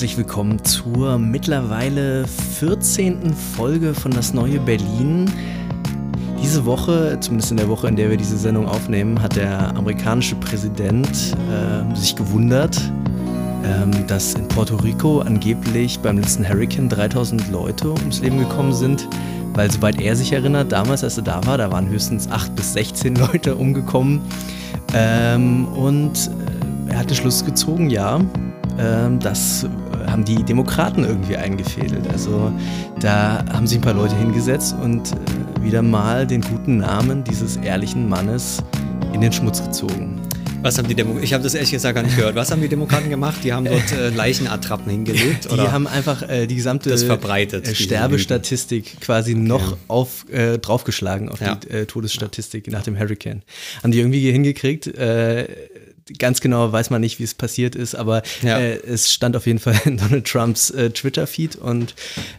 Herzlich willkommen zur mittlerweile 14. Folge von Das neue Berlin. Diese Woche, zumindest in der Woche, in der wir diese Sendung aufnehmen, hat der amerikanische Präsident äh, sich gewundert, ähm, dass in Puerto Rico angeblich beim letzten Hurricane 3000 Leute ums Leben gekommen sind. Weil, soweit er sich erinnert, damals, als er da war, da waren höchstens 8 bis 16 Leute umgekommen. Ähm, und äh, er hat den Schluss gezogen, ja, ähm, das haben die Demokraten irgendwie eingefädelt. Also da haben sich ein paar Leute hingesetzt und äh, wieder mal den guten Namen dieses ehrlichen Mannes in den Schmutz gezogen. Was haben die Demo Ich habe das ehrlich gesagt gar nicht gehört. Was haben die Demokraten gemacht? Die haben dort äh, Leichenattrappen hingelegt? Die oder? haben einfach äh, die gesamte äh, Sterbestatistik quasi noch auf, äh, draufgeschlagen auf Ja. die äh, Todesstatistik nach dem Hurricane. Haben die irgendwie hingekriegt. Ganz genau weiß man nicht, wie es passiert ist, aber Ja. äh, es stand auf jeden Fall in Donald Trumps äh, Twitter-Feed und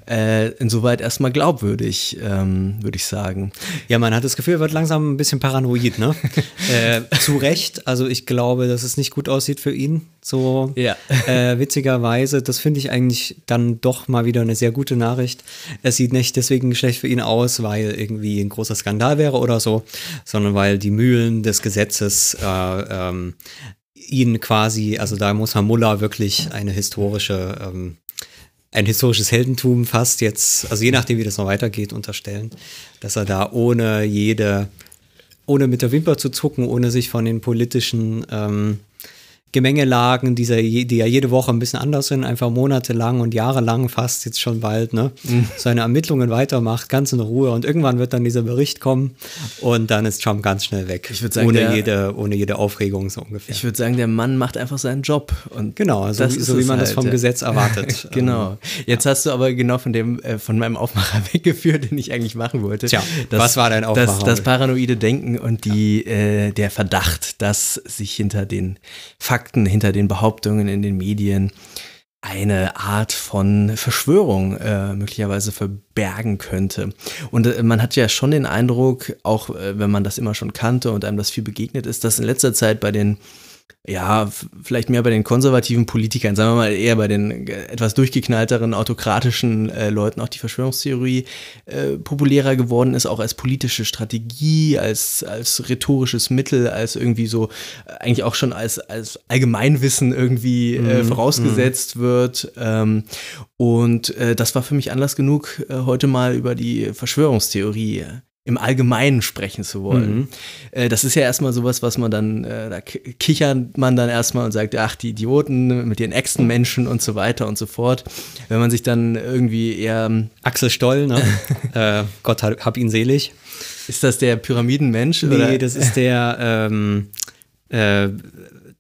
äh, insoweit erstmal glaubwürdig, ähm, würde ich sagen. Ja, man hat das Gefühl, er wird langsam ein bisschen paranoid, ne? äh, zu Recht. Also ich glaube, dass es nicht gut aussieht für ihn. So Ja. äh, witzigerweise, das finde ich eigentlich dann doch mal wieder eine sehr gute Nachricht. Es sieht nicht deswegen schlecht für ihn aus, weil irgendwie ein großer Skandal wäre oder so, sondern weil die Mühlen des Gesetzes äh, ähm, ihn quasi, also da muss Herr Muller wirklich eine historische ähm, ein historisches Heldentum fast jetzt, also je nachdem, wie das noch weitergeht, unterstellen, dass er da ohne jede, ohne mit der Wimper zu zucken, ohne sich von den politischen ähm, Gemengelagen, die ja jede Woche ein bisschen anders sind, einfach monatelang und jahrelang fast jetzt schon bald, ne, seine Ermittlungen weitermacht, ganz in Ruhe und irgendwann wird dann dieser Bericht kommen und dann ist Trump ganz schnell weg. Ich würd sagen, ohne der- jede, ohne jede Aufregung so ungefähr. Ich würde sagen, der Mann macht einfach seinen Job. Und Genau, also das ist so wie man das halt, vom ja. Gesetz erwartet. Genau. Jetzt hast du aber genau von dem, äh, von meinem Aufmacher weggeführt, den ich eigentlich machen wollte. Tja, was war dein Aufmacher? Das, das paranoide Denken und die, äh, der Verdacht, dass sich hinter den Fakten, hinter den Behauptungen in den Medien eine Art von Verschwörung äh, möglicherweise verbergen könnte. Und äh, man hat ja schon den Eindruck, auch äh, wenn man das immer schon kannte und einem das viel begegnet ist, dass in letzter Zeit bei den ja, vielleicht mehr bei den konservativen Politikern, sagen wir mal eher bei den äh, etwas durchgeknallteren, autokratischen äh, Leuten auch die Verschwörungstheorie äh, populärer geworden ist, auch als politische Strategie, als, als rhetorisches Mittel, als irgendwie so, äh, eigentlich auch schon als, als Allgemeinwissen irgendwie äh, vorausgesetzt wird. Ähm, und äh, das war für mich Anlass genug, heute mal über die Verschwörungstheorie im Allgemeinen sprechen zu wollen. Äh, das ist ja erstmal sowas, was man dann, äh, da kichert man dann erstmal und sagt, ach, die Idioten mit ihren Echsenmenschen und so weiter und so fort. Wenn man sich dann irgendwie eher, Axel Stoll, ne? äh, Gott hab, hab ihn selig. ist das der Pyramidenmensch? Nee, oder? das ist der, ähm, äh,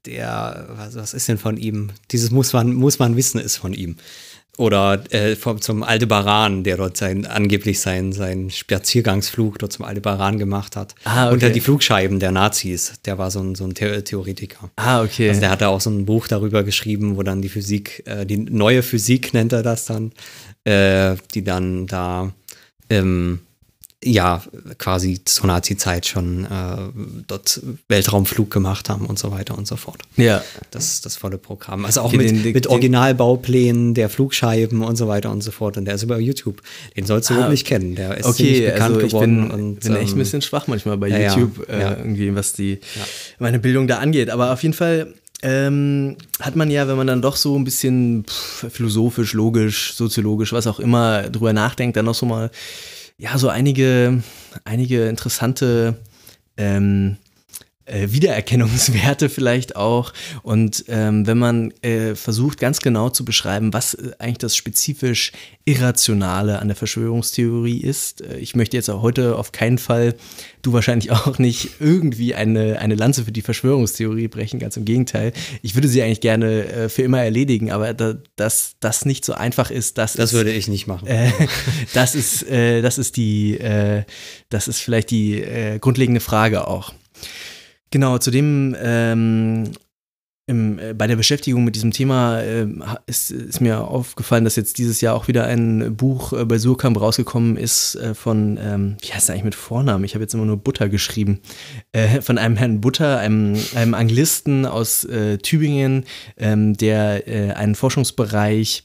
der, was, was ist denn von ihm? Dieses muss man, muss man wissen, ist von ihm. Oder äh, vom, zum Aldebaran, der dort sein, angeblich seinen sein Spaziergangsflug dort zum Aldebaran gemacht hat. Ah, okay. Unter die Flugscheiben der Nazis. Der war so ein, so ein The Theoretiker. ah, okay. Also der hat da auch so ein Buch darüber geschrieben, wo dann die Physik, äh, die neue Physik nennt er das dann, äh, die dann da ähm, ja quasi zur Nazi-Zeit schon äh, dort Weltraumflug gemacht haben und so weiter und so fort. ja. Das das volle Programm. Also auch Okay, mit, den- den- mit Originalbauplänen der Flugscheiben und so weiter und so fort. Und der ist über YouTube. Den sollst du Ah, wirklich kennen. Der ist ziemlich Okay, bekannt also ich geworden. bin, und, bin echt ein ähm, bisschen schwach manchmal bei ja, ja, YouTube, Äh, ja. irgendwie, was die meine Bildung da angeht. Aber auf jeden Fall ähm, hat man ja, wenn man dann doch so ein bisschen pff, philosophisch, logisch, soziologisch, was auch immer drüber nachdenkt, dann noch so mal, ja, so einige, einige interessante ähm, äh, Wiedererkennungswerte vielleicht auch. Und ähm, wenn man äh, versucht, ganz genau zu beschreiben, was äh, eigentlich das spezifisch Irrationale an der Verschwörungstheorie ist, äh, ich möchte jetzt auch heute auf keinen Fall, du wahrscheinlich auch nicht, irgendwie eine, eine Lanze für die Verschwörungstheorie brechen, ganz im Gegenteil. Ich würde sie eigentlich gerne für immer erledigen, aber da, dass das nicht so einfach ist, das Das ist, würde ich nicht machen. das ist, das ist die, das ist vielleicht die grundlegende Frage auch. Genau, zudem ähm, im, äh, bei der Beschäftigung mit diesem Thema äh, ist, ist mir aufgefallen, dass jetzt dieses Jahr auch wieder ein Buch äh, bei Surkamp rausgekommen ist äh, von, ähm, wie heißt er eigentlich mit Vornamen? Ich habe jetzt immer nur Butter geschrieben. Äh, von einem Herrn Butter, einem, einem Anglisten aus äh, Tübingen, ähm, der einen Forschungsbereich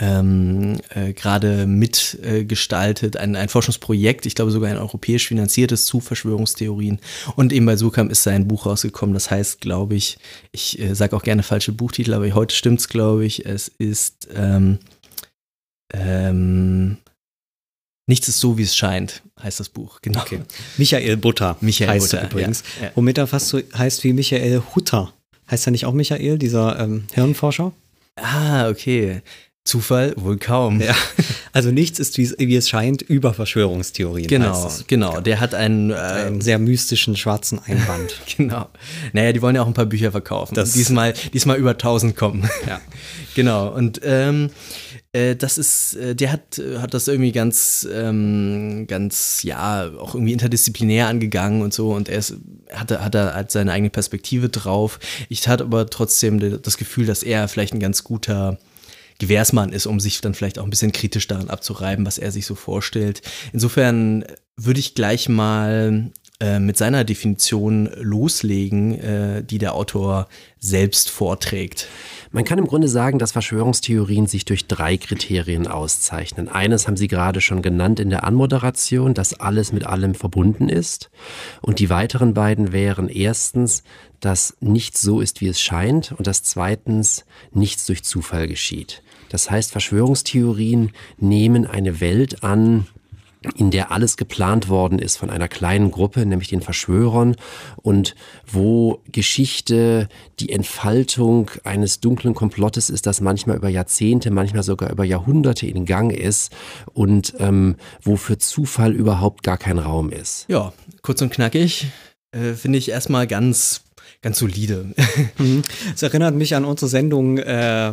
ähm, äh, gerade mitgestaltet, äh, ein, ein Forschungsprojekt, ich glaube sogar ein europäisch finanziertes zu Verschwörungstheorien. Und eben bei Sukam ist sein Buch rausgekommen, das heißt, glaube ich, ich äh, sage auch gerne falsche Buchtitel, aber heute stimmt's, glaube ich, es ist ähm, ähm, Nichts ist so, wie es scheint, heißt das Buch, genau. Okay. Michael Butter Michael heißt Butter, er übrigens. ja, ja. Womit er fast so heißt wie Michael Hutter. Heißt er nicht auch Michael, dieser ähm, Hirnforscher? Ah, okay. Zufall wohl kaum. Ja. Also nichts ist, wie es, scheint, über Verschwörungstheorien. Genau, es. genau. Der hat einen, äh, Einen sehr mystischen schwarzen Einband. Genau. Naja, die wollen ja auch ein paar Bücher verkaufen. Das- diesmal, diesmal über 1000 kommen. Ja. genau. Und ähm, äh, das ist, äh, der hat, hat das irgendwie ganz, ähm, ganz, ja, auch irgendwie interdisziplinär angegangen und so. Und er ist, hatte, hat er hat seine eigene Perspektive drauf. Ich hatte aber trotzdem de- das Gefühl, dass er vielleicht ein ganz guter Gewährsmann ist, um sich dann vielleicht auch ein bisschen kritisch daran abzureiben, was er sich so vorstellt. Insofern würde ich gleich mal äh, mit seiner Definition loslegen, äh, die der Autor selbst vorträgt. Man kann im Grunde sagen, dass Verschwörungstheorien sich durch drei Kriterien auszeichnen. Eines haben Sie gerade schon genannt in der Anmoderation, dass alles mit allem verbunden ist. Und die weiteren beiden wären erstens, dass nichts so ist, wie es scheint. Und dass zweitens nichts durch Zufall geschieht. Das heißt, Verschwörungstheorien nehmen eine Welt an, in der alles geplant worden ist von einer kleinen Gruppe, nämlich den Verschwörern, und wo Geschichte die Entfaltung eines dunklen Komplottes ist, das manchmal über Jahrzehnte, manchmal sogar über Jahrhunderte in Gang ist und ähm, wo für Zufall überhaupt gar kein Raum ist. Ja, kurz und knackig, äh, finde ich erstmal ganz, ganz solide. Es erinnert mich an unsere Sendung, äh,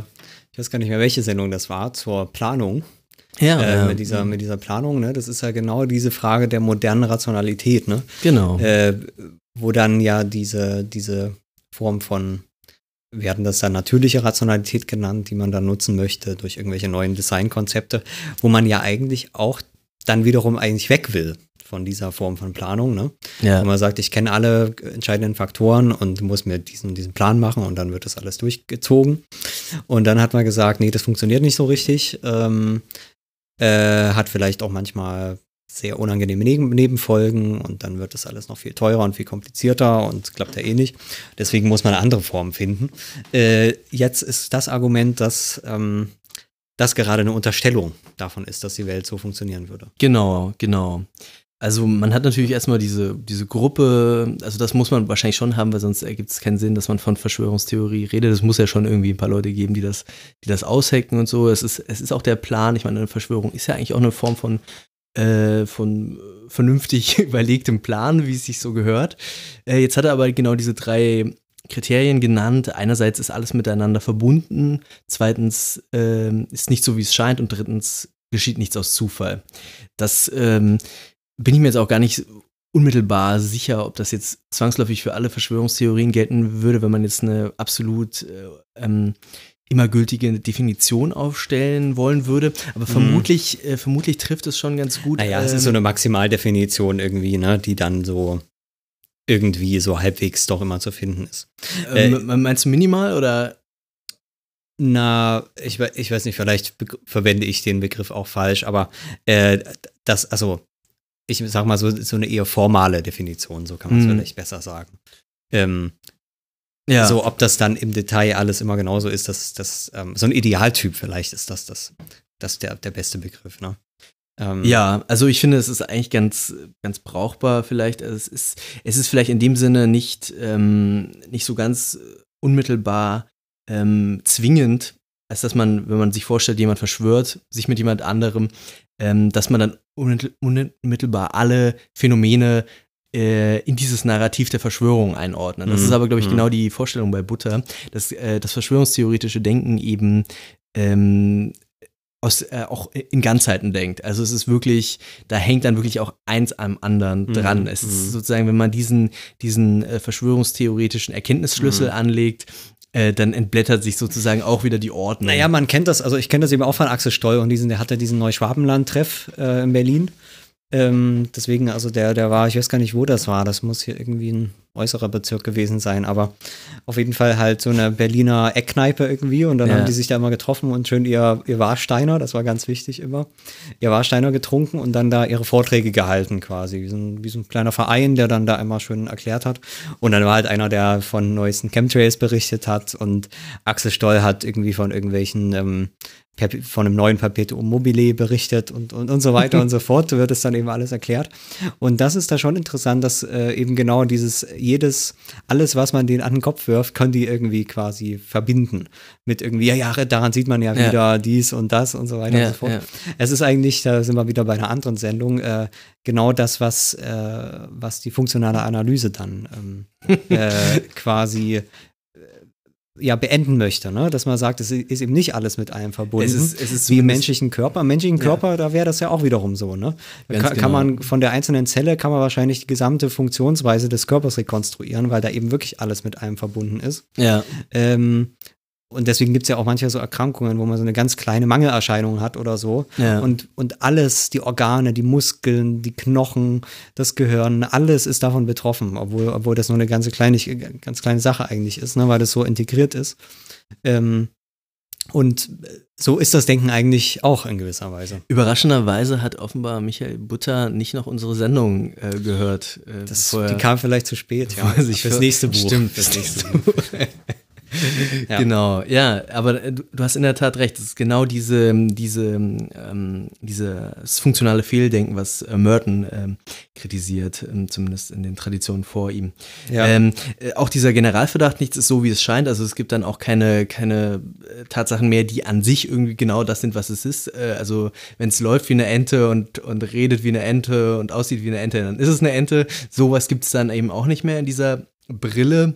ich weiß gar nicht mehr, welche Sendung das war, zur Planung. ja, Äh, mit, dieser, mit dieser Planung, ne? Das ist ja genau diese Frage der modernen Rationalität, ne? genau. Äh, wo dann ja diese, diese Form von, wir hatten das dann natürliche Rationalität genannt, die man dann nutzen möchte durch irgendwelche neuen Designkonzepte, wo man ja eigentlich auch dann wiederum eigentlich weg will von dieser Form von Planung, ne? ja. Wenn man sagt, ich kenne alle entscheidenden Faktoren und muss mir diesen, diesen Plan machen und dann wird das alles durchgezogen. Und dann hat man gesagt, nee, das funktioniert nicht so richtig. Ähm, äh, hat vielleicht auch manchmal sehr unangenehme Neben Nebenfolgen und dann wird das alles noch viel teurer und viel komplizierter und klappt ja eh nicht. Deswegen muss man eine andere Form finden. Äh, jetzt ist das Argument, dass ähm, das gerade eine Unterstellung davon ist, dass die Welt so funktionieren würde. Genau, genau. Also man hat natürlich erstmal diese, diese Gruppe, also das muss man wahrscheinlich schon haben, weil sonst ergibt es keinen Sinn, dass man von Verschwörungstheorie redet. Es muss ja schon irgendwie ein paar Leute geben, die das, die das aushacken und so. Es ist, es ist auch der Plan, ich meine, eine Verschwörung ist ja eigentlich auch eine Form von, äh, von äh, vernünftig überlegtem Plan, wie es sich so gehört. Äh, jetzt hat er aber genau diese drei Kriterien genannt. Einerseits ist alles miteinander verbunden, zweitens ähm, ist nicht so, wie es scheint und drittens geschieht nichts aus Zufall. Das ähm, bin ich mir jetzt auch gar nicht unmittelbar sicher, ob das jetzt zwangsläufig für alle Verschwörungstheorien gelten würde, wenn man jetzt eine absolut äh, ähm, immer gültige Definition aufstellen wollen würde. Aber vermutlich, äh, vermutlich trifft es schon ganz gut. Naja, es ist so ähm, eine Maximaldefinition irgendwie, ne, die dann so irgendwie so halbwegs doch immer zu finden ist. ähm, meinst du minimal oder? Na, ich, ich weiß nicht, vielleicht verwende ich den Begriff auch falsch, aber äh, das, also, ich sag mal so, so eine eher formale Definition, so kann man es Mhm. vielleicht besser sagen. Ähm, Ja. So, ob das dann im Detail alles immer genauso ist, dass das, ähm, so ein Idealtyp vielleicht ist das, das, das der, der beste Begriff, ne? Ähm, Ja, also ich finde, es ist eigentlich ganz, ganz brauchbar vielleicht. Also es ist, es ist vielleicht in dem Sinne nicht, ähm, nicht so ganz unmittelbar ähm, zwingend, als dass man, wenn man sich vorstellt, jemand verschwört sich mit jemand anderem, ähm, dass man dann unmittel- unmittelbar alle Phänomene äh, in dieses Narrativ der Verschwörung einordnet. Das Mhm. ist aber, glaube ich, Mhm. genau die Vorstellung bei Butter, dass äh, das verschwörungstheoretische Denken eben ähm, aus, äh, auch in Ganzheiten denkt. Also es ist wirklich, da hängt dann wirklich auch eins am anderen Mhm, dran. Es mhm. ist sozusagen, wenn man diesen, diesen äh, verschwörungstheoretischen Erkenntnisschlüssel Mhm. anlegt, äh, dann entblättert sich sozusagen auch wieder die Ordnung. Naja, man kennt das, also ich kenne das eben auch von Axel Stoll und diesen, der hatte diesen Neuschwabenland-Treff äh, in Berlin. Ähm, deswegen, also der, der war, ich weiß gar nicht, wo das war, das muss hier irgendwie ein äußerer Bezirk gewesen sein, aber auf jeden Fall halt so eine Berliner Eckkneipe irgendwie. Und dann Ja. haben die sich da immer getroffen und schön ihr, ihr Warsteiner, das war ganz wichtig immer, ihr Warsteiner getrunken und dann da ihre Vorträge gehalten quasi, wie so ein, wie so ein kleiner Verein, der dann da immer schön erklärt hat. Und dann war halt einer, der von neuesten Chemtrails berichtet hat. Und Axel Stoll hat irgendwie von irgendwelchen ähm, von einem neuen Perpetuum mobile berichtet und, und, und so weiter und so fort, wird es dann eben alles erklärt. Und das ist da schon interessant, dass äh, eben genau dieses, jedes, alles, was man denen an den Kopf wirft, können die irgendwie quasi verbinden. Mit irgendwie, ja, ja, daran sieht man ja Ja. wieder dies und das und so weiter Ja, und so fort. ja. Es ist eigentlich, da sind wir wieder bei einer anderen Sendung, äh, genau das, was, äh, was die funktionale Analyse dann ähm, äh, quasi ja, beenden möchte, ne? dass man sagt, es ist eben nicht alles mit allem verbunden. Es ist- es ist wie im menschlichen Körper. Im menschlichen Ja. Körper, da wäre das ja auch wiederum so. Ne? Da kann, kann genau. man von der einzelnen Zelle kann man wahrscheinlich die gesamte Funktionsweise des Körpers rekonstruieren, weil da eben wirklich alles mit allem verbunden ist. Ja. Ähm, und deswegen gibt es ja auch manche so Erkrankungen, wo man so eine ganz kleine Mangelerscheinung hat oder so. Ja. Und, und alles, die Organe, die Muskeln, die Knochen, das Gehirn, alles ist davon betroffen, obwohl, obwohl das nur eine ganze kleine, ganz kleine Sache eigentlich ist, ne, weil das so integriert ist. Ähm, und so ist das Denken eigentlich auch in gewisser Weise. Überraschenderweise hat offenbar Michael Butter nicht noch unsere Sendung äh, gehört. Äh, Das, bevor er- die kam vielleicht zu spät, ja. für- nächste Buch. Stimmt, fürs nächste Buch. Ja. Genau, ja, aber du, du hast in der Tat recht. Es ist genau diese, diese, ähm, dieses funktionale Fehldenken, was äh, Merton ähm, kritisiert, ähm, zumindest in den Traditionen vor ihm. Ja. Ähm, äh, auch dieser Generalverdacht, nichts ist so, wie es scheint. Also es gibt dann auch keine, keine äh, Tatsachen mehr, die an sich irgendwie genau das sind, was es ist. Äh, also wenn es läuft wie eine Ente und, und redet wie eine Ente und aussieht wie eine Ente, dann ist es eine Ente. Sowas gibt es dann eben auch nicht mehr in dieser Brille.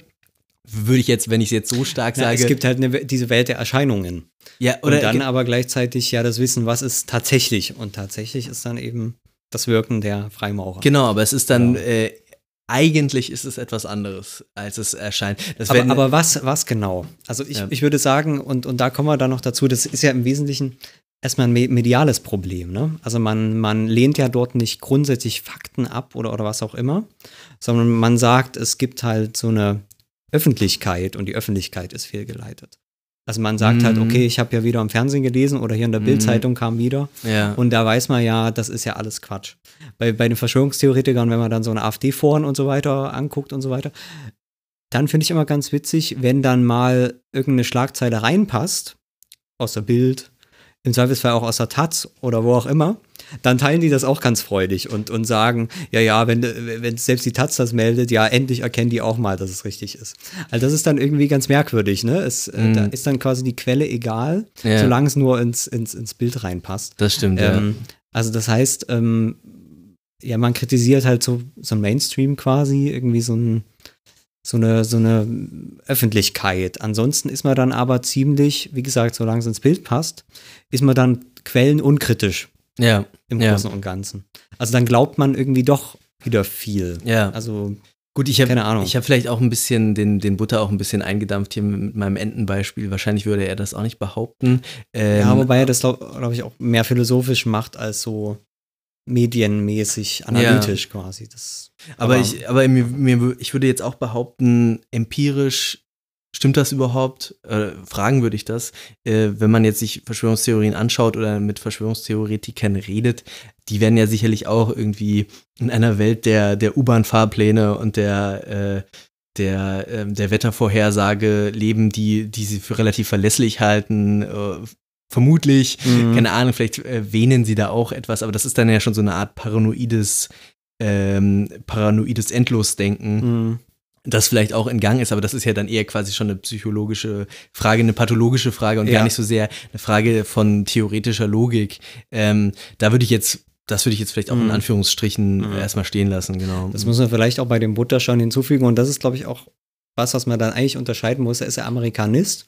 Würde ich jetzt, wenn ich es jetzt so stark Na, sage. es gibt halt eine, diese Welt der Erscheinungen. ja, oder und dann aber gleichzeitig ja das Wissen, was ist tatsächlich. Und tatsächlich ist dann eben das Wirken der Freimaurer. Genau, aber es ist dann, Ja. äh, eigentlich ist es etwas anderes, als es erscheint. Aber, aber was, was genau? Also ich, Ja. ich würde sagen, und, und da kommen wir dann noch dazu, das ist ja im Wesentlichen erstmal ein me- mediales Problem. Ne? Also man, man lehnt ja dort nicht grundsätzlich Fakten ab oder, oder was auch immer, sondern man sagt, es gibt halt so eine Öffentlichkeit und die Öffentlichkeit ist fehlgeleitet. Also man sagt halt, Mhm. okay, ich habe ja wieder im Fernsehen gelesen oder hier in der Mhm. Bildzeitung kam wieder. ja. Und da weiß man ja, das ist ja alles Quatsch. Bei, bei den Verschwörungstheoretikern, wenn man dann so eine AfD-Foren und so weiter anguckt und so weiter, dann finde ich immer ganz witzig, wenn dann mal irgendeine Schlagzeile reinpasst, aus der Bild, im Zweifelsfall auch aus der Taz oder wo auch immer, dann teilen die das auch ganz freudig und, und sagen, ja, ja, wenn, wenn selbst die Taz das meldet, ja, endlich erkennen die auch mal, dass es richtig ist. Also das ist dann irgendwie ganz merkwürdig, ne? Es, äh, Mhm. Da ist dann quasi die Quelle egal, Ja. solange es nur ins, ins, ins Bild reinpasst. das stimmt, Ähm, also das heißt, ähm, ja, man kritisiert halt so, so ein Mainstream quasi, irgendwie so, ein, so, eine, so eine Öffentlichkeit. Ansonsten ist man dann aber ziemlich, wie gesagt, solange es ins Bild passt, ist man dann quellenunkritisch ja. Ja, im Ja. Großen und Ganzen. Also dann glaubt man irgendwie doch wieder viel. ja. Also, Gut, ich habe keine Ahnung. Ich habe vielleicht auch ein bisschen den, den Butter auch ein bisschen eingedampft hier mit meinem Entenbeispiel. Wahrscheinlich würde er das auch nicht behaupten. Ähm, ja, wobei er das, glaube glaub ich, auch mehr philosophisch macht als so medienmäßig analytisch quasi. Das, aber, ich, aber mir, mir, ich würde jetzt auch behaupten, empirisch stimmt das überhaupt? Äh, fragen würde ich das. Äh, wenn man jetzt sich Verschwörungstheorien anschaut oder mit Verschwörungstheoretikern redet, die werden ja sicherlich auch irgendwie in einer Welt der, der U-Bahn-Fahrpläne und der, äh, der, ähm, der Wettervorhersage leben, die, die sie für relativ verlässlich halten, äh, vermutlich, keine Ahnung, vielleicht äh, wähnen sie da auch etwas, aber das ist dann ja schon so eine Art paranoides, ähm, paranoides Endlosdenken. Mhm. Das vielleicht auch in Gang ist, aber das ist ja dann eher quasi schon eine psychologische Frage, eine pathologische Frage und Ja. gar nicht so sehr eine Frage von theoretischer Logik. Ähm, da würde ich jetzt, das würde ich jetzt vielleicht auch in Mhm. Anführungsstrichen Mhm. erstmal stehen lassen, genau. Das muss man vielleicht auch bei dem Butter schon hinzufügen. Und das ist, glaube ich, auch was, was man dann eigentlich unterscheiden muss. Er ist ja Amerikanist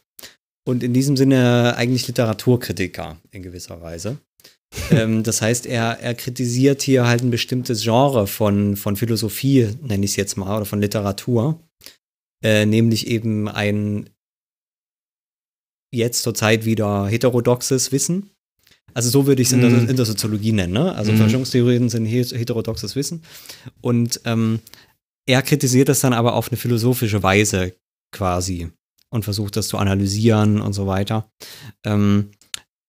und in diesem Sinne eigentlich Literaturkritiker in gewisser Weise. Ähm, das heißt, er, er kritisiert hier halt ein bestimmtes Genre von, von Philosophie, nenne ich es jetzt mal, oder von Literatur. Äh, nämlich eben ein jetzt zur Zeit wieder heterodoxes Wissen. Also so würde ich es in, der, Mhm. in der Soziologie nennen. Ne? Also Mhm. Verschwörungstheorien sind he- heterodoxes Wissen. Und ähm, er kritisiert das dann aber auf eine philosophische Weise quasi und versucht das zu analysieren und so weiter. Ähm,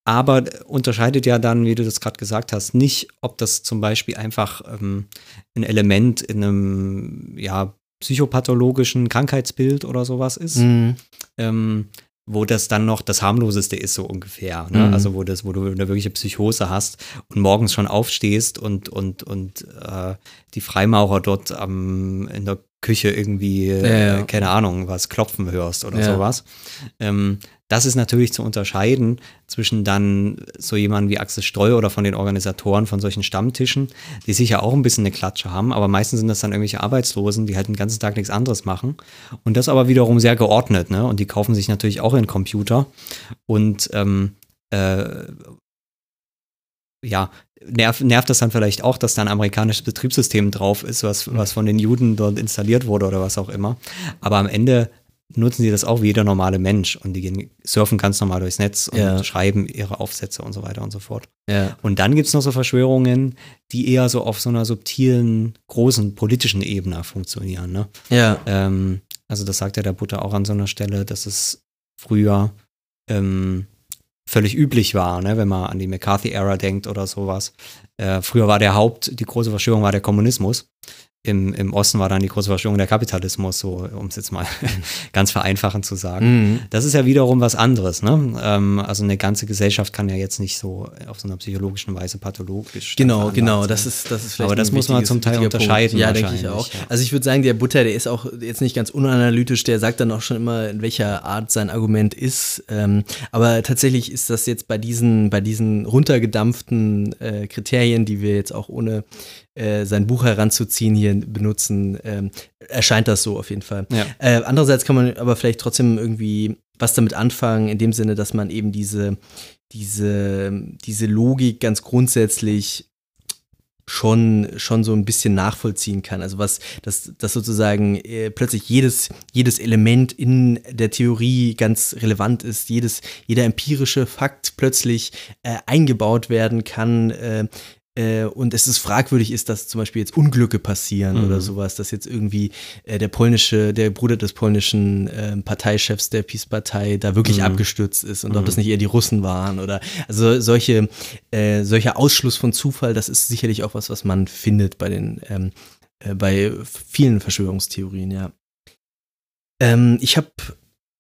aber unterscheidet ja dann, wie du das gerade gesagt hast, nicht, ob das zum Beispiel einfach ähm, ein Element in einem ja, psychopathologischen Krankheitsbild oder sowas ist, Mhm. ähm, wo das dann noch das harmloseste ist, so ungefähr. Ne? Mhm. Also wo das, wo du eine wirkliche Psychose hast und morgens schon aufstehst und, und, und äh, die Freimaurer dort am, in der Küche irgendwie, äh, Ja, ja. keine Ahnung, was klopfen hörst oder Ja. sowas. Ähm, das ist natürlich zu unterscheiden zwischen dann so jemandem wie Axel Streu oder von den Organisatoren von solchen Stammtischen, die sicher auch ein bisschen eine Klatsche haben, aber meistens sind das dann irgendwelche Arbeitslosen, die halt den ganzen Tag nichts anderes machen. Und das aber wiederum sehr geordnet, ne? Und die kaufen sich natürlich auch ihren Computer und ähm, äh, ja, nerv, nervt das dann vielleicht auch, dass da ein amerikanisches Betriebssystem drauf ist, was, was von den Juden dort installiert wurde oder was auch immer. Aber am Ende nutzen sie das auch wie jeder normale Mensch und die gehen, surfen ganz normal durchs Netz und Ja. schreiben ihre Aufsätze und so weiter und so fort. Ja. Und dann gibt es noch so Verschwörungen, die eher so auf so einer subtilen, großen politischen Ebene funktionieren. Ne? Ja. Ähm, also das sagt ja der Butter auch an so einer Stelle, dass es früher ähm, völlig üblich war, ne, wenn man an die McCarthy-Ära denkt oder sowas. Äh, früher war der Haupt, die große Verschwörung war der Kommunismus. Im, Im Osten war dann die große Verschwörung der Kapitalismus, so um es jetzt mal ganz vereinfachend zu sagen. Mhm. Das ist ja wiederum was anderes, ne? Ähm, also eine ganze Gesellschaft kann ja jetzt nicht so auf so einer psychologischen Weise pathologisch. Genau, genau. sein. Das ist, das ist vielleicht Aber das muss man zum Teil wichtiger Punkt. unterscheiden Ja, denke ich auch. ja. Also ich würde sagen, der Butter, der ist auch jetzt nicht ganz unanalytisch, der sagt dann auch schon immer, in welcher Art sein Argument ist. Ähm, aber tatsächlich ist das jetzt bei diesen, bei diesen runtergedampften äh, Kriterien, die wir jetzt auch ohne äh, sein Buch heranzuziehen hier benutzen, ähm, erscheint das so auf jeden Fall. Ja. Äh, andererseits kann man aber vielleicht trotzdem irgendwie was damit anfangen, in dem Sinne, dass man eben diese, diese, diese Logik ganz grundsätzlich schon, schon so ein bisschen nachvollziehen kann. Also was, dass, dass sozusagen äh, plötzlich jedes, jedes Element in der Theorie ganz relevant ist, jedes, jeder empirische Fakt plötzlich äh, eingebaut werden kann, äh, äh, und es ist fragwürdig ist, dass zum Beispiel jetzt Unglücke passieren Mhm. oder sowas, dass jetzt irgendwie äh, der polnische, der Bruder des polnischen äh, Parteichefs der Peace-Partei da wirklich Mhm. abgestürzt ist und ob das nicht eher die Russen waren oder also solche, äh, solcher Ausschluss von Zufall, das ist sicherlich auch was, was man findet bei den ähm, äh, bei vielen Verschwörungstheorien, ja. Ähm, ich habe,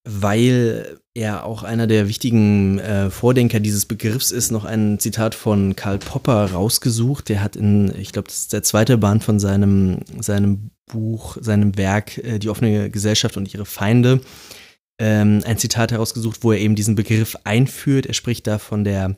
weil er auch einer der wichtigen äh, Vordenker dieses Begriffs ist, noch ein Zitat von Karl Popper rausgesucht. Der hat in, ich glaube, das ist der zweite Band von seinem, seinem Buch, seinem Werk äh, Die offene Gesellschaft und ihre Feinde, ähm, ein Zitat herausgesucht, wo er eben diesen Begriff einführt. Er spricht da von der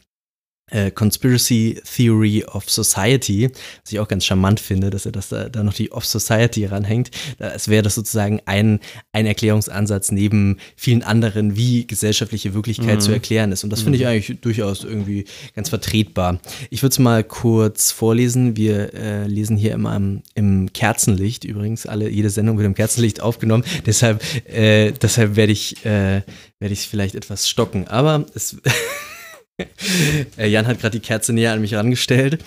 äh, Conspiracy Theory of Society, was ich auch ganz charmant finde, dass er das da, da noch die of Society ranhängt. Es wäre das sozusagen ein, ein Erklärungsansatz neben vielen anderen, wie gesellschaftliche Wirklichkeit Mhm. zu erklären ist. Und das finde ich eigentlich durchaus irgendwie ganz vertretbar. Ich würde es mal kurz vorlesen. Wir äh, lesen hier immer im, im Kerzenlicht übrigens. Alle, jede Sendung wird im Kerzenlicht aufgenommen. Deshalb, äh, deshalb werde ich, äh, werde ich vielleicht etwas stocken. Aber es Jan hat gerade die Kerze näher an mich herangestellt.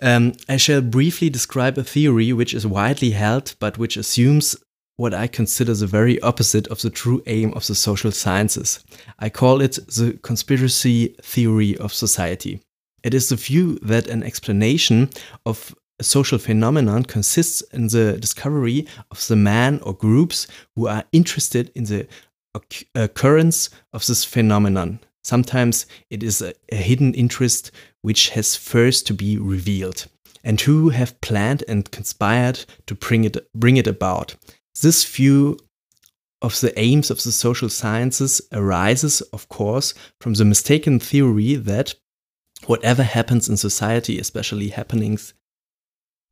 Um, I shall briefly describe a theory which is widely held, but which assumes what I consider the very opposite of the true aim of the social sciences. I call it the conspiracy theory of society. It is the view that an explanation of a social phenomenon consists in the discovery of the man or groups who are interested in the occurrence of this phenomenon. Sometimes it is a, a hidden interest which has first to be revealed, and who have planned and conspired to bring it, bring it about. This view of the aims of the social sciences arises, of course, from the mistaken theory that whatever happens in society, especially happenings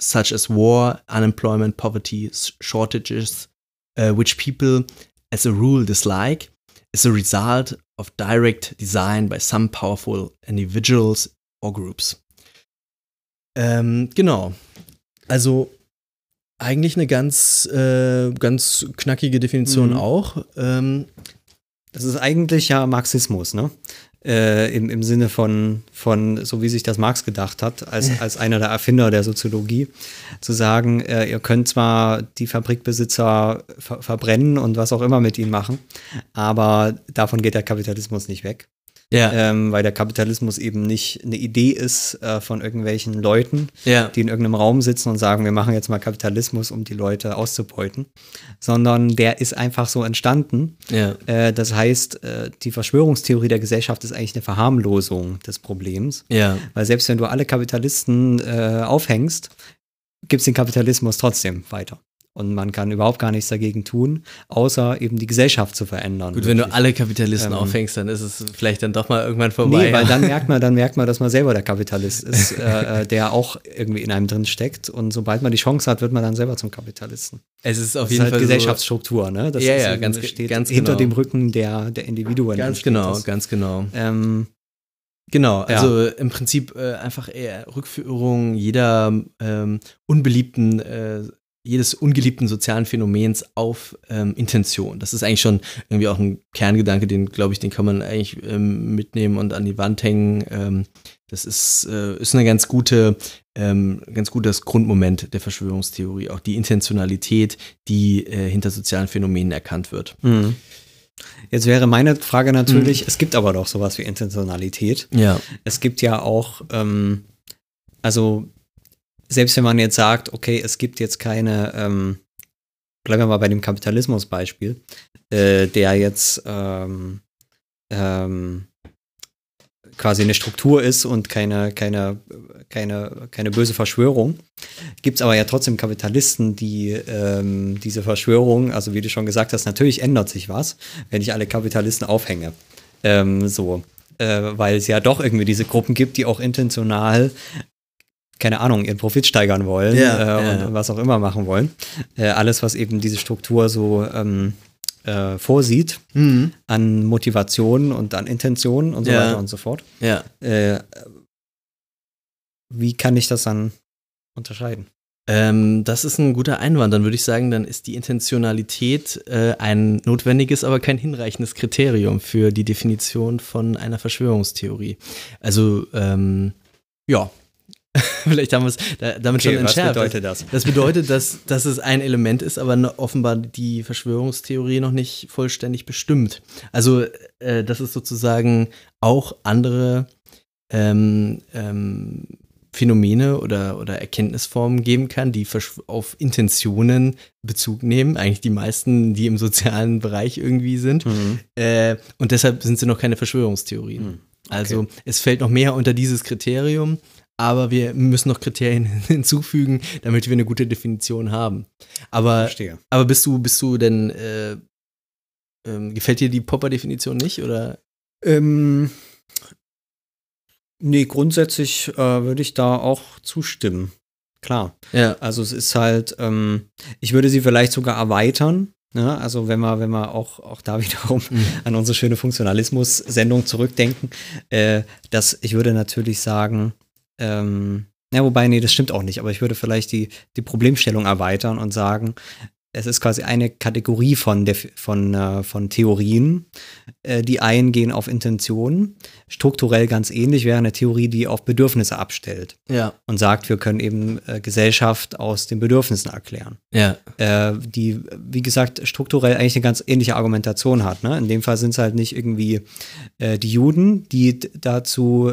such as war, unemployment, poverty, shortages, uh, which people as a rule dislike, is a result of direct design by some powerful individuals or groups. Ähm, genau. Also eigentlich eine ganz, äh, ganz knackige Definition Mhm. auch. Ähm, Das ist eigentlich ja Marxismus, ne? Äh, im, Im Sinne von, von, so wie sich das Marx gedacht hat, als, als einer der Erfinder der Soziologie, zu sagen, äh, ihr könnt zwar die Fabrikbesitzer ver verbrennen und was auch immer mit ihnen machen, aber davon geht der Kapitalismus nicht weg. Ja, Ähm, weil der Kapitalismus eben nicht eine Idee ist äh, von irgendwelchen Leuten, ja, die in irgendeinem Raum sitzen und sagen, wir machen jetzt mal Kapitalismus, um die Leute auszubeuten, sondern der ist einfach so entstanden. ja, Äh, das heißt, äh, die Verschwörungstheorie der Gesellschaft ist eigentlich eine Verharmlosung des Problems, ja, weil selbst wenn du alle Kapitalisten äh, aufhängst, gibt es den Kapitalismus trotzdem weiter. Und man kann überhaupt gar nichts dagegen tun, außer eben die Gesellschaft zu verändern. Gut, wenn du wirklich. alle Kapitalisten Ähm, aufhängst, dann ist es vielleicht dann doch mal irgendwann vorbei. Nee, weil ja. dann merkt man, dann merkt man, dass man selber der Kapitalist ist, äh, äh, der auch irgendwie in einem drin steckt. Und sobald man die Chance hat, wird man dann selber zum Kapitalisten. es ist auf Das ist jeden halt Fall Gesellschaftsstruktur, ne? Das Ja, ist ja, ganz steht ganz hinter genau. dem Rücken der, der Individuen. ganz genau, das. ganz genau. Ähm, Genau, Ja. also im Prinzip äh, einfach eher Rückführung jeder ähm, unbeliebten, äh, jedes ungeliebten sozialen Phänomens auf ähm, Intention. Das ist eigentlich schon irgendwie auch ein Kerngedanke, den glaube ich, den kann man eigentlich ähm, mitnehmen und an die Wand hängen. Ähm, das ist, äh, ist eine ganz gute, ähm, ganz gutes Grundmoment der Verschwörungstheorie, auch die Intentionalität, die äh, hinter sozialen Phänomenen erkannt wird. Mhm. Jetzt wäre meine Frage Mhm. natürlich, es gibt aber doch sowas wie Intentionalität. Ja, Es gibt ja auch, ähm, also selbst wenn man jetzt sagt, okay, es gibt jetzt keine, ähm, bleiben wir mal bei dem Kapitalismus-Beispiel, äh, der jetzt ähm, ähm, quasi eine Struktur ist und keine, keine, keine, keine böse Verschwörung. Gibt es aber ja trotzdem Kapitalisten, die ähm, diese Verschwörung, also wie du schon gesagt hast, natürlich ändert sich was, wenn ich alle Kapitalisten aufhänge. Ähm, so. Äh, weil es ja doch irgendwie diese Gruppen gibt, die auch intentional keine Ahnung, ihren Profit steigern wollen Ja, äh, ja, und, was auch immer machen wollen. Äh, alles, was eben diese Struktur so ähm, äh, vorsieht mhm. an Motivationen und an Intentionen und so Ja. weiter und so fort. ja. Äh, wie kann ich das dann unterscheiden? Ähm, das ist ein guter Einwand. Dann würde ich sagen, dann ist die Intentionalität äh, ein notwendiges, aber kein hinreichendes Kriterium für die Definition von einer Verschwörungstheorie. Also, ähm, ja. Vielleicht haben wir es da, damit schon was entschärft. bedeutet das? Das bedeutet, dass, dass es ein Element ist, aber offenbar die Verschwörungstheorie noch nicht vollständig bestimmt. Also, äh, dass es sozusagen auch andere ähm, ähm, Phänomene oder, oder Erkenntnisformen geben kann, die auf Intentionen Bezug nehmen. Eigentlich die meisten, die im sozialen Bereich irgendwie sind. Mhm. Äh, und deshalb sind sie noch keine Verschwörungstheorien. Hm, Also es fällt noch mehr unter dieses Kriterium, aber wir müssen noch Kriterien hinzufügen, damit wir eine gute Definition haben. Aber, Verstehe. aber bist du, bist du denn, äh, ähm, gefällt dir die Popper-Definition nicht? Oder? Ähm, nee, grundsätzlich äh, würde ich da auch zustimmen. Klar. Ja. Also es ist halt, ähm, ich würde sie vielleicht sogar erweitern. Ne? Also wenn wir, wenn wir auch, auch da wiederum an unsere schöne Funktionalismus-Sendung zurückdenken, äh, dass ich würde natürlich sagen, ähm, ja, wobei, nee, das stimmt auch nicht, aber ich würde vielleicht die, die Problemstellung erweitern und sagen, es ist quasi eine Kategorie von, von, äh, von Theorien, äh, die eingehen auf Intentionen. Strukturell ganz ähnlich wäre eine Theorie, die auf Bedürfnisse abstellt Ja. und sagt, wir können eben äh, Gesellschaft aus den Bedürfnissen erklären. Ja. Die, wie gesagt, strukturell eigentlich eine ganz ähnliche Argumentation hat. Ne? In dem Fall sind es halt nicht irgendwie die Juden, die dazu,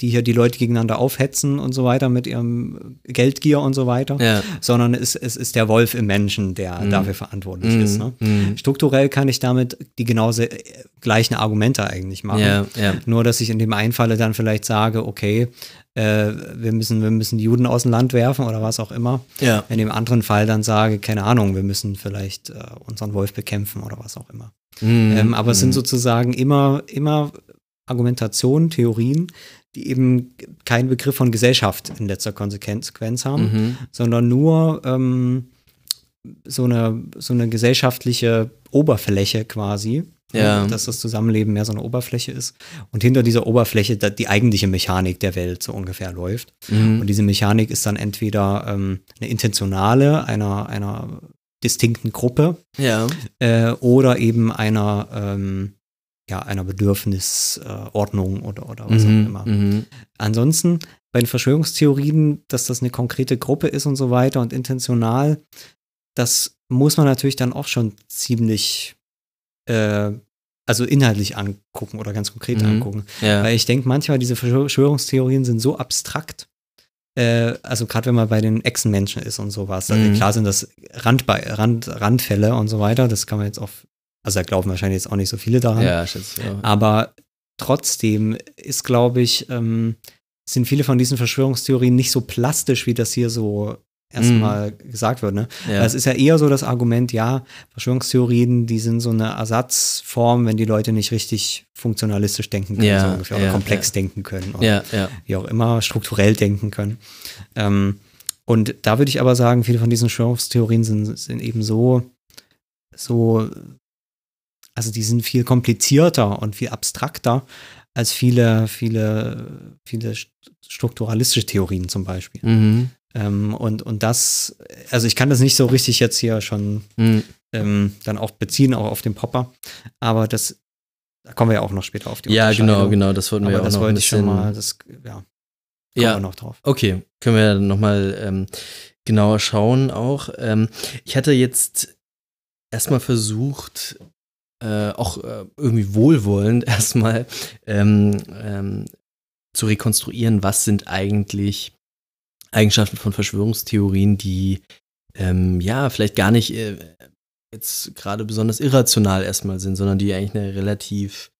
die hier die Leute gegeneinander aufhetzen und so weiter mit ihrem Geldgier und so weiter, Ja. sondern es, es ist der Wolf im Menschen, der der Mhm. dafür verantwortlich Mhm. ist. Ne? Mhm. Strukturell kann ich damit die genauso äh, gleichen Argumente eigentlich machen. Ja, ja. Nur, dass ich in dem einen Falle dann vielleicht sage, okay, äh, wir, müssen, wir müssen die Juden aus dem Land werfen oder was auch immer. Ja. In dem anderen Fall dann sage, keine Ahnung, wir müssen vielleicht äh, unseren Wolf bekämpfen oder was auch immer. Mhm. Ähm, aber es sind sozusagen immer, immer Argumentationen, Theorien, die eben keinen Begriff von Gesellschaft in letzter Konsequenz haben, Mhm. sondern nur ähm, so, eine, so eine gesellschaftliche Oberfläche quasi. Ja. Dass das Zusammenleben mehr so eine Oberfläche ist. Und hinter dieser Oberfläche die eigentliche Mechanik der Welt so ungefähr läuft. Mhm. Und diese Mechanik ist dann entweder ähm, eine intentionale einer, einer distinkten Gruppe Ja. äh, oder eben einer, ähm, ja, einer Bedürfnisordnung äh, oder, oder was auch Mhm. immer. Mhm. Ansonsten bei den Verschwörungstheorien, dass das eine konkrete Gruppe ist und so weiter und intentional, das muss man natürlich dann auch schon ziemlich, äh, also inhaltlich angucken oder ganz konkret Mhm. angucken. Ja. Weil ich denke, manchmal diese Verschwörungstheorien sind so abstrakt, äh, also gerade wenn man bei den Echsenmenschen ist und sowas. Also Mhm. klar sind das Randbe Rand Randfälle und so weiter, das kann man jetzt auf, also da glauben wahrscheinlich jetzt auch nicht so viele daran. ja, schätze auch. Aber trotzdem ist, glaube ich, ähm, sind viele von diesen Verschwörungstheorien nicht so plastisch, wie das hier so erstmal gesagt wird. Ne? Ja. Weil Es ist ja eher so das Argument, ja, Verschwörungstheorien, die sind so eine Ersatzform, wenn die Leute nicht richtig funktionalistisch denken können, Ja, so ungefähr, oder ja, komplex ja. denken können. Oder wie auch immer, strukturell denken können. Ähm, und da würde ich aber sagen, viele von diesen Verschwörungstheorien sind, sind eben so, so, also die sind viel komplizierter und viel abstrakter als viele, viele, viele st- strukturalistische Theorien zum Beispiel. Mhm. Ähm, und, und das, also ich kann das nicht so richtig jetzt hier schon Mhm. ähm, dann auch beziehen, auch auf den Popper, aber das, da kommen wir ja auch noch später auf die Ja, genau, genau. Das wollten wir Aber auch das noch ein wollte ich schon mal, das, ja, kommen Ja. wir noch drauf. Okay, können wir nochmal ähm, genauer schauen auch. Ähm, ich hatte jetzt erstmal versucht, äh, auch äh, irgendwie wohlwollend erstmal ähm, ähm, zu rekonstruieren, was sind eigentlich Eigenschaften von Verschwörungstheorien, die ähm, ja vielleicht gar nicht äh, jetzt gerade besonders irrational erstmal sind, sondern die eigentlich eine relativ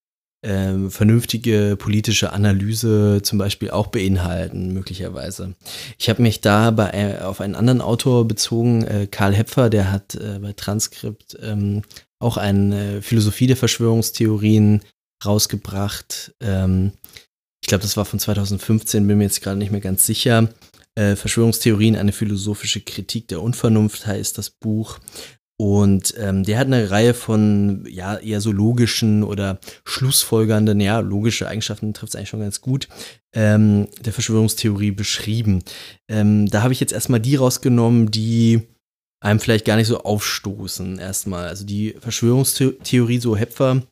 ähm, vernünftige politische Analyse zum Beispiel auch beinhalten, möglicherweise. Ich habe mich da bei, äh, auf einen anderen Autor bezogen, äh, Karl Hepfer, der hat äh, bei Transkript ähm, auch eine Philosophie der Verschwörungstheorien rausgebracht. Ähm, ich glaube, das war von 2015, bin mir jetzt gerade nicht mehr ganz sicher. Äh, Verschwörungstheorien, eine philosophische Kritik der Unvernunft heißt das Buch. Und ähm, der hat eine Reihe von ja eher so logischen oder schlussfolgernden, ja, logische Eigenschaften trifft es eigentlich schon ganz gut, ähm, der Verschwörungstheorie beschrieben. Ähm, da habe ich jetzt erstmal die rausgenommen, die einem vielleicht gar nicht so aufstoßen, erstmal. Also die Verschwörungstheorie, so Hepfer,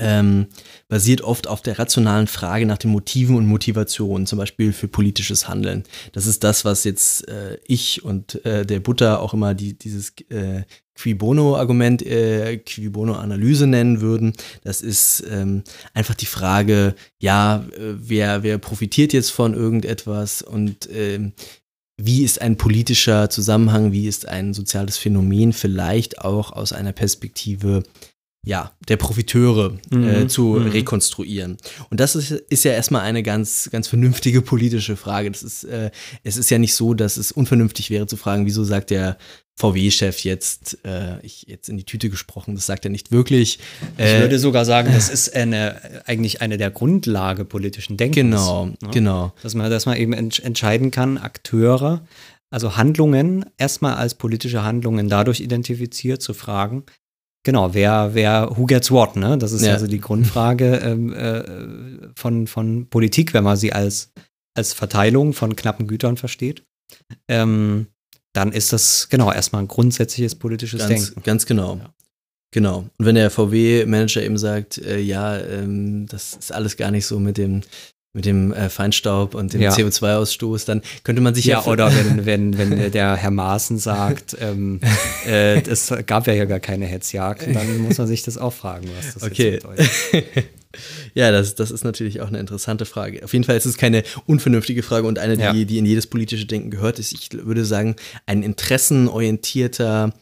ähm, basiert oft auf der rationalen Frage nach den Motiven und Motivationen, zum Beispiel für politisches Handeln. Das ist das, was jetzt äh, ich und äh, der Butter auch immer die, dieses äh, Qui Bono-Argument, äh, Qui Bono-Analyse nennen würden. Das ist ähm, einfach die Frage, ja, äh, wer, wer profitiert jetzt von irgendetwas und ähm, wie ist ein politischer Zusammenhang, wie ist ein soziales Phänomen vielleicht auch aus einer Perspektive ja, der Profiteure äh, Mhm. zu Mhm. rekonstruieren. Und das ist, ist ja erstmal eine ganz, ganz vernünftige politische Frage. Das ist, äh, es ist ja nicht so, dass es unvernünftig wäre zu fragen, wieso sagt der VW-Chef jetzt, äh, ich jetzt in die Tüte gesprochen, das sagt er nicht wirklich. Ich Äh, würde sogar sagen, das ist eine, eigentlich eine der Grundlage politischen Denkens. genau, ne? genau. Dass man, dass man eben entsch entscheiden kann, Akteure, also Handlungen, erstmal als politische Handlungen dadurch identifiziert, zu fragen, genau, wer, wer, who gets what, ne? Das ist Ja. also die Grundfrage ähm, äh, von, von Politik, wenn man sie als, als Verteilung von knappen Gütern versteht. Ähm, dann ist das genau erstmal ein grundsätzliches politisches Ganz, Denken. ganz genau. Ja. Genau. Und wenn der VW-Manager eben sagt, äh, ja, ähm, das ist alles gar nicht so mit dem, mit dem äh, Feinstaub und dem Ja. CO2-Ausstoß, dann könnte man sich ja, Ja, oder wenn, wenn, wenn der Herr Maaßen sagt, ähm, äh, es gab ja hier gar keine Hetzjagd, dann muss man sich das auch fragen, was das Okay. jetzt bedeutet. ja, das, das ist natürlich auch eine interessante Frage. Auf jeden Fall ist es keine unvernünftige Frage und eine, die, Ja. die in jedes politische Denken gehört ist. Ich würde sagen, ein interessenorientierter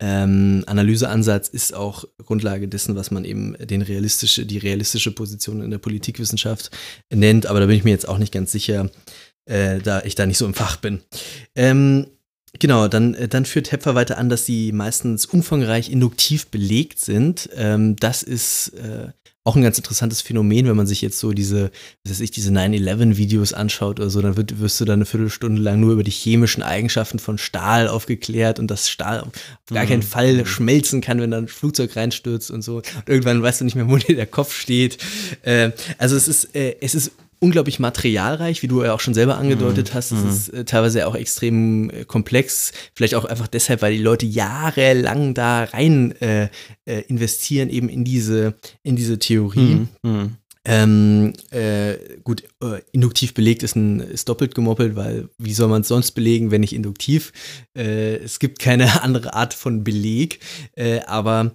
ähm, Analyseansatz ist auch Grundlage dessen, was man eben den realistische, die realistische Position in der Politikwissenschaft nennt. Aber da bin ich mir jetzt auch nicht ganz sicher, äh, da ich da nicht so im Fach bin. Ähm, Genau, dann, äh, dann führt Hepfer weiter an, dass sie meistens umfangreich induktiv belegt sind. Ähm, das ist äh, auch ein ganz interessantes Phänomen, wenn man sich jetzt so diese, was weiß ich, diese 9-11-Videos anschaut oder so, dann wird, wirst du da eine Viertelstunde lang nur über die chemischen Eigenschaften von Stahl aufgeklärt und dass Stahl auf gar keinen Mhm. Fall schmelzen kann, wenn da ein Flugzeug reinstürzt und so. Und irgendwann weißt du nicht mehr, wo dir der Kopf steht. Äh, also es ist, äh, es ist unglaublich materialreich, wie du ja auch schon selber angedeutet hast. Es ist äh, teilweise auch extrem äh, komplex. Vielleicht auch einfach deshalb, weil die Leute jahrelang da rein äh, äh, investieren, eben in diese, in diese Theorie. Mhm. Ähm, äh, gut, induktiv belegt ist, ein, ist doppelt gemoppelt, weil wie soll man es sonst belegen, wenn nicht induktiv? Es gibt keine andere Art von Beleg, aber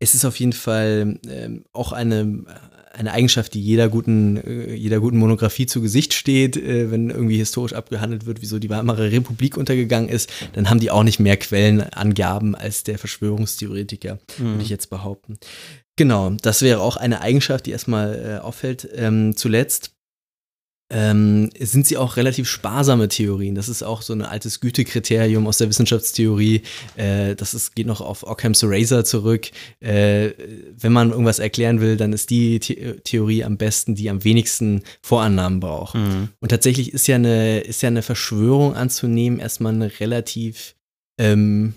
es ist auf jeden Fall ähm, auch eine, eine Eigenschaft, die jeder guten, äh, jeder guten Monographie zu Gesicht steht, äh, wenn irgendwie historisch abgehandelt wird, wieso die Weimarer Republik untergegangen ist, dann haben die auch nicht mehr Quellenangaben als der Verschwörungstheoretiker, würde ich jetzt behaupten. Genau, das wäre auch eine Eigenschaft, die erstmal äh, auffällt. Ähm, zuletzt ähm, sind sie auch relativ sparsame Theorien. Das ist auch so ein altes Gütekriterium aus der Wissenschaftstheorie. Äh, das ist, geht noch auf Occam's Razor zurück. Äh, wenn man irgendwas erklären will, dann ist die The Theorie am besten, die am wenigsten Vorannahmen braucht. Und tatsächlich ist ja eine, ist ja eine Verschwörung anzunehmen erstmal eine relativ ähm,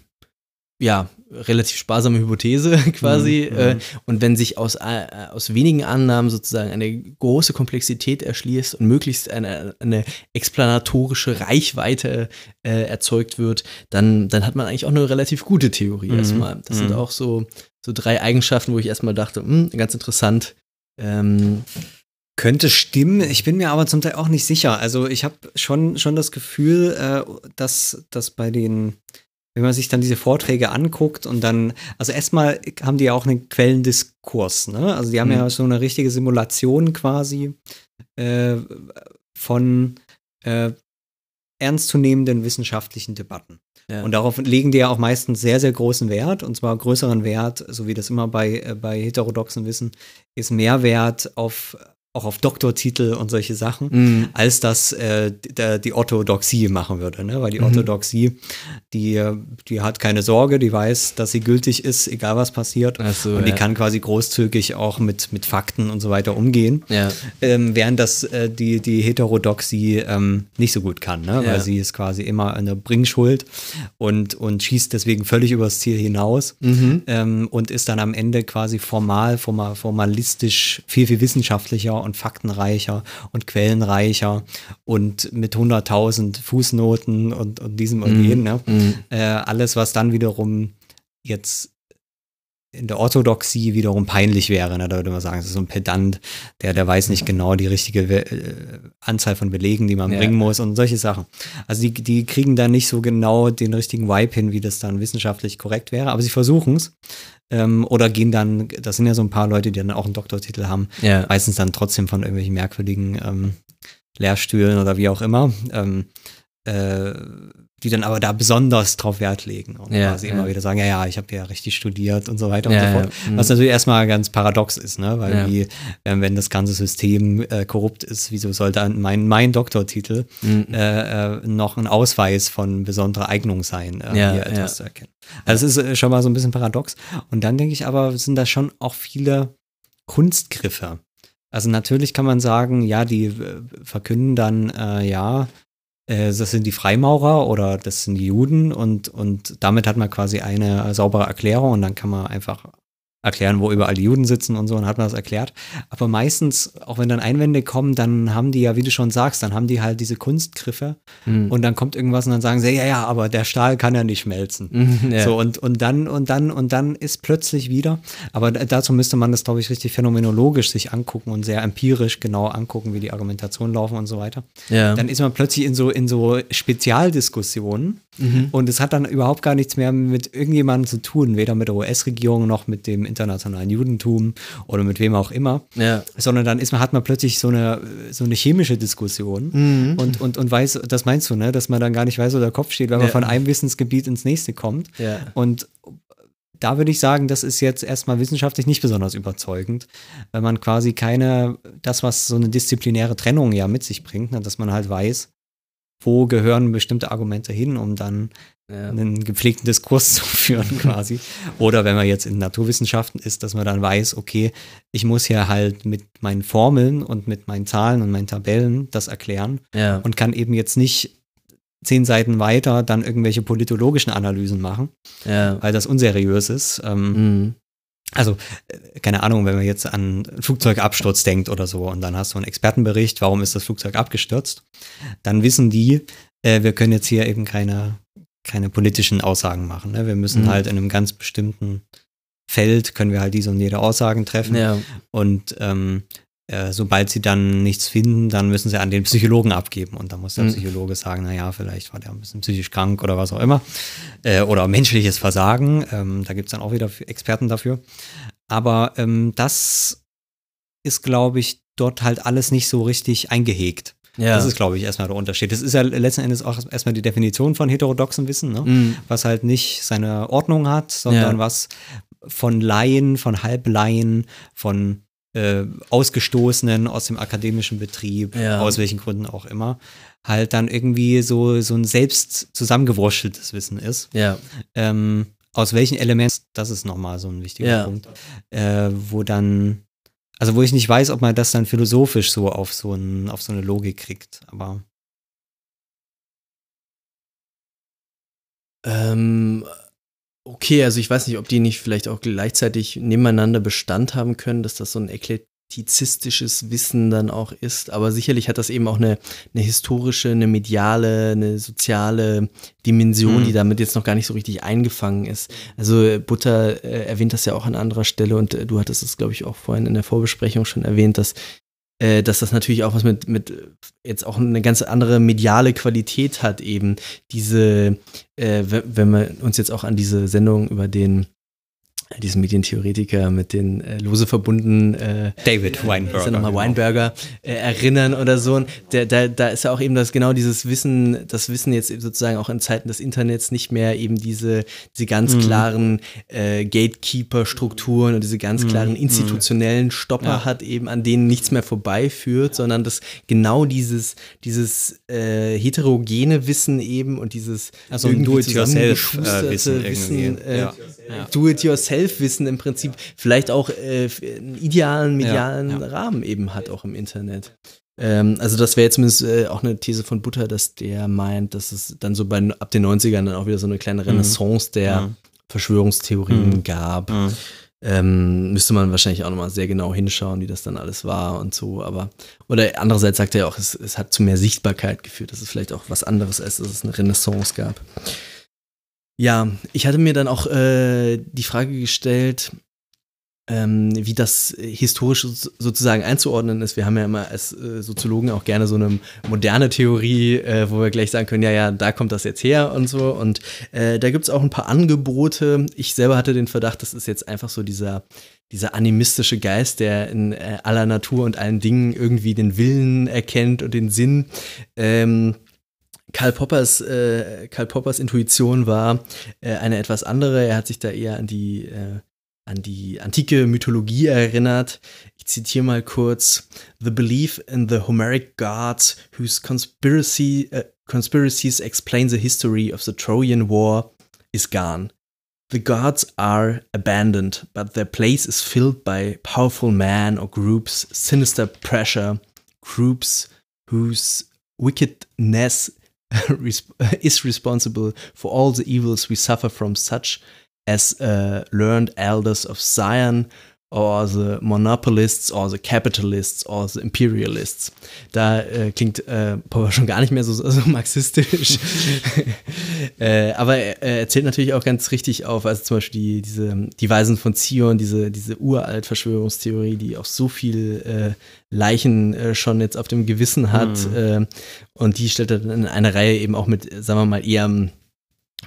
ja, relativ sparsame Hypothese quasi. Mhm, äh, mhm. und wenn sich aus, äh, aus wenigen Annahmen sozusagen eine große Komplexität erschließt und möglichst eine, eine explanatorische Reichweite äh, erzeugt wird, dann, dann hat man eigentlich auch eine relativ gute Theorie Mhm, erstmal. Das sind mhm. auch so, so drei Eigenschaften, wo ich erstmal dachte, hm, ganz interessant. Ähm, Könnte stimmen, ich bin mir aber zum Teil auch nicht sicher. Also ich habe schon, schon das Gefühl, äh, dass, dass bei den, wenn man sich dann diese Vorträge anguckt und dann, also erstmal haben die ja auch einen Quellendiskurs, ne? Also die haben Mhm. ja so eine richtige Simulation quasi äh, von äh, ernstzunehmenden wissenschaftlichen Debatten. ja. Und darauf legen die ja auch meistens sehr, sehr großen Wert, und zwar größeren Wert, so wie das immer bei, äh, bei heterodoxen Wissen ist, mehr Wert auf, auch auf Doktortitel und solche Sachen, Mhm. als das äh, die, die Orthodoxie machen würde. Ne? Weil die Mhm. Orthodoxie, die, die hat keine Sorge, die weiß, dass sie gültig ist, egal was passiert. So, und die ja. kann quasi großzügig auch mit, mit Fakten und so weiter umgehen. Ja. Ähm, während das äh, die, die Heterodoxie ähm, nicht so gut kann, ne? Ja. weil sie ist quasi immer eine Bringschuld und, und schießt deswegen völlig übers Ziel hinaus Mhm. ähm, und ist dann am Ende quasi formal, formal, formalistisch viel, viel wissenschaftlicher und faktenreicher und quellenreicher und mit 100.000 Fußnoten und, und diesem und Mhm. jenem. Ne? Mhm. Äh, alles, was dann wiederum jetzt in der Orthodoxie wiederum peinlich wäre. Ne? Da würde man sagen, das ist so ein Pedant, der, der weiß nicht genau die richtige We- äh, Anzahl von Belegen, die man Ja. bringen muss und solche Sachen. Also die, die kriegen da nicht so genau den richtigen Vibe hin, wie das dann wissenschaftlich korrekt wäre, aber sie versuchen es. Ähm, oder gehen dann, das sind ja so ein paar Leute, die dann auch einen Doktortitel haben, Ja. meistens dann trotzdem von irgendwelchen merkwürdigen ähm, Lehrstühlen oder wie auch immer, ähm, äh, die dann aber da besonders drauf Wert legen und Ja, quasi ja. immer wieder sagen, ja, ja, ich habe ja richtig studiert und so weiter Ja, und so ja, fort. mhm. Was natürlich erstmal ganz paradox ist, ne? Weil Ja. wie, äh, wenn das ganze System äh, korrupt ist, wieso sollte mein, mein Doktortitel Mhm. äh, äh, noch ein Ausweis von besonderer Eignung sein, äh, Ja, hier etwas ja. zu erkennen. Also es ist äh, schon mal so ein bisschen paradox. Und dann denke ich aber, sind da schon auch viele Kunstgriffe. Also natürlich kann man sagen, ja, die äh, verkünden dann, ja, das sind die Freimaurer oder das sind die Juden und, und damit hat man quasi eine saubere Erklärung und dann kann man einfach erklären, wo überall die Juden sitzen und so, und hat man das erklärt. Aber meistens, auch wenn dann Einwände kommen, dann haben die ja, wie du schon sagst, dann haben die halt diese Kunstgriffe Mhm. und dann kommt irgendwas und dann sagen sie, ja, ja, aber der Stahl kann ja nicht schmelzen. Mhm, ja. So, und, und dann, und dann, und dann ist plötzlich wieder, aber dazu müsste man das, glaube ich, richtig phänomenologisch sich angucken und sehr empirisch genau angucken, wie die Argumentationen laufen und so weiter. ja. Dann ist man plötzlich in so, in so Spezialdiskussionen Mhm. und es hat dann überhaupt gar nichts mehr mit irgendjemandem zu tun, weder mit der US-Regierung noch mit dem internationalen Judentum oder mit wem auch immer, Ja. sondern dann ist man, hat man plötzlich so eine, so eine chemische Diskussion Mhm. und, und, und weiß, das meinst du, ne, dass man dann gar nicht weiß, wo der Kopf steht, weil man Ja. von einem Wissensgebiet ins nächste kommt. Ja. Und da würde ich sagen, das ist jetzt erstmal wissenschaftlich nicht besonders überzeugend, weil man quasi keine, das, was so eine disziplinäre Trennung ja mit sich bringt, ne, dass man halt weiß, wo gehören bestimmte Argumente hin, um dann Ja. einen gepflegten Diskurs zu führen quasi. Oder wenn man jetzt in Naturwissenschaften ist, dass man dann weiß, okay, ich muss hier halt mit meinen Formeln und mit meinen Zahlen und meinen Tabellen das erklären Ja. und kann eben jetzt nicht zehn Seiten weiter dann irgendwelche politologischen Analysen machen, ja. weil das unseriös ist. Ähm, Mhm. Also, äh, keine Ahnung, wenn man jetzt an Flugzeugabsturz denkt oder so und dann hast du einen Expertenbericht, warum ist das Flugzeug abgestürzt, dann wissen die, äh, wir können jetzt hier eben keine, keine politischen Aussagen machen. Ne? Wir müssen Mhm. halt in einem ganz bestimmten Feld, können wir halt diese und jede Aussagen treffen. Ja. Und ähm, äh, sobald sie dann nichts finden, dann müssen sie an den Psychologen abgeben. Und dann muss der Mhm. Psychologe sagen, naja, vielleicht war der ein bisschen psychisch krank oder was auch immer. Äh, oder menschliches Versagen. Ähm, da gibt es dann auch wieder Experten dafür. Aber ähm, das ist, glaube ich, dort halt alles nicht so richtig eingehegt. Ja. Das ist, glaube ich, erstmal der Unterschied. Das ist ja letzten Endes auch erstmal die Definition von heterodoxem Wissen, ne? Mhm. was halt nicht seine Ordnung hat, sondern Ja. was von Laien, von Halblaien, von äh, Ausgestoßenen aus dem akademischen Betrieb, Ja. aus welchen Gründen auch immer, halt dann irgendwie so, so ein selbst zusammengewurschteltes Wissen ist. Ja. Ähm, aus welchen Elementen, das ist nochmal so ein wichtiger Ja. Punkt, äh, wo dann, also wo ich nicht weiß, ob man das dann philosophisch so auf so, ein, auf so eine Logik kriegt, aber Ähm, okay, also ich weiß nicht, ob die nicht vielleicht auch gleichzeitig nebeneinander Bestand haben können, dass das so ein eklektizistisches Wissen dann auch ist. Aber sicherlich hat das eben auch eine, eine historische, eine mediale, eine soziale Dimension, Mhm. die damit jetzt noch gar nicht so richtig eingefangen ist. Also äh, Butter äh, erwähnt das ja auch an anderer Stelle und äh, du hattest es, glaube ich, auch vorhin in der Vorbesprechung schon erwähnt, dass äh, dass das natürlich auch was mit, mit jetzt auch eine ganz andere mediale Qualität hat, eben diese, äh, we- wenn wir uns jetzt auch an diese Sendung über den diesen Medientheoretiker mit den äh, lose verbunden äh, David ist ja Weinberger. nochmal genau. Weinberger äh, erinnern oder so. Und Der, da, da ist ja auch eben das genau dieses Wissen, das Wissen jetzt sozusagen auch in Zeiten des Internets nicht mehr eben diese, diese ganz Mhm. klaren äh, Gatekeeper-Strukturen und diese ganz klaren institutionellen Stopper Mhm. Ja. hat, eben an denen nichts mehr vorbeiführt, sondern dass genau dieses, dieses äh, heterogene Wissen eben und dieses Also ein irgendwie Do-it-yourself, äh, Wissen äh, Ja. Ja. Do-it-yourself-Wissen im Prinzip vielleicht auch äh, einen idealen medialen. Rahmen eben hat, auch im Internet. Ähm, also das wäre zumindest äh, auch eine These von Butter, dass der meint, dass es dann so bei, ab den 90ern dann auch wieder so eine kleine Renaissance der Mhm. Verschwörungstheorien Mhm. gab. Mhm. Ähm, müsste man wahrscheinlich auch nochmal sehr genau hinschauen, wie das dann alles war und so, aber oder andererseits sagt er ja auch, es, es hat zu mehr Sichtbarkeit geführt, dass es vielleicht auch was anderes ist, dass es eine Renaissance gab. Ja, ich hatte mir dann auch äh, die Frage gestellt, ähm, wie das historisch so- sozusagen einzuordnen ist. Wir haben ja immer als äh, Soziologen auch gerne so eine moderne Theorie, äh, wo wir gleich sagen können, ja, ja, da kommt das jetzt her und so. Und äh, da gibt es auch ein paar Angebote. Ich selber hatte den Verdacht, das ist jetzt einfach so dieser, dieser animistische Geist, der in äh, aller Natur und allen Dingen irgendwie den Willen erkennt und den Sinn. Ähm, Karl Poppers, äh, Karl Poppers Intuition war äh, eine etwas andere. Er hat sich da eher an die, äh, an die antike Mythologie erinnert. Ich zitiere mal kurz: The belief in the Homeric gods, whose conspiracy, äh, conspiracies explain the history of the Trojan War, is gone. The gods are abandoned, but their place is filled by powerful men or groups, sinister pressure, groups whose wickedness is responsible for all the evils we suffer from, such as uh, learned elders of Zion, or the monopolists, or the capitalists, or the imperialists. Da äh, klingt äh, Popper schon gar nicht mehr so, so marxistisch. äh, aber er, er erzählt natürlich auch ganz richtig auf, also zum Beispiel die, diese, die Weisen von Zion, diese, diese uralt Verschwörungstheorie, die auch so viel äh, Leichen äh, schon jetzt auf dem Gewissen hat. Mhm. Äh, und die stellt er dann in eine Reihe eben auch mit, sagen wir mal, eher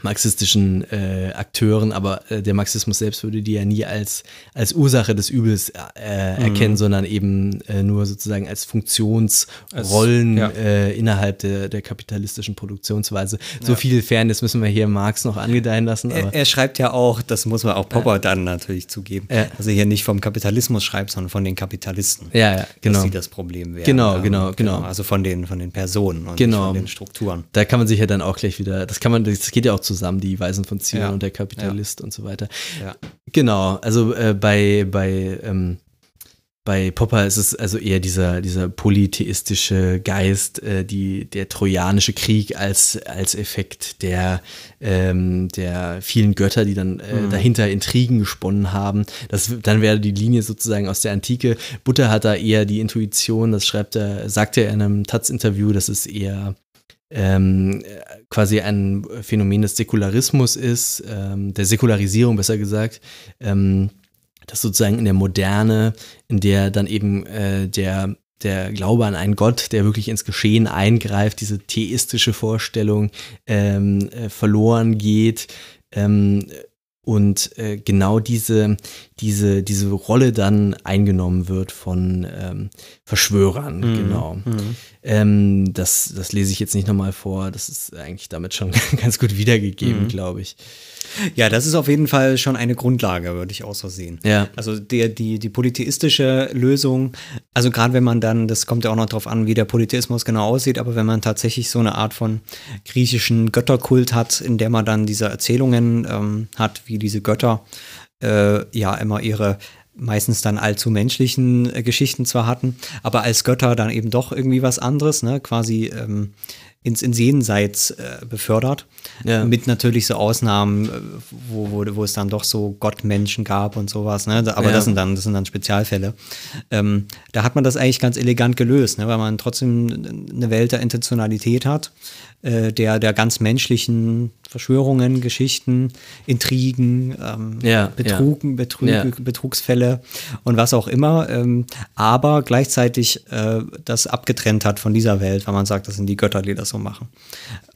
marxistischen äh, Akteuren, aber äh, der Marxismus selbst würde die ja nie als, als Ursache des Übels äh, erkennen, sondern eben äh, nur sozusagen als Funktionsrollen Als- ja. äh, innerhalb der, der kapitalistischen Produktionsweise. So viel Fairness müssen wir hier Marx noch angedeihen lassen. Er, er schreibt ja auch, das muss man auch Popper dann natürlich zugeben, Ja. dass er hier nicht vom Kapitalismus schreibt, sondern von den Kapitalisten. ja, ja, genau. Dass sie das Problem wären. Genau, genau, genau. Also von den, von den Personen und Genau. von den Strukturen. Da kann man sich ja dann auch gleich wieder, das kann man, das geht ja auch zusammen, die Weisen von Zion Ja. und der Kapitalist und so weiter. Genau, also äh, bei, bei, ähm, bei Popper ist es also eher dieser, dieser polytheistische Geist, äh, die, der trojanische Krieg als, als Effekt der, ähm, der vielen Götter, die dann äh, dahinter Intrigen gesponnen haben. Das, dann wäre die Linie sozusagen aus der Antike. Butter hat da eher die Intuition, das schreibt er, sagt er in einem Taz-Interview, dass es eher ähm, äh, quasi ein Phänomen des Säkularismus ist, ähm, der Säkularisierung besser gesagt, ähm, dass sozusagen in der Moderne, in der dann eben äh, der der Glaube an einen Gott, der wirklich ins Geschehen eingreift, diese theistische Vorstellung ähm, äh, verloren geht ähm, und äh, genau diese, diese, diese Rolle dann eingenommen wird von ähm, Verschwörern, genau. Ähm, das, das lese ich jetzt nicht nochmal vor, das ist eigentlich damit schon ganz gut wiedergegeben, glaube ich. Ja, das ist auf jeden Fall schon eine Grundlage, würde ich auch so sehen. Ja. Also der, die, die polytheistische Lösung, also gerade wenn man dann, das kommt ja auch noch drauf an, wie der Polytheismus genau aussieht, aber wenn man tatsächlich so eine Art von griechischen Götterkult hat, in der man dann diese Erzählungen ähm, hat, wie diese Götter äh, ja immer ihre meistens dann allzu menschlichen äh, Geschichten zwar hatten, aber als Götter dann eben doch irgendwie was anderes, ne, quasi ähm, ins, ins Jenseits äh, befördert. Ja. Mit natürlich so Ausnahmen, äh, wo, wo, wo es dann doch so Gottmenschen gab und sowas, ne? Aber Ja. das sind dann, das sind dann Spezialfälle. Ähm, da hat man das eigentlich ganz elegant gelöst, ne? weil man trotzdem eine Welt der Intentionalität hat, äh, der, der ganz menschlichen Verschwörungen, Geschichten, Intrigen, ähm, Ja, Betrugen, Betrug, Ja. Betrugsfälle und was auch immer, ähm, aber gleichzeitig äh, das abgetrennt hat von dieser Welt, weil man sagt, das sind die Götter, die das so machen.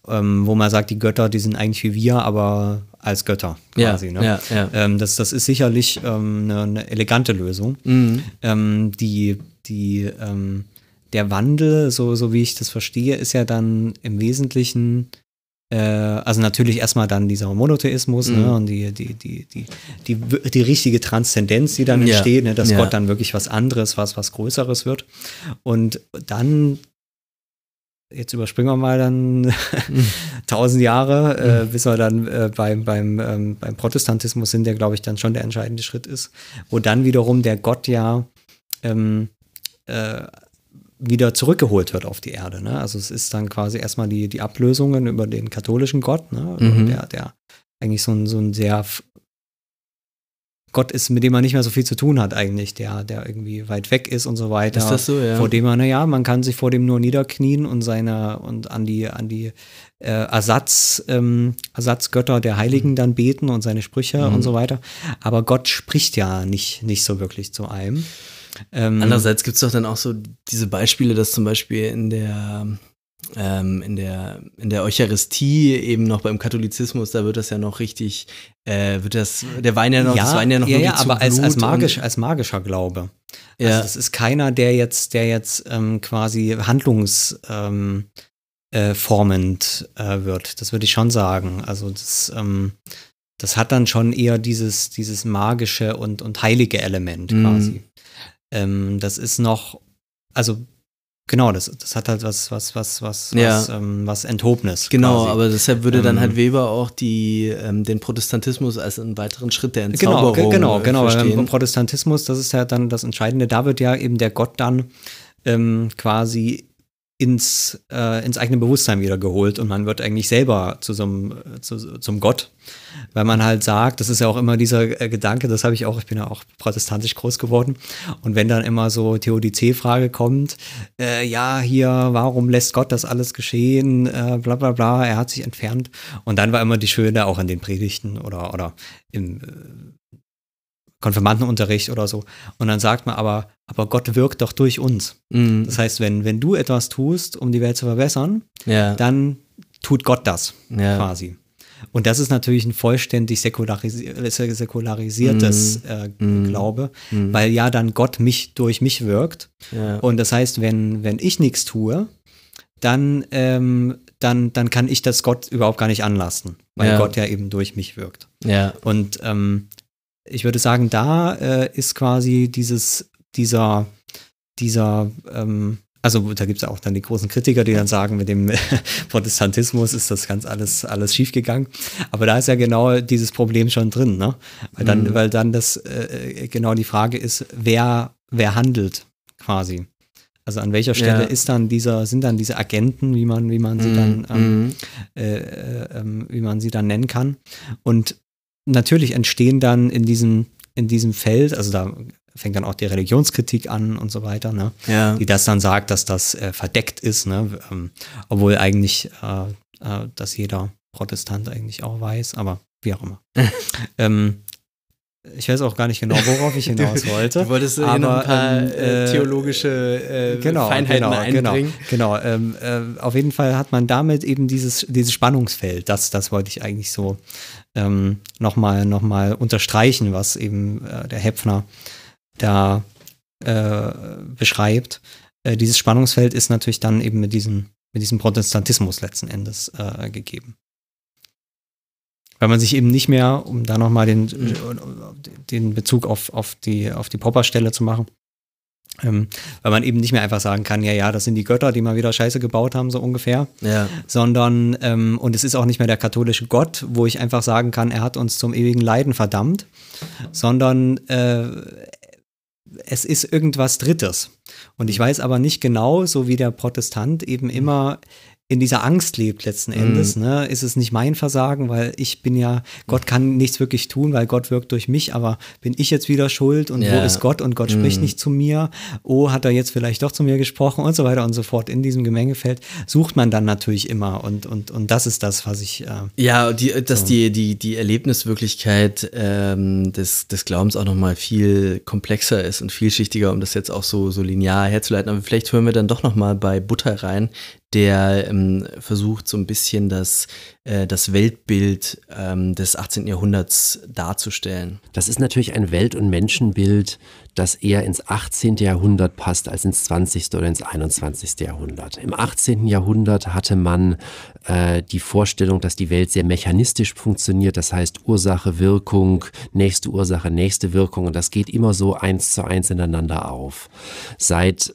Ähm, wo man sagt, die Götter, die sind eigentlich wie wir, aber als Götter Ja, quasi. ne? ja, ja. Ähm, das, das ist sicherlich ähm, eine, eine elegante Lösung. Mhm. Ähm, die, die, ähm, der Wandel, so, so wie ich das verstehe, ist ja dann im Wesentlichen äh, also natürlich erstmal dann dieser Monotheismus Mhm. ne, und die, die, die, die, die, die richtige Transzendenz, die dann Ja. entsteht, ne, dass Ja. Gott dann wirklich was anderes, was, was Größeres wird. Und dann, jetzt überspringen wir mal dann tausend Jahre, äh, bis wir dann äh, beim, beim, ähm, beim Protestantismus sind, der, glaube ich, dann schon der entscheidende Schritt ist, wo dann wiederum der Gott ja ähm, äh, wieder zurückgeholt wird auf die Erde. Ne? Also es ist dann quasi erstmal die, die Ablösungen über den katholischen Gott, ne? Mhm. der, der eigentlich so ein, so ein sehr Gott ist, mit dem man nicht mehr so viel zu tun hat eigentlich, der, der irgendwie weit weg ist und so weiter. Ist das so, ja? Vor dem man, naja, man kann sich vor dem nur niederknien und seine und an die, an die äh, Ersatz, ähm, Ersatzgötter der Heiligen dann beten und seine Sprüche Mhm. und so weiter. Aber Gott spricht ja nicht, nicht so wirklich zu einem. Ähm, Andererseits gibt es doch dann auch so diese Beispiele, dass zum Beispiel in der ähm, in der in der Eucharistie eben noch beim Katholizismus, da wird das ja noch richtig, äh, wird das der Wein ja noch, das Wein ja noch ja, ja, aber als, als, magisch, als magischer Glaube. Ja. Also das ist keiner, der jetzt, der jetzt ähm, quasi handlungsformend ähm, äh, äh, wird. Das würde ich schon sagen. Also das, ähm, das hat dann schon eher dieses, dieses magische und, und heilige Element Mhm. Ähm, das ist noch, also genau, das, das hat halt was, was, was, was, Ja. was, ähm, was Enthobenes. Genau, quasi. aber deshalb würde dann Ähm, halt Weber auch die, ähm, den Protestantismus als einen weiteren Schritt der Genau, Entzauberung ge- genau, äh, genau. Beim verstehen. Protestantismus, das ist ja dann das Entscheidende. Da wird ja eben der Gott dann ähm, quasi ins, äh, ins eigene Bewusstsein wieder geholt und man wird eigentlich selber zu so einem, äh, zu, zum Gott, weil man halt sagt, das ist ja auch immer dieser äh, Gedanke, das habe ich auch, ich bin ja auch protestantisch groß geworden. Und wenn dann immer so Theodizee-Frage kommt, äh, ja, hier, warum lässt Gott das alles geschehen, äh, bla bla bla, er hat sich entfernt. Und dann war immer die Schöne auch in den Predigten oder, oder im äh, Konfirmandenunterricht oder so. Und dann sagt man aber, aber Gott wirkt doch durch uns. Mhm. Das heißt, wenn, wenn du etwas tust, um die Welt zu verbessern, ja. dann tut Gott das Ja. quasi. und das ist natürlich ein vollständig säkularisi säkularisiertes Mhm. äh, Glaube, weil ja dann Gott mich durch mich wirkt. Ja. Und das heißt, wenn, wenn ich nichts tue, dann, ähm, dann, dann kann ich das Gott überhaupt gar nicht anlasten, weil Ja. Gott ja eben durch mich wirkt. Ja. Und ähm, ich würde sagen, da äh, ist quasi dieses, dieser, dieser, ähm, also da gibt es auch dann die großen Kritiker, die dann sagen, mit dem Protestantismus ist das ganz alles, alles schiefgegangen. Aber da ist ja genau dieses Problem schon drin, ne? Weil dann, Mhm. weil dann das äh, genau die Frage ist, wer, wer handelt quasi. Also an welcher Stelle Ja. ist dann dieser, sind dann diese Agenten, wie man, wie man sie dann ähm, Mhm. äh, äh, ähm, wie man sie dann nennen kann. Und natürlich entstehen dann in diesem, in diesem Feld, also da fängt dann auch die Religionskritik an und so weiter, ne? Ja. die das dann sagt, dass das äh, verdeckt ist, ne? ähm, obwohl eigentlich äh, äh, das jeder Protestant eigentlich auch weiß, aber wie auch immer. ähm, ich weiß auch gar nicht genau, worauf ich hinaus wollte. Du wolltest hier noch ein aber, paar ähm, äh, äh, theologische äh, genau, Feinheiten genau, einbringen. Genau, genau. Ähm, äh, auf jeden Fall hat man damit eben dieses, dieses Spannungsfeld. Das, das wollte ich eigentlich so ähm, nochmal noch mal unterstreichen, was eben äh, der Hepfner da äh, beschreibt. Äh, dieses Spannungsfeld ist natürlich dann eben mit diesem, mit diesem Protestantismus letzten Endes äh, gegeben. Weil man sich eben nicht mehr, um da nochmal den, den Bezug auf, auf die, auf die Popperstelle zu machen, ähm, weil man eben nicht mehr einfach sagen kann, ja, ja, das sind die Götter, die mal wieder Scheiße gebaut haben, so ungefähr, Ja. sondern, ähm, und es ist auch nicht mehr der katholische Gott, wo ich einfach sagen kann, er hat uns zum ewigen Leiden verdammt, sondern äh, es ist irgendwas Drittes. Und ich weiß aber nicht genau, so wie der Protestant eben immer in dieser Angst lebt letzten Endes, ne, ist es nicht mein Versagen, weil ich bin ja, Gott kann nichts wirklich tun, weil Gott wirkt durch mich, aber bin ich jetzt wieder schuld und wo Ja. ist Gott und Gott spricht nicht zu mir, oh, hat er jetzt vielleicht doch zu mir gesprochen und so weiter und so fort. In diesem Gemengefeld sucht man dann natürlich immer und, und, und das ist das, was ich, äh, Ja, die, dass die, die, die Erlebniswirklichkeit ähm, des, des Glaubens auch nochmal viel komplexer ist und vielschichtiger, um das jetzt auch so, so linear herzuleiten. Aber vielleicht hören wir dann doch nochmal bei Butter rein, der ähm, versucht so ein bisschen das, äh, das Weltbild ähm, des 18. Jahrhunderts darzustellen. Das ist natürlich ein Welt- und Menschenbild, das eher ins 18. Jahrhundert passt als ins 20. oder ins 21. Jahrhundert. Im 18. Jahrhundert hatte man äh, die Vorstellung, dass die Welt sehr mechanistisch funktioniert, das heißt Ursache, Wirkung, nächste Ursache, nächste Wirkung und das geht immer so eins zu eins ineinander auf. Seit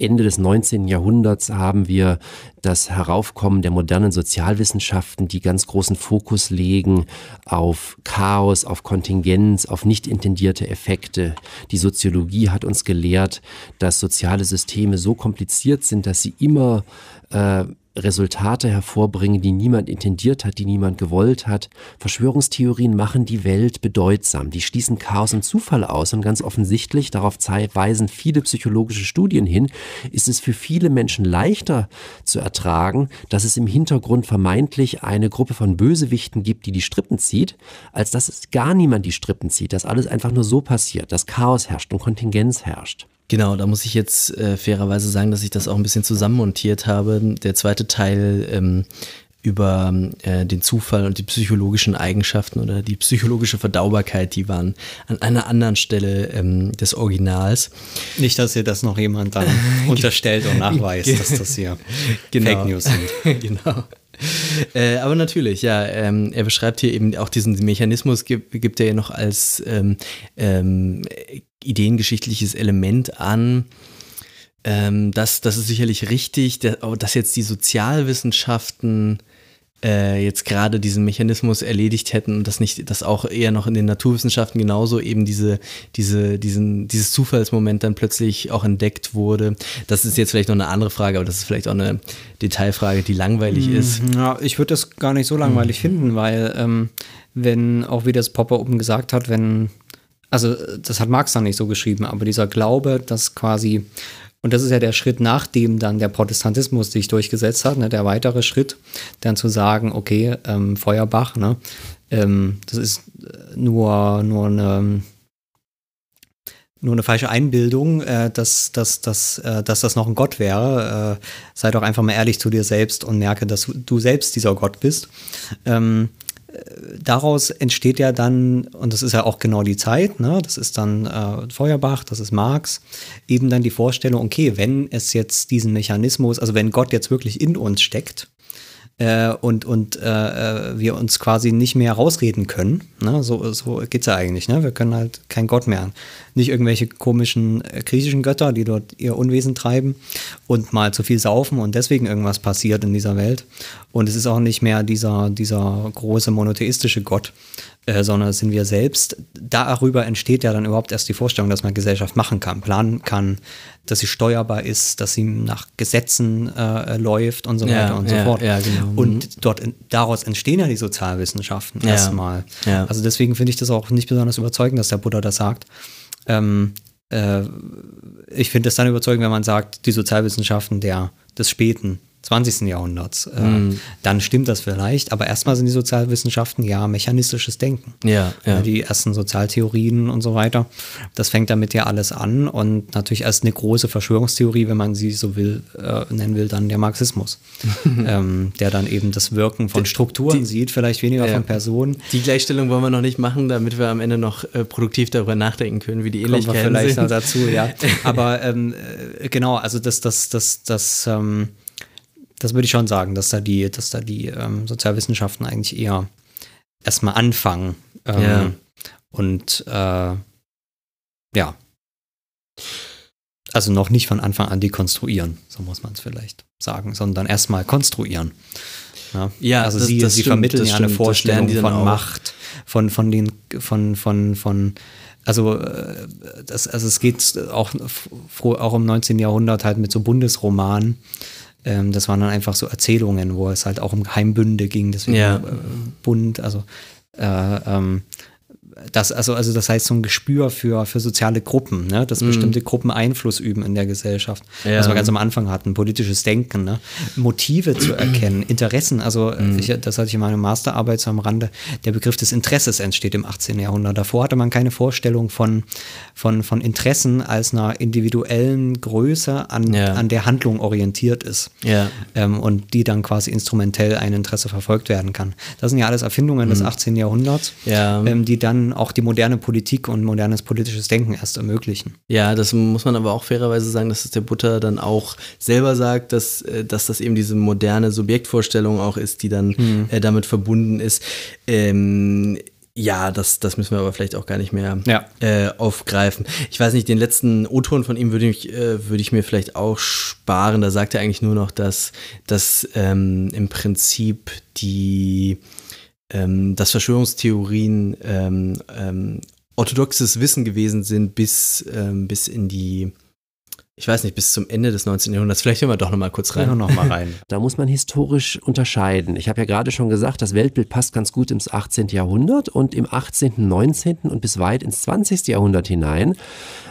Ende des 19. Jahrhunderts haben wir das Heraufkommen der modernen Sozialwissenschaften, die ganz großen Fokus legen auf Chaos, auf Kontingenz, auf nicht intendierte Effekte. Die Soziologie hat uns gelehrt, dass soziale Systeme so kompliziert sind, dass sie immer äh, Resultate hervorbringen, die niemand intendiert hat, die niemand gewollt hat. Verschwörungstheorien machen die Welt bedeutsam. Die schließen Chaos und Zufall aus und ganz offensichtlich, darauf weisen viele psychologische Studien hin, ist es für viele Menschen leichter zu ertragen, dass es im Hintergrund vermeintlich eine Gruppe von Bösewichten gibt, die die Strippen zieht, als dass es gar niemand die Strippen zieht, dass alles einfach nur so passiert, dass Chaos herrscht und Kontingenz herrscht. Genau, da muss ich jetzt äh, fairerweise sagen, dass ich das auch ein bisschen zusammenmontiert habe. Der zweite Teil ähm, über äh, den Zufall und die psychologischen Eigenschaften oder die psychologische Verdaubarkeit, die waren an einer anderen Stelle ähm, des Originals. nicht, dass ihr das noch jemand dann unterstellt und nachweist, dass das hier Fake News sind. genau. Äh, aber natürlich, ja, ähm, er beschreibt hier eben auch diesen Mechanismus, gibt, gibt er ja noch als ähm, ähm, ideengeschichtliches Element an. Ähm, das, das ist sicherlich richtig, dass jetzt die Sozialwissenschaften äh, jetzt gerade diesen Mechanismus erledigt hätten und das nicht, dass auch eher noch in den Naturwissenschaften genauso eben diese, diese, diesen, dieses Zufallsmoment dann plötzlich auch entdeckt wurde. Das ist jetzt vielleicht noch eine andere Frage, aber das ist vielleicht auch eine Detailfrage, die langweilig ist. Ja, ich würde das gar nicht so langweilig finden, weil ähm, wenn, auch wie das Popper oben gesagt hat, wenn, also das hat Marx dann nicht so geschrieben, aber dieser Glaube, dass quasi, und das ist ja der Schritt, nachdem dann der Protestantismus sich durchgesetzt hat, ne, der weitere Schritt, dann zu sagen, okay, ähm, Feuerbach, ne, ähm, das ist nur, nur eine nur eine falsche Einbildung, äh, dass, dass, dass, äh, dass das noch ein Gott wäre. Äh, sei doch einfach mal ehrlich zu dir selbst und merke, dass du selbst dieser Gott bist. Ähm, daraus entsteht ja dann, und das ist ja auch genau die Zeit, ne, das ist dann äh, Feuerbach, das ist Marx, eben dann die Vorstellung, okay, wenn es jetzt diesen Mechanismus, also wenn Gott jetzt wirklich in uns steckt, äh, und, und äh, wir uns quasi nicht mehr rausreden können. Ne? So, so geht es ja eigentlich. Ne? Wir können halt kein Gott mehr. Nicht irgendwelche komischen äh, griechischen Götter, die dort ihr Unwesen treiben und mal zu viel saufen und deswegen irgendwas passiert in dieser Welt. Und es ist auch nicht mehr dieser, dieser große monotheistische Gott, äh, sondern sind wir selbst. Darüber entsteht ja dann überhaupt erst die Vorstellung, dass man Gesellschaft machen kann, planen kann, dass sie steuerbar ist, dass sie nach Gesetzen äh, läuft und so Ja, weiter und so ja, fort. ja, genau. Und dort in, daraus entstehen ja die Sozialwissenschaften Ja, erstmal. ja. Also deswegen finde ich das auch nicht besonders überzeugend, dass der Buddha das sagt. Ähm, äh, ich finde es dann überzeugend, wenn man sagt, die Sozialwissenschaften der, des späten 20. Jahrhunderts. Äh, Mhm. Dann stimmt das vielleicht, aber erstmal sind die Sozialwissenschaften ja mechanistisches Denken. Ja, ja. Die ersten Sozialtheorien und so weiter. Das fängt damit ja alles an und natürlich erst eine große Verschwörungstheorie, wenn man sie so will, äh, nennen will, dann der Marxismus, ähm, der dann eben das Wirken von Strukturen die- sieht, vielleicht weniger Ja. von Personen. Die Gleichstellung wollen wir noch nicht machen, damit wir am Ende noch äh, produktiv darüber nachdenken können, wie die Kommen wir Ähnlichkeiten vielleicht noch sind. dazu, ja. Aber ähm, äh, genau, also das, das, das, das, ähm, das würde ich schon sagen, dass da die, dass da die ähm, Sozialwissenschaften eigentlich eher erstmal anfangen. Ähm, Ja. Und äh, ja. Also noch nicht von Anfang an dekonstruieren, so muss man es vielleicht sagen, sondern erstmal konstruieren. Ja, Ja, also das- sie, das sie stimmt, vermitteln ja eine stimmt, Vorstellung von auch. Macht, von, von den, von, von, von, also, äh, das, also es geht auch, auch im 19. Jahrhundert halt mit so Bundesromanen. Ähm, das waren dann einfach so Erzählungen, wo es halt auch um Geheimbünde ging, deswegen Ja. äh, Bund, also äh, ähm, das, also, also das heißt so ein Gespür für, für soziale Gruppen, ne? dass bestimmte Gruppen Einfluss üben in der Gesellschaft. Mhm. Ja. Was wir ganz am Anfang hatten, politisches Denken, ne? Motive zu erkennen, Interessen, also Mhm. ich, das hatte ich in meiner Masterarbeit so am Rande, der Begriff des Interesses entsteht im 18. Jahrhundert. Davor hatte man keine Vorstellung von, von, von Interessen als einer individuellen Größe, an, Ja. an der Handlung orientiert ist Ja. ähm, und die dann quasi instrumentell ein Interesse verfolgt werden kann. Das sind ja alles Erfindungen des 18. Jahrhunderts, Mhm. Ja. ähm, die dann auch die moderne Politik und modernes politisches Denken erst ermöglichen. Ja, das muss man aber auch fairerweise sagen, dass es der Butter dann auch selber sagt, dass, äh, dass das eben diese moderne Subjektvorstellung auch ist, die dann Hm. äh, damit verbunden ist. Ähm, ja, das, das müssen wir aber vielleicht auch gar nicht mehr Ja. äh, aufgreifen. Ich weiß nicht, den letzten O-Ton von ihm würde ich, äh, würde ich mir vielleicht auch sparen. Da sagt er eigentlich nur noch, dass, dass ähm, im Prinzip die ähm, dass Verschwörungstheorien ähm, ähm, orthodoxes Wissen gewesen sind bis, ähm, bis in die, ich weiß nicht, bis zum Ende des 19. Jahrhunderts. Vielleicht hören wir doch noch mal kurz Rein rein. noch mal rein. Da muss man historisch unterscheiden. Ich habe ja gerade schon gesagt, das Weltbild passt ganz gut ins 18. Jahrhundert und im 18., 19. und bis weit ins 20. Jahrhundert hinein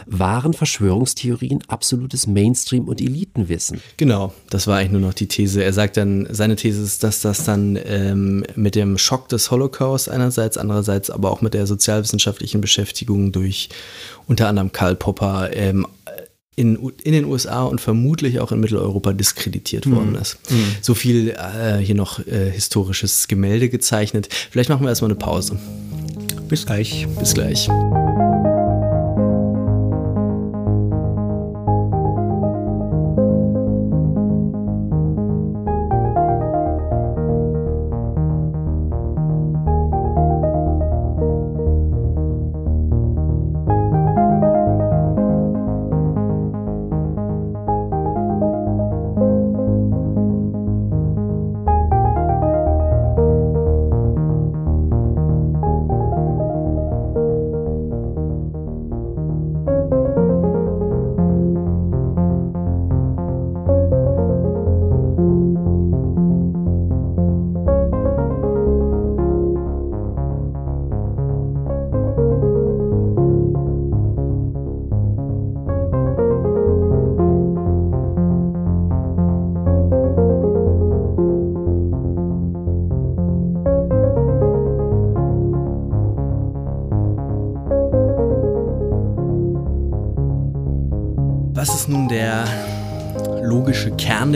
waren Verschwörungstheorien absolutes Mainstream- und Elitenwissen. Genau, das war eigentlich nur noch die These. Er sagt dann, seine These ist, dass das dann ähm, mit dem Schock des Holocaust einerseits, andererseits aber auch mit der sozialwissenschaftlichen Beschäftigung durch unter anderem Karl Popper ähm, in, in den USA und vermutlich auch in Mitteleuropa diskreditiert worden ist. So viel äh, hier noch äh, historisches Gemälde gezeichnet. Vielleicht machen wir erstmal eine Pause. Bis gleich. Bis gleich.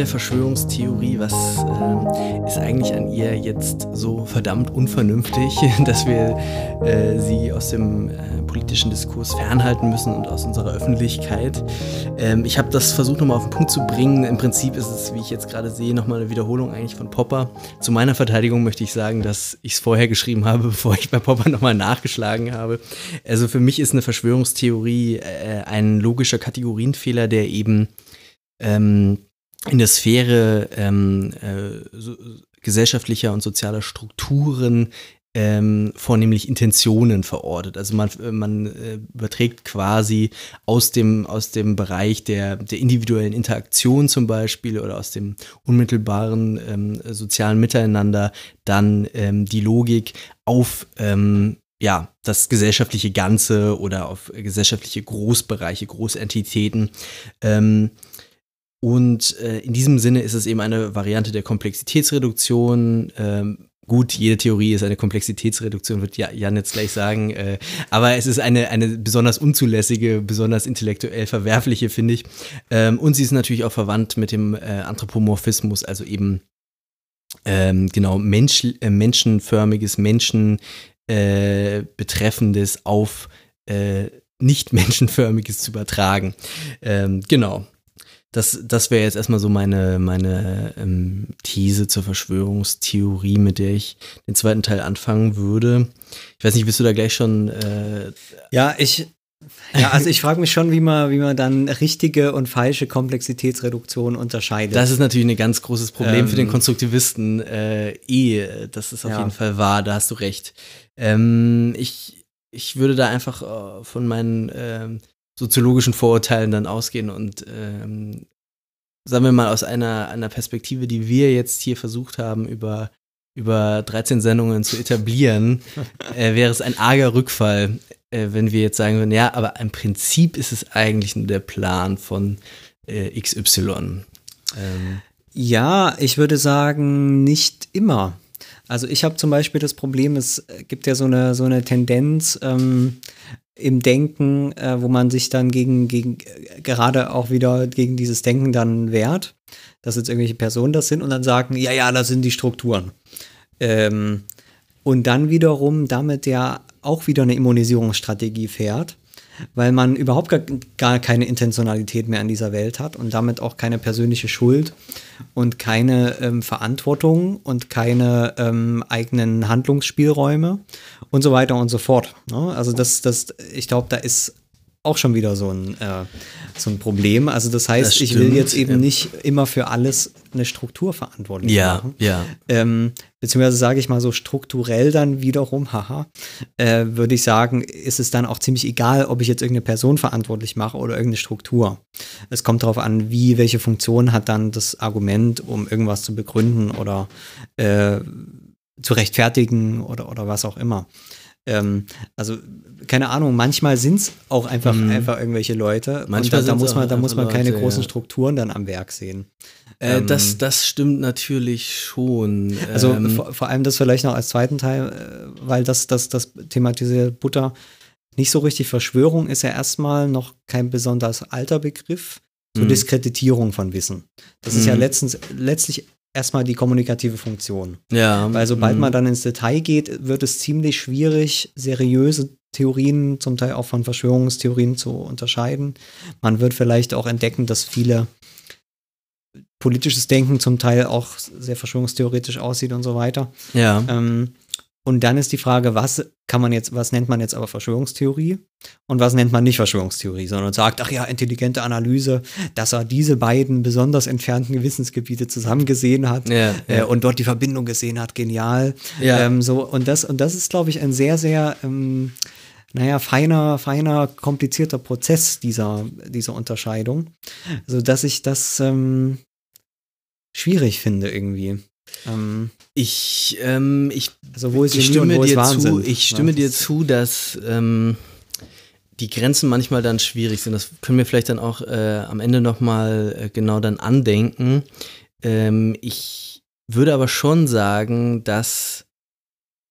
Der Verschwörungstheorie? Was äh, ist eigentlich an ihr jetzt so verdammt unvernünftig, dass wir äh, sie aus dem äh, politischen Diskurs fernhalten müssen und aus unserer Öffentlichkeit? Ähm, ich habe das versucht nochmal auf den Punkt zu bringen. Im Prinzip ist es, wie ich jetzt gerade sehe, nochmal eine Wiederholung eigentlich von Popper. Zu meiner Verteidigung möchte ich sagen, dass ich es vorher geschrieben habe, bevor ich bei Popper nochmal nachgeschlagen habe. Also für mich ist eine Verschwörungstheorie äh, ein logischer Kategorienfehler, der eben ähm, in der Sphäre ähm, äh, so, gesellschaftlicher und sozialer Strukturen ähm, vornehmlich Intentionen verortet. Also man, man äh, überträgt quasi aus dem, aus dem Bereich der, der individuellen Interaktion zum Beispiel oder aus dem unmittelbaren ähm, sozialen Miteinander dann ähm, die Logik auf ähm, ja, das gesellschaftliche Ganze oder auf gesellschaftliche Großbereiche, Großentitäten. Ähm, und äh, in diesem Sinne ist es eben eine Variante der Komplexitätsreduktion. Ähm, gut, jede Theorie ist eine Komplexitätsreduktion, wird Jan jetzt gleich sagen. Äh, aber es ist eine, eine besonders unzulässige, besonders intellektuell verwerfliche, finde ich. Ähm, und sie ist natürlich auch verwandt mit dem äh, Anthropomorphismus, also eben ähm, genau Mensch, äh, menschenförmiges, Menschen äh, auf äh, nicht menschenförmiges zu übertragen. Ähm, genau das, das wäre jetzt erstmal so meine, meine ähm, These zur Verschwörungstheorie, mit der ich den zweiten Teil anfangen würde. Ich weiß nicht, bist du da gleich schon. Äh, ja, ich. Ja, also ich frage mich schon, wie man, wie man dann richtige und falsche Komplexitätsreduktion unterscheidet. Das ist natürlich ein ganz großes Problem ähm, für den ähm. Konstruktivisten. Äh, eh, das ist auf ja. jeden Fall wahr, da hast du recht. Ähm, ich, ich würde da einfach äh, von meinen ähm, soziologischen Vorurteilen dann ausgehen und ähm, sagen wir mal aus einer, einer Perspektive, die wir jetzt hier versucht haben, über, über 13 Sendungen zu etablieren, äh, wäre es ein arger Rückfall, äh, wenn wir jetzt sagen würden, ja, aber im Prinzip ist es eigentlich nur der Plan von äh, XY. Ähm. Ja, ich würde sagen, nicht immer. Also ich habe zum Beispiel das Problem, es gibt ja so eine, so eine Tendenz, ähm, im Denken, äh, wo man sich dann gegen, gegen, gerade auch wieder gegen dieses Denken dann wehrt, dass jetzt irgendwelche Personen das sind und dann sagen, ja, ja, das sind die Strukturen. Ähm, und dann wiederum damit ja auch wieder eine Immunisierungsstrategie fährt weil man überhaupt gar, gar keine Intentionalität mehr in dieser Welt hat und damit auch keine persönliche Schuld und keine ähm, Verantwortung und keine ähm, eigenen Handlungsspielräume und so weiter und so fort. Ne? Also das, das, ich glaube, da ist auch schon wieder so ein, äh, so ein Problem. Also das heißt, das ich will jetzt eben ja. nicht immer für alles eine Struktur verantwortlich ja, machen. Ja, ähm, beziehungsweise sage ich mal so strukturell dann wiederum, haha, äh, würde ich sagen, ist es dann auch ziemlich egal, ob ich jetzt irgendeine Person verantwortlich mache oder irgendeine Struktur. Es kommt darauf an, wie, welche Funktion hat dann das Argument, um irgendwas zu begründen oder äh, zu rechtfertigen oder, oder was auch immer. Ähm, also, keine Ahnung, manchmal sind es auch einfach, mhm. einfach irgendwelche Leute. Manchmal da, da muss man, da muss man keine Leute, großen ja. Strukturen dann am Werk sehen. Äh, ähm, das, das stimmt natürlich schon. Also ähm, vor, vor, allem das vielleicht noch als zweiten Teil, äh, weil das, das, das thematisiert Butter nicht so richtig Verschwörung ist ja erstmal noch kein besonders alter Begriff zur mhm. Diskreditierung von Wissen. Das ist ja mhm. letztens, letztlich erstmal die kommunikative Funktion. Ja. Weil sobald man mhm. dann ins Detail geht, wird es ziemlich schwierig, seriöse Theorien, zum Teil auch von Verschwörungstheorien zu unterscheiden. Man wird vielleicht auch entdecken, dass viele politisches Denken zum Teil auch sehr verschwörungstheoretisch aussieht und so weiter. Ja. Ähm, und dann ist die Frage, was kann man jetzt, was nennt man jetzt aber Verschwörungstheorie und was nennt man nicht Verschwörungstheorie, sondern sagt, ach ja, intelligente Analyse, dass er diese beiden besonders entfernten Gewissensgebiete zusammengesehen hat ja, äh, ja. und dort die Verbindung gesehen hat, genial. Ja. Ähm, so, und das, und das ist, glaube ich, ein sehr, sehr, ähm, naja, feiner, feiner, komplizierter Prozess dieser, dieser Unterscheidung. So dass ich das ähm, schwierig finde irgendwie. Ähm, ich, ähm, ich, also wo ist ich stimme dir zu, ich stimme dir zu, dass ähm, die Grenzen manchmal dann schwierig sind. Das können wir vielleicht dann auch äh, am Ende nochmal äh, genau dann andenken. Ähm, ich würde aber schon sagen, dass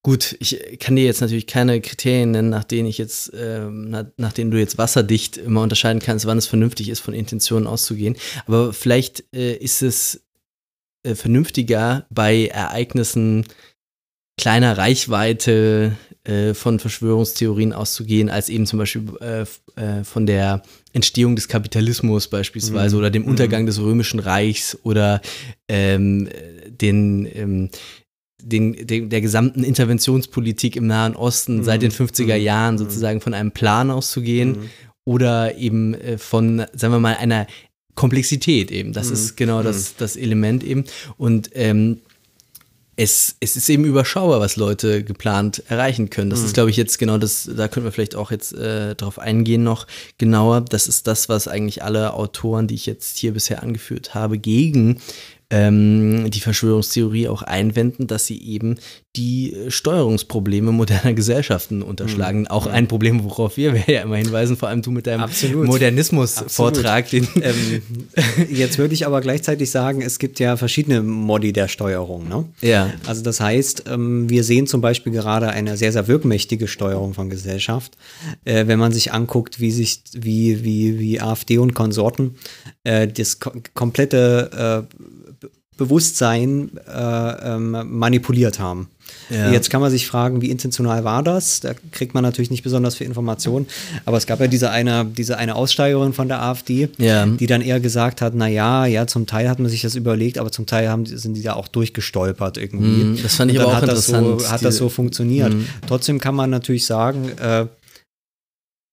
Gut, ich kann dir jetzt natürlich keine Kriterien nennen, nach denen ich jetzt, ähm, nach, nach denen du jetzt wasserdicht immer unterscheiden kannst, wann es vernünftig ist, von Intentionen auszugehen. Aber vielleicht äh, ist es äh, vernünftiger bei Ereignissen kleiner Reichweite äh, von Verschwörungstheorien auszugehen, als eben zum Beispiel äh, äh, von der Entstehung des Kapitalismus beispielsweise Mhm. oder dem Untergang des Römischen Reichs oder ähm, den ähm, den, den, der gesamten Interventionspolitik im Nahen Osten Mhm. seit den 50er Mhm. Jahren Mhm. sozusagen von einem Plan auszugehen Mhm. oder eben äh, von, sagen wir mal, einer Komplexität eben. Das Mhm. ist genau das, das Element eben. Und ähm, es, es ist eben überschaubar, was Leute geplant erreichen können. Das Mhm. ist, glaube ich, jetzt genau das, da können wir vielleicht auch jetzt äh, drauf eingehen noch genauer. Das ist das, was eigentlich alle Autoren, die ich jetzt hier bisher angeführt habe, gegen ähm, die Verschwörungstheorie auch einwenden, dass sie eben die äh, Steuerungsprobleme moderner Gesellschaften unterschlagen. Auch ein Problem, worauf wir ja immer hinweisen, vor allem du mit deinem. Modernismus-Vortrag, den Ähm, jetzt würde ich aber gleichzeitig sagen, es gibt ja verschiedene Modi der Steuerung. Ne? Ja. Also das heißt, ähm, wir sehen zum Beispiel gerade eine sehr, sehr wirkmächtige Steuerung von Gesellschaft. Äh, wenn man sich anguckt, wie sich, wie, wie, wie AfD und Konsorten äh, das ko komplette Bewusstsein äh, ähm, manipuliert haben. Ja. Jetzt kann man sich fragen, wie intentional war das? Da kriegt man natürlich nicht besonders viel Informationen. Aber es gab ja diese eine, diese eine Aussteigerin von der AfD, Ja. die dann eher gesagt hat, na ja, ja, zum Teil hat man sich das überlegt, aber zum Teil haben, sind die da auch durchgestolpert irgendwie. Mhm, das fand ich aber auch hat das interessant, So, hat das so funktioniert. Mhm. Trotzdem kann man natürlich sagen, äh,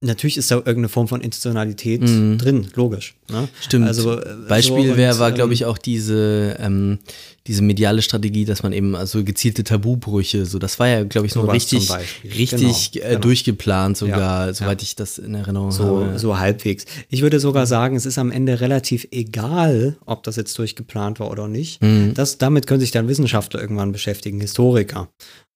natürlich ist da irgendeine Form von Institutionalität Mhm. drin, logisch. Ne? Stimmt. Also, äh, Beispiel so wär, und, war, glaube ähm, ich, auch diese, ähm, diese mediale Strategie, dass man eben also gezielte Tabubrüche, so das war ja, glaube ich, so Sowas richtig, richtig Genau, äh, genau. durchgeplant sogar, Ja, soweit ich das in Erinnerung So, habe. so halbwegs. Ich würde sogar sagen, es ist am Ende relativ egal, ob das jetzt durchgeplant war oder nicht. Mhm. Das, damit können sich dann Wissenschaftler irgendwann beschäftigen, Historiker.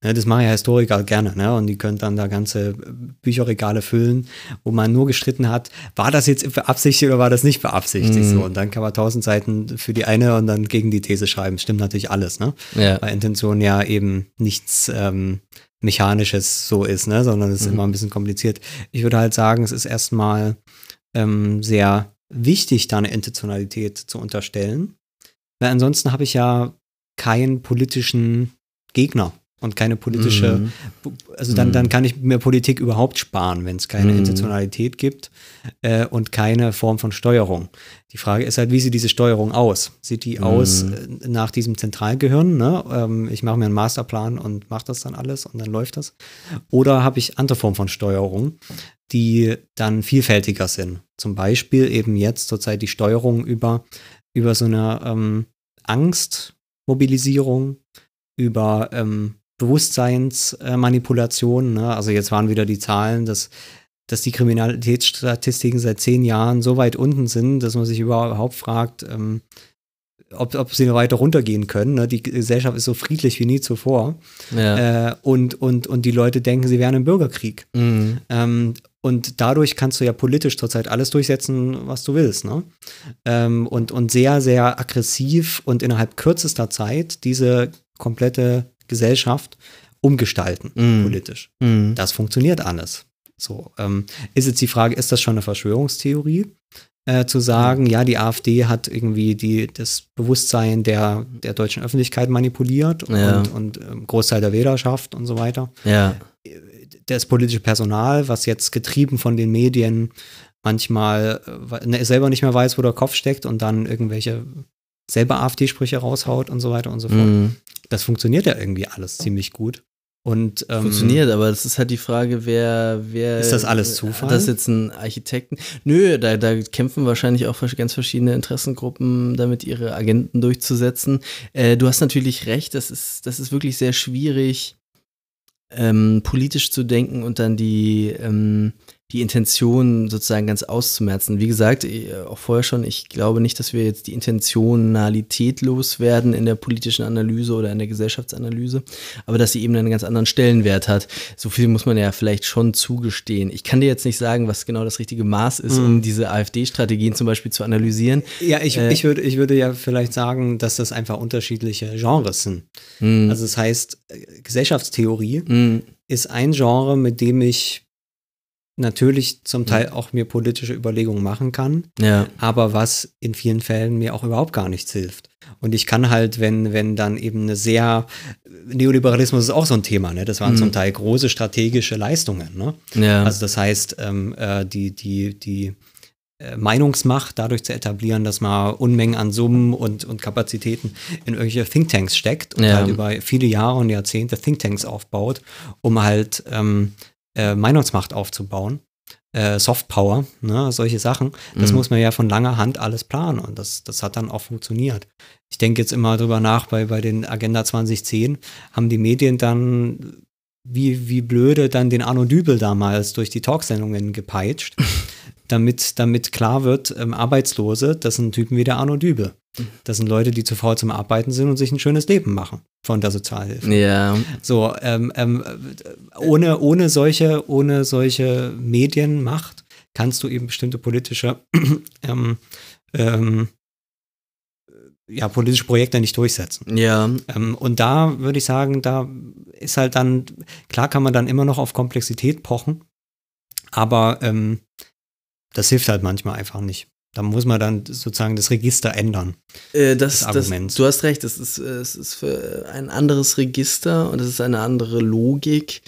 Ne, das machen ja Historiker gerne, ne? Und die können dann da ganze Bücherregale füllen, wo man nur gestritten hat, war das jetzt beabsichtigt oder war das nicht beabsichtigt? Mhm. So, und dann kann man tausend Seiten für die eine und dann gegen die These schreiben. Stimmt natürlich alles, ne? Ja. Weil Intention ja eben nichts ähm, Mechanisches so ist, ne? sondern es ist immer ein bisschen kompliziert. Ich würde halt sagen, es ist erstmal ähm, sehr wichtig, da eine Intentionalität zu unterstellen. Weil ansonsten habe ich ja keinen politischen Gegner und keine politische, Mhm. also dann, Mhm. dann kann ich mir Politik überhaupt sparen, wenn es keine Mhm. Intentionalität gibt äh, und keine Form von Steuerung. Die Frage ist halt, wie sieht diese Steuerung aus? Sieht die aus Mhm. äh, nach diesem Zentralgehirn? Ne? Ähm, ich mache mir einen Masterplan und mache das dann alles und dann läuft das. Oder habe ich andere Formen von Steuerung, die dann vielfältiger sind? Zum Beispiel eben jetzt zurzeit die Steuerung über, über so eine ähm, Angstmobilisierung, über ähm, Bewusstseinsmanipulation. Ne? Also jetzt waren wieder die Zahlen, dass, dass die Kriminalitätsstatistiken seit zehn Jahren so weit unten sind, dass man sich überhaupt fragt, ähm, ob, ob sie noch weiter runtergehen können. Ne? Die Gesellschaft ist so friedlich wie nie zuvor. Ja. Äh, und, und, und die Leute denken, sie wären im Bürgerkrieg. Mhm. Ähm, und dadurch kannst du ja politisch zurzeit alles durchsetzen, was du willst. Ne? Ähm, und, und sehr, sehr aggressiv und innerhalb kürzester Zeit diese komplette Gesellschaft umgestalten, Mhm. politisch. Mhm. Das funktioniert alles. So, ähm, ist jetzt die Frage, ist das schon eine Verschwörungstheorie? Äh, zu sagen, ja, die AfD hat irgendwie die, das Bewusstsein der, der deutschen Öffentlichkeit manipuliert Ja. und, und ähm, Großteil der Wählerschaft und so weiter Ja. das politische Personal, was jetzt getrieben von den Medien manchmal äh, ne, selber nicht mehr weiß, wo der Kopf steckt und dann irgendwelche selber AfD-Sprüche raushaut und so weiter und so fort. Mhm. Das funktioniert ja irgendwie alles ziemlich gut. Und ähm, Funktioniert, aber das ist halt die Frage, wer, wer. Ist das alles Zufall? Hat das jetzt ein Architekten? Nö, da, da kämpfen wahrscheinlich auch ganz verschiedene Interessengruppen, damit ihre Agenten durchzusetzen. Äh, du hast natürlich recht, das ist, das ist wirklich sehr schwierig, ähm, politisch zu denken und dann die, ähm, die Intention sozusagen ganz auszumerzen. Wie gesagt, äh, auch vorher schon, ich glaube nicht, dass wir jetzt die Intentionalität loswerden in der politischen Analyse oder in der Gesellschaftsanalyse, aber dass sie eben einen ganz anderen Stellenwert hat. So viel muss man ja vielleicht schon zugestehen. Ich kann dir jetzt nicht sagen, was genau das richtige Maß ist, um diese AfD-Strategien zum Beispiel zu analysieren. Ja, ich, Äh, ich, würde, ich würde ja vielleicht sagen, dass das einfach unterschiedliche Genres sind. Also das heißt, äh, Gesellschaftstheorie Mm, ist ein Genre, mit dem ich natürlich zum Teil auch mir politische Überlegungen machen kann, ja. aber was in vielen Fällen mir auch überhaupt gar nichts hilft. Und ich kann halt, wenn, wenn dann eben eine sehr, Neoliberalismus ist auch so ein Thema, ne? Das waren zum Teil große strategische Leistungen, ne? Ja. Also das heißt, ähm, äh, die, die, die äh, Meinungsmacht dadurch zu etablieren, dass man Unmengen an Summen und, und Kapazitäten in irgendwelche Thinktanks steckt und Ja. halt über viele Jahre und Jahrzehnte Thinktanks aufbaut, um halt ähm, äh, Meinungsmacht aufzubauen. Äh, Softpower, ne, solche Sachen. Das Mhm. muss man ja von langer Hand alles planen und das, das hat dann auch funktioniert. Ich denke jetzt immer drüber nach, bei, bei den Agenda 2010 haben die Medien dann wie, wie blöde dann den Arno Dübel damals durch die Talksendungen gepeitscht, damit, damit klar wird, ähm, Arbeitslose, das sind Typen wie der Arno Dübel. Das sind Leute, die zu faul zum Arbeiten sind und sich ein schönes Leben machen von der Sozialhilfe. Ja. So, ähm, ähm, äh, ohne, ohne solche, ohne solche Medienmacht kannst du eben bestimmte politische, ähm, ähm, ja, politische Projekte nicht durchsetzen. Ja. Ähm, und da würde ich sagen, da ist halt dann, klar kann man dann immer noch auf Komplexität pochen, aber ähm, das hilft halt manchmal einfach nicht. Da muss man dann sozusagen das Register ändern. Äh, das, das, Arguments. du hast recht, es ist, äh, es ist für ein anderes Register und es ist eine andere Logik.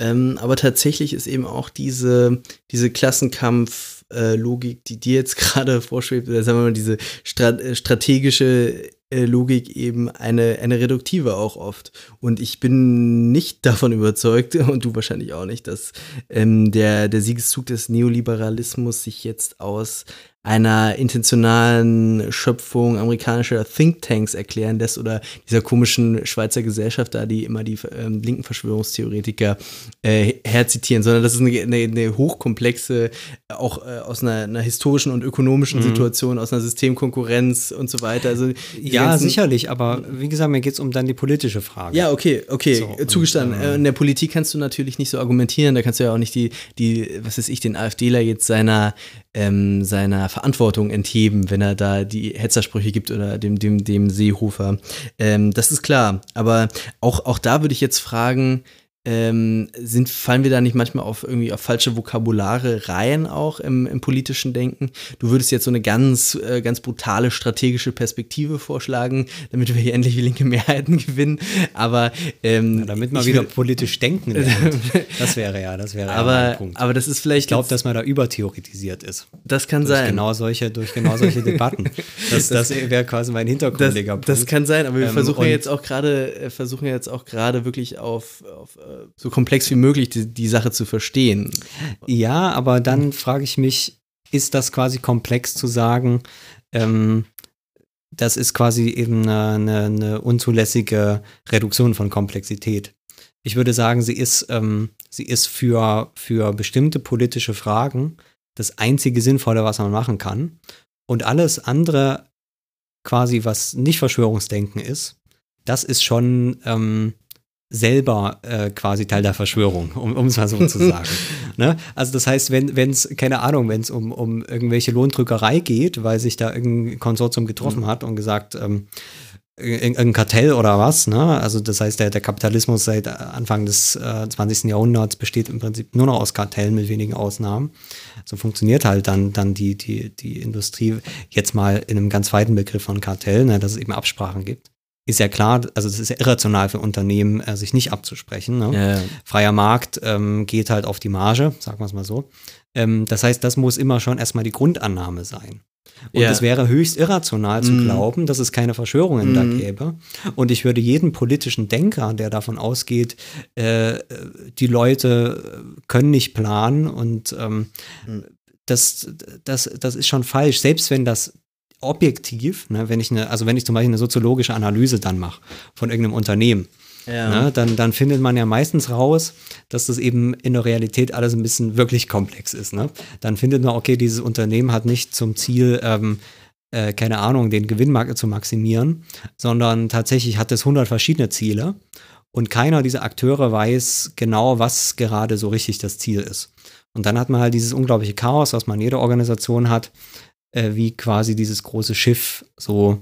Ähm, aber tatsächlich ist eben auch diese, diese Klassenkampf-Logik, die dir jetzt gerade vorschwebt, oder sagen wir mal, diese Strat äh, strategische äh, Logik eben eine, eine reduktive auch oft. Und ich bin nicht davon überzeugt, und du wahrscheinlich auch nicht, dass ähm, der, der Siegeszug des Neoliberalismus sich jetzt aus einer intentionalen Schöpfung amerikanischer Thinktanks erklären lässt oder dieser komischen Schweizer Gesellschaft da, die immer die ähm, linken Verschwörungstheoretiker äh, herzitieren, sondern das ist eine, eine, eine hochkomplexe, auch äh, aus einer, einer historischen und ökonomischen Situation, aus einer Systemkonkurrenz und so weiter. Also Ja, ganzen- sicherlich, aber wie gesagt, mir geht es um dann die politische Frage. ja, okay, okay, So, äh, zugestanden. und, ähm, Äh, In der Politik kannst du natürlich nicht so argumentieren, da kannst du ja auch nicht die, die, was weiß ich, den AfDler jetzt seiner, ähm, seiner Verantwortung entheben, wenn er da die Hetzersprüche gibt oder dem, dem, dem Seehofer. Ähm, das ist klar. Aber auch, auch da würde ich jetzt fragen, ähm, sind, fallen wir da nicht manchmal auf irgendwie auf falsche Vokabulare rein auch im, im politischen Denken? Du würdest jetzt so eine ganz, äh, ganz brutale strategische Perspektive vorschlagen, damit wir hier endlich linke Mehrheiten gewinnen. Aber ähm, Damit man wieder will- politisch denken lernt. Das wäre ja, das wäre ja aber, mein Punkt. aber das ist vielleicht ich glaube, dass man da übertheoretisiert ist. das kann Durch sein. genau solche, durch genau solche Debatten. Das, das wäre quasi mein Das, hintergründiger Punkt. das kann sein, aber wir Ähm, versuchen ja jetzt auch gerade, äh, versuchen ja jetzt auch gerade wirklich auf, auf so komplex wie möglich die, die Sache zu verstehen. Ja, aber dann frage ich mich, ist das quasi komplex zu sagen, ähm, das ist quasi eben eine, eine, unzulässige Reduktion von Komplexität. Ich würde sagen, sie ist, ähm, sie ist für, für bestimmte politische Fragen das einzige Sinnvolle, was man machen kann. Und alles andere, quasi, was nicht Verschwörungsdenken ist, das ist schon ähm, selber äh, quasi Teil der Verschwörung, um es mal so zu sagen. ne? Also das heißt, wenn es, keine Ahnung, wenn es um, um irgendwelche Lohndrückerei geht, weil sich da irgendein Konsortium getroffen hat und gesagt, ähm, ir- irgendein Kartell oder was, ne? Also das heißt, der, der Kapitalismus seit Anfang des äh, 20. Jahrhunderts besteht im Prinzip nur noch aus Kartellen mit wenigen Ausnahmen. So funktioniert halt dann, dann die, die, die Industrie jetzt mal in einem ganz weiten Begriff von Kartell, ne, dass es eben Absprachen gibt. Ist ja klar, also es ist ja irrational für Unternehmen, äh, sich nicht abzusprechen. Ne? Ja. Freier Markt ähm, geht halt auf die Marge, sagen wir es mal so. Ähm, das heißt, das muss immer schon erstmal die Grundannahme sein. Und Ja. es wäre höchst irrational zu Mhm. glauben, dass es keine Verschwörungen da Mhm. gäbe. Und ich würde jeden politischen Denker, der davon ausgeht, äh, die Leute können nicht planen und ähm, Mhm. das, das, das ist schon falsch. Selbst wenn das objektiv, ne, wenn ich eine, also wenn ich zum Beispiel eine soziologische Analyse dann mache von irgendeinem Unternehmen Ja. Ne, dann, dann findet man ja meistens raus, dass das eben in der Realität alles ein bisschen wirklich komplex ist. Ne? Dann findet man, okay, dieses Unternehmen hat nicht zum Ziel, ähm, äh, keine Ahnung, den Gewinn ma- zu maximieren, sondern tatsächlich hat es 100 verschiedene Ziele und keiner dieser Akteure weiß genau, was gerade so richtig das Ziel ist. Und dann hat man halt dieses unglaubliche Chaos, was man in jeder Organisation hat, äh, wie quasi dieses große Schiff so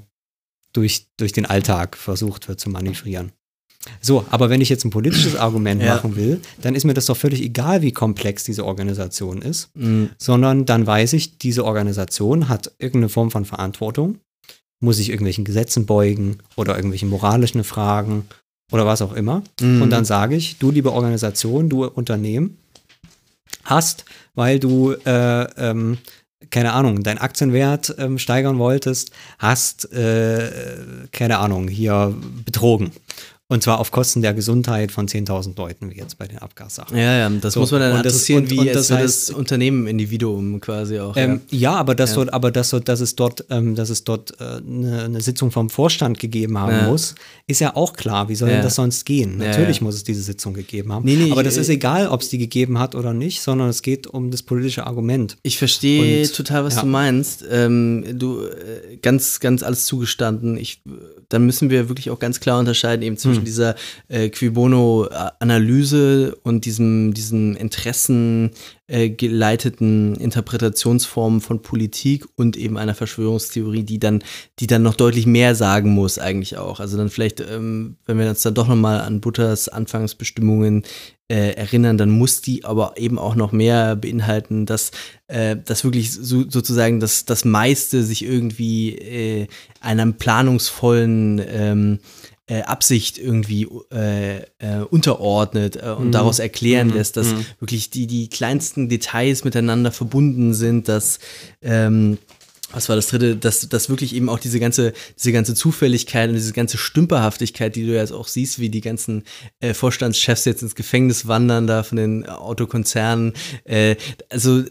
durch, durch den Alltag versucht wird zu manövrieren. So, aber wenn ich jetzt ein politisches Argument Ja. machen will, dann ist mir das doch völlig egal, wie komplex diese Organisation ist, Mhm. sondern dann weiß ich, diese Organisation hat irgendeine Form von Verantwortung, muss sich irgendwelchen Gesetzen beugen oder irgendwelchen moralischen Fragen oder was auch immer. Mhm. Und dann sage ich, du liebe Organisation, du Unternehmen, hast, weil du, äh, ähm, keine Ahnung, deinen Aktienwert ähm, steigern wolltest, hast, äh, keine Ahnung, hier betrogen. Und zwar auf Kosten der Gesundheit von 10.000 Leuten, wie jetzt bei den Abgassachen. Ja, ja, das So, muss man dann und das- adressieren, und- wie und das heißt- das Unternehmen, Individuum quasi auch. Ähm, ja, aber das Ja. wird, aber das dass es dort, ähm, dass es dort äh, eine, eine Sitzung vom Vorstand gegeben haben Ja. muss, ist ja auch klar. Wie soll Ja. denn das sonst gehen? Ja, Natürlich ja. muss es diese Sitzung gegeben haben. Nee, nee, aber das ich- ist egal, ob es die gegeben hat oder nicht, sondern es geht um das politische Argument. Ich verstehe Und- total, was ja. du meinst. Ähm, du äh, ganz, ganz alles zugestanden. Ich, dann müssen wir wirklich auch ganz klar unterscheiden eben Hm. Zwischen dieser äh, Qui Bono-Analyse und diesem, diesem Interessen äh, Interpretationsformen von Politik und eben einer Verschwörungstheorie, die dann, die dann noch deutlich mehr sagen muss eigentlich auch. Also dann vielleicht, ähm, wenn wir uns dann doch nochmal an Butters Anfangsbestimmungen äh, erinnern, dann muss die aber eben auch noch mehr beinhalten, dass, äh, dass wirklich so, sozusagen das, das meiste sich irgendwie äh, einem planungsvollen ähm, äh, Absicht irgendwie äh, äh, unterordnet äh, und daraus erklären lässt, dass wirklich die, die kleinsten Details miteinander verbunden sind, dass ähm, was war das dritte, dass, dass wirklich eben auch diese ganze, diese ganze Zufälligkeit und diese ganze Stümperhaftigkeit, die du jetzt auch siehst, wie die ganzen äh, Vorstandschefs jetzt ins Gefängnis wandern da von den Autokonzernen, äh, also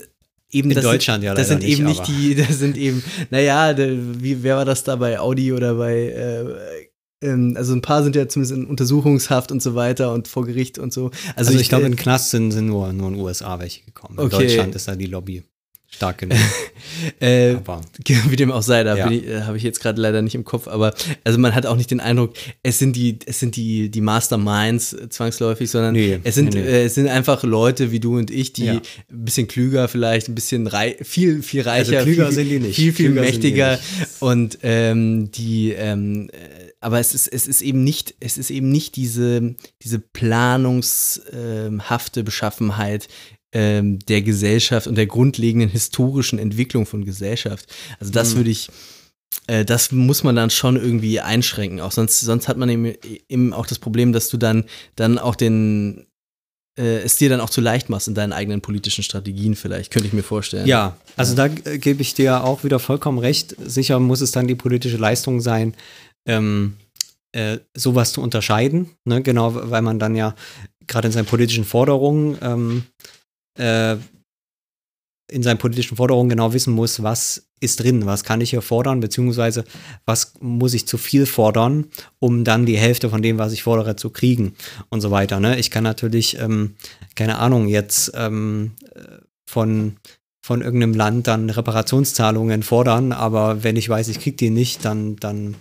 eben In das Deutschland sind, ja das sind eben nicht, nicht die, das sind eben, naja, wie, wer war das da bei Audi oder bei äh, ähm, also ein paar sind ja zumindest in Untersuchungshaft und so weiter und vor Gericht und so. Also, Also, ich, glaube, äh, in Knast sind, sind nur, nur in den USA welche gekommen. In Okay. Deutschland ist da die Lobby stark genug. äh, Aber Wie dem auch sei, da Ja. ich, äh, habe ich jetzt gerade leider nicht im Kopf, aber also man hat auch nicht den Eindruck, es sind die, es sind die, die Masterminds äh, zwangsläufig, sondern Nee, es sind, nee, nee. Äh, es sind einfach Leute wie du und ich, die Ja. ein bisschen klüger vielleicht, ein bisschen rei viel, viel reicher, Also klüger viel, sind die nicht. viel, viel Klüger mächtiger und ähm, die, ähm, äh, aber es ist, es ist eben nicht, es ist eben nicht diese, diese planungshafte Beschaffenheit, ähm, der Gesellschaft und der grundlegenden historischen Entwicklung von Gesellschaft. Also das würde ich, äh, das muss man dann schon irgendwie einschränken. Auch sonst, sonst hat man eben, eben auch das Problem, dass du dann, dann auch den, äh, es dir dann auch zu leicht machst in deinen eigenen politischen Strategien vielleicht, könnte ich mir vorstellen. Ja, also da äh, gebe ich dir auch wieder vollkommen recht. Sicher muss es dann die politische Leistung sein, ähm, äh, sowas zu unterscheiden. Ne? Genau, weil man dann ja gerade in seinen politischen Forderungen ähm, äh, in seinen politischen Forderungen genau wissen muss, was ist drin, was kann ich hier fordern, beziehungsweise was muss ich zu viel fordern, um dann die Hälfte von dem, was ich fordere, zu kriegen und so weiter. Ne? Ich kann natürlich, ähm, keine Ahnung, jetzt ähm, äh, von, von irgendeinem Land dann Reparationszahlungen fordern, aber wenn ich weiß, ich krieg die nicht, dann, dann,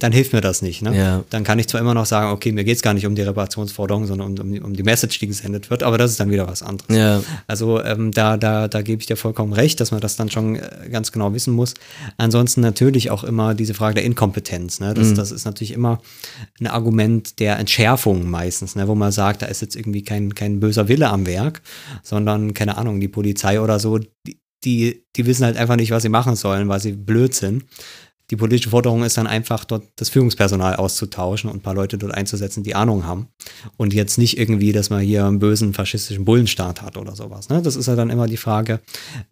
dann hilft mir das nicht. Ne? Ja. Dann kann ich zwar immer noch sagen, okay, mir geht es gar nicht um die Reparationsforderung, sondern um, um, die- um die Message, die gesendet wird, aber das ist dann wieder was anderes. Ja. Also ähm, da, da, da gebe ich dir vollkommen recht, dass man das dann schon äh, ganz genau wissen muss. Ansonsten natürlich auch immer diese Frage der Inkompetenz. Ne? Das, Mhm. das ist natürlich immer ein Argument der Entschärfung meistens, ne? wo man sagt, da ist jetzt irgendwie kein, kein böser Wille am Werk, sondern, keine Ahnung, die Polizei oder so, die, die, die wissen halt einfach nicht, was sie machen sollen, weil sie blöd sind. Die politische Forderung ist dann einfach, dort das Führungspersonal auszutauschen und ein paar Leute dort einzusetzen, die Ahnung haben. Und jetzt nicht irgendwie, dass man hier einen bösen faschistischen Bullenstaat hat oder sowas. Ne? Das ist ja dann immer die Frage,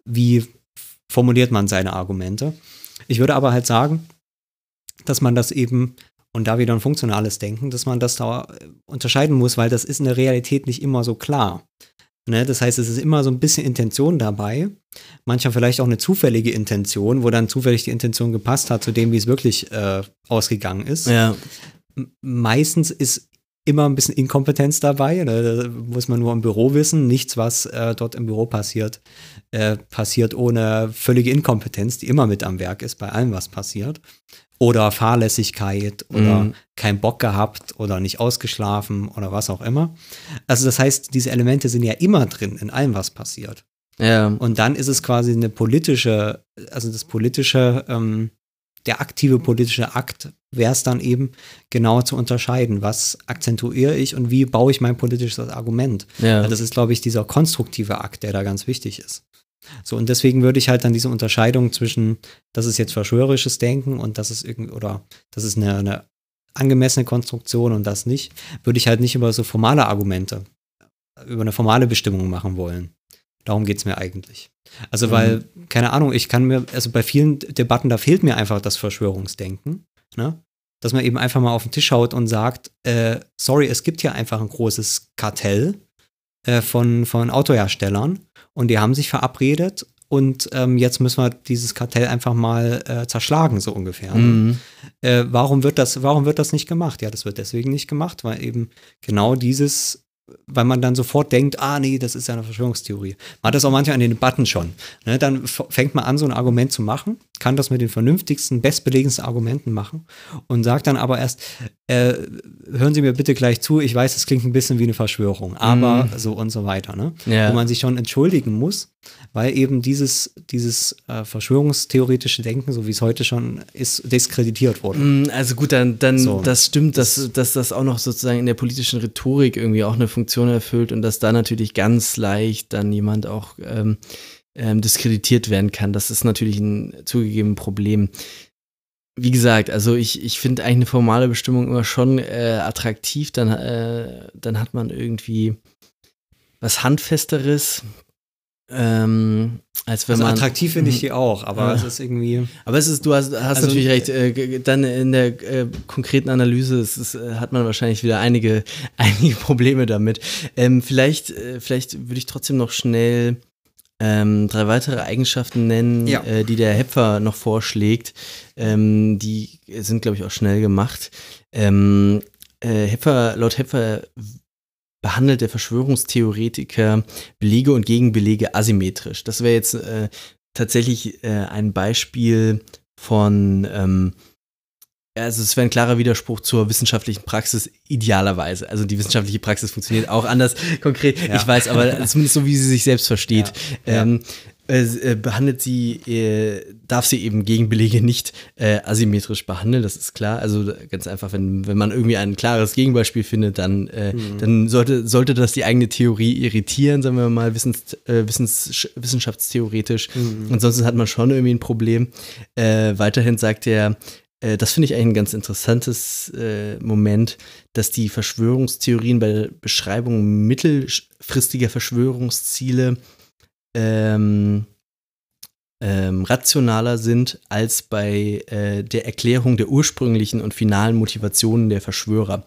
wie formuliert man seine Argumente. Ich würde aber halt sagen, dass man das eben, und da wieder ein funktionales Denken, dass man das da unterscheiden muss, weil das ist in der Realität nicht immer so klar. Ne? Das heißt, es ist immer so ein bisschen Intention dabei. Manchmal vielleicht auch eine zufällige Intention, wo dann zufällig die Intention gepasst hat zu dem, wie es wirklich äh, ausgegangen ist. Ja. meistens ist immer ein bisschen Inkompetenz dabei. Ne? Da muss man nur im Büro wissen. Nichts, was äh, dort im Büro passiert, äh, passiert ohne völlige Inkompetenz, die immer mit am Werk ist bei allem, was passiert. Oder Fahrlässigkeit oder Mhm. kein Bock gehabt oder nicht ausgeschlafen oder was auch immer. Also das heißt, diese Elemente sind ja immer drin in allem, was passiert. Ja. Und dann ist es quasi eine politische, also das politische, ähm, der aktive politische Akt wäre es dann eben genau zu unterscheiden, was akzentuiere ich und wie baue ich mein politisches Argument. Ja. Das ist, glaube ich, dieser konstruktive Akt, der da ganz wichtig ist. So, und deswegen würde ich halt dann diese Unterscheidung zwischen, das ist jetzt verschwörerisches Denken und das ist irgendwie, oder das ist eine, eine angemessene Konstruktion und das nicht, würde ich halt nicht über so formale Argumente, über eine formale Bestimmung machen wollen. Darum geht es mir eigentlich. Also, weil, keine Ahnung, ich kann mir, also bei vielen Debatten, da fehlt mir einfach das Verschwörungsdenken, ne? Dass man eben einfach mal auf den Tisch schaut und sagt, äh, sorry, es gibt hier einfach ein großes Kartell äh, von, von Autoherstellern und die haben sich verabredet und ähm, jetzt müssen wir dieses Kartell einfach mal äh, zerschlagen, so ungefähr. ne? Mhm. Äh, warum wird das, warum wird das nicht gemacht? Ja, das wird deswegen nicht gemacht, weil eben genau dieses, weil man dann sofort denkt, ah nee, das ist ja eine Verschwörungstheorie. Man hat das auch manchmal in den Debatten schon. Ne? Dann fängt man an, so ein Argument zu machen, kann das mit den vernünftigsten, bestbelegensten Argumenten machen und sagt dann aber erst, äh, hören Sie mir bitte gleich zu, ich weiß, es klingt ein bisschen wie eine Verschwörung, aber so und so weiter. Ne? Ja. Wo man sich schon entschuldigen muss, weil eben dieses, dieses äh, verschwörungstheoretische Denken, so wie es heute schon ist, diskreditiert wurde. Mm, Also gut, dann, dann So. das stimmt, dass, dass das auch noch sozusagen in der politischen Rhetorik irgendwie auch eine Funktion erfüllt und dass da natürlich ganz leicht dann jemand auch ähm, ähm, diskreditiert werden kann. Das ist natürlich ein zugegeben Problem. Wie gesagt, also ich, ich finde eigentlich eine formale Bestimmung immer schon äh, attraktiv. Dann, äh, dann hat man irgendwie was Handfesteres, ähm, als wenn Also man. attraktiv finde ich Mhm. die auch, aber Ja. es ist irgendwie. Aber es ist, du hast, hast Also, natürlich recht, äh, dann in der äh, konkreten Analyse es ist, äh, hat man wahrscheinlich wieder einige, einige Probleme damit. Ähm, vielleicht äh, vielleicht würde ich trotzdem noch schnell ähm, drei weitere Eigenschaften nennen, Ja. äh, die der Hepfer noch vorschlägt. Ähm, die sind, glaube ich, auch schnell gemacht. Ähm, äh, Hepfer, laut Hepfer behandelt der Verschwörungstheoretiker Belege und Gegenbelege asymmetrisch. Das wäre jetzt äh, tatsächlich äh, ein Beispiel von, ähm, also es wäre ein klarer Widerspruch zur wissenschaftlichen Praxis idealerweise. Also die wissenschaftliche Praxis funktioniert auch anders konkret. Ja. Ich weiß, aber zumindest so, wie sie sich selbst versteht. Ja. Ähm, äh, äh, behandelt sie, äh, darf sie eben Gegenbelege nicht äh, asymmetrisch behandeln, das ist klar. Also ganz einfach, wenn, wenn man irgendwie ein klares Gegenbeispiel findet, dann, äh, dann sollte, sollte das die eigene Theorie irritieren, sagen wir mal, wissens, äh, wissens, wissenschaftstheoretisch. Ansonsten hat man schon irgendwie ein Problem. Weiterhin sagt er, äh, das finde ich eigentlich ein ganz interessantes äh, Moment, dass die Verschwörungstheorien bei der Beschreibung mittelfristiger Verschwörungsziele ähm, ähm, rationaler sind als bei äh, der Erklärung der ursprünglichen und finalen Motivationen der Verschwörer.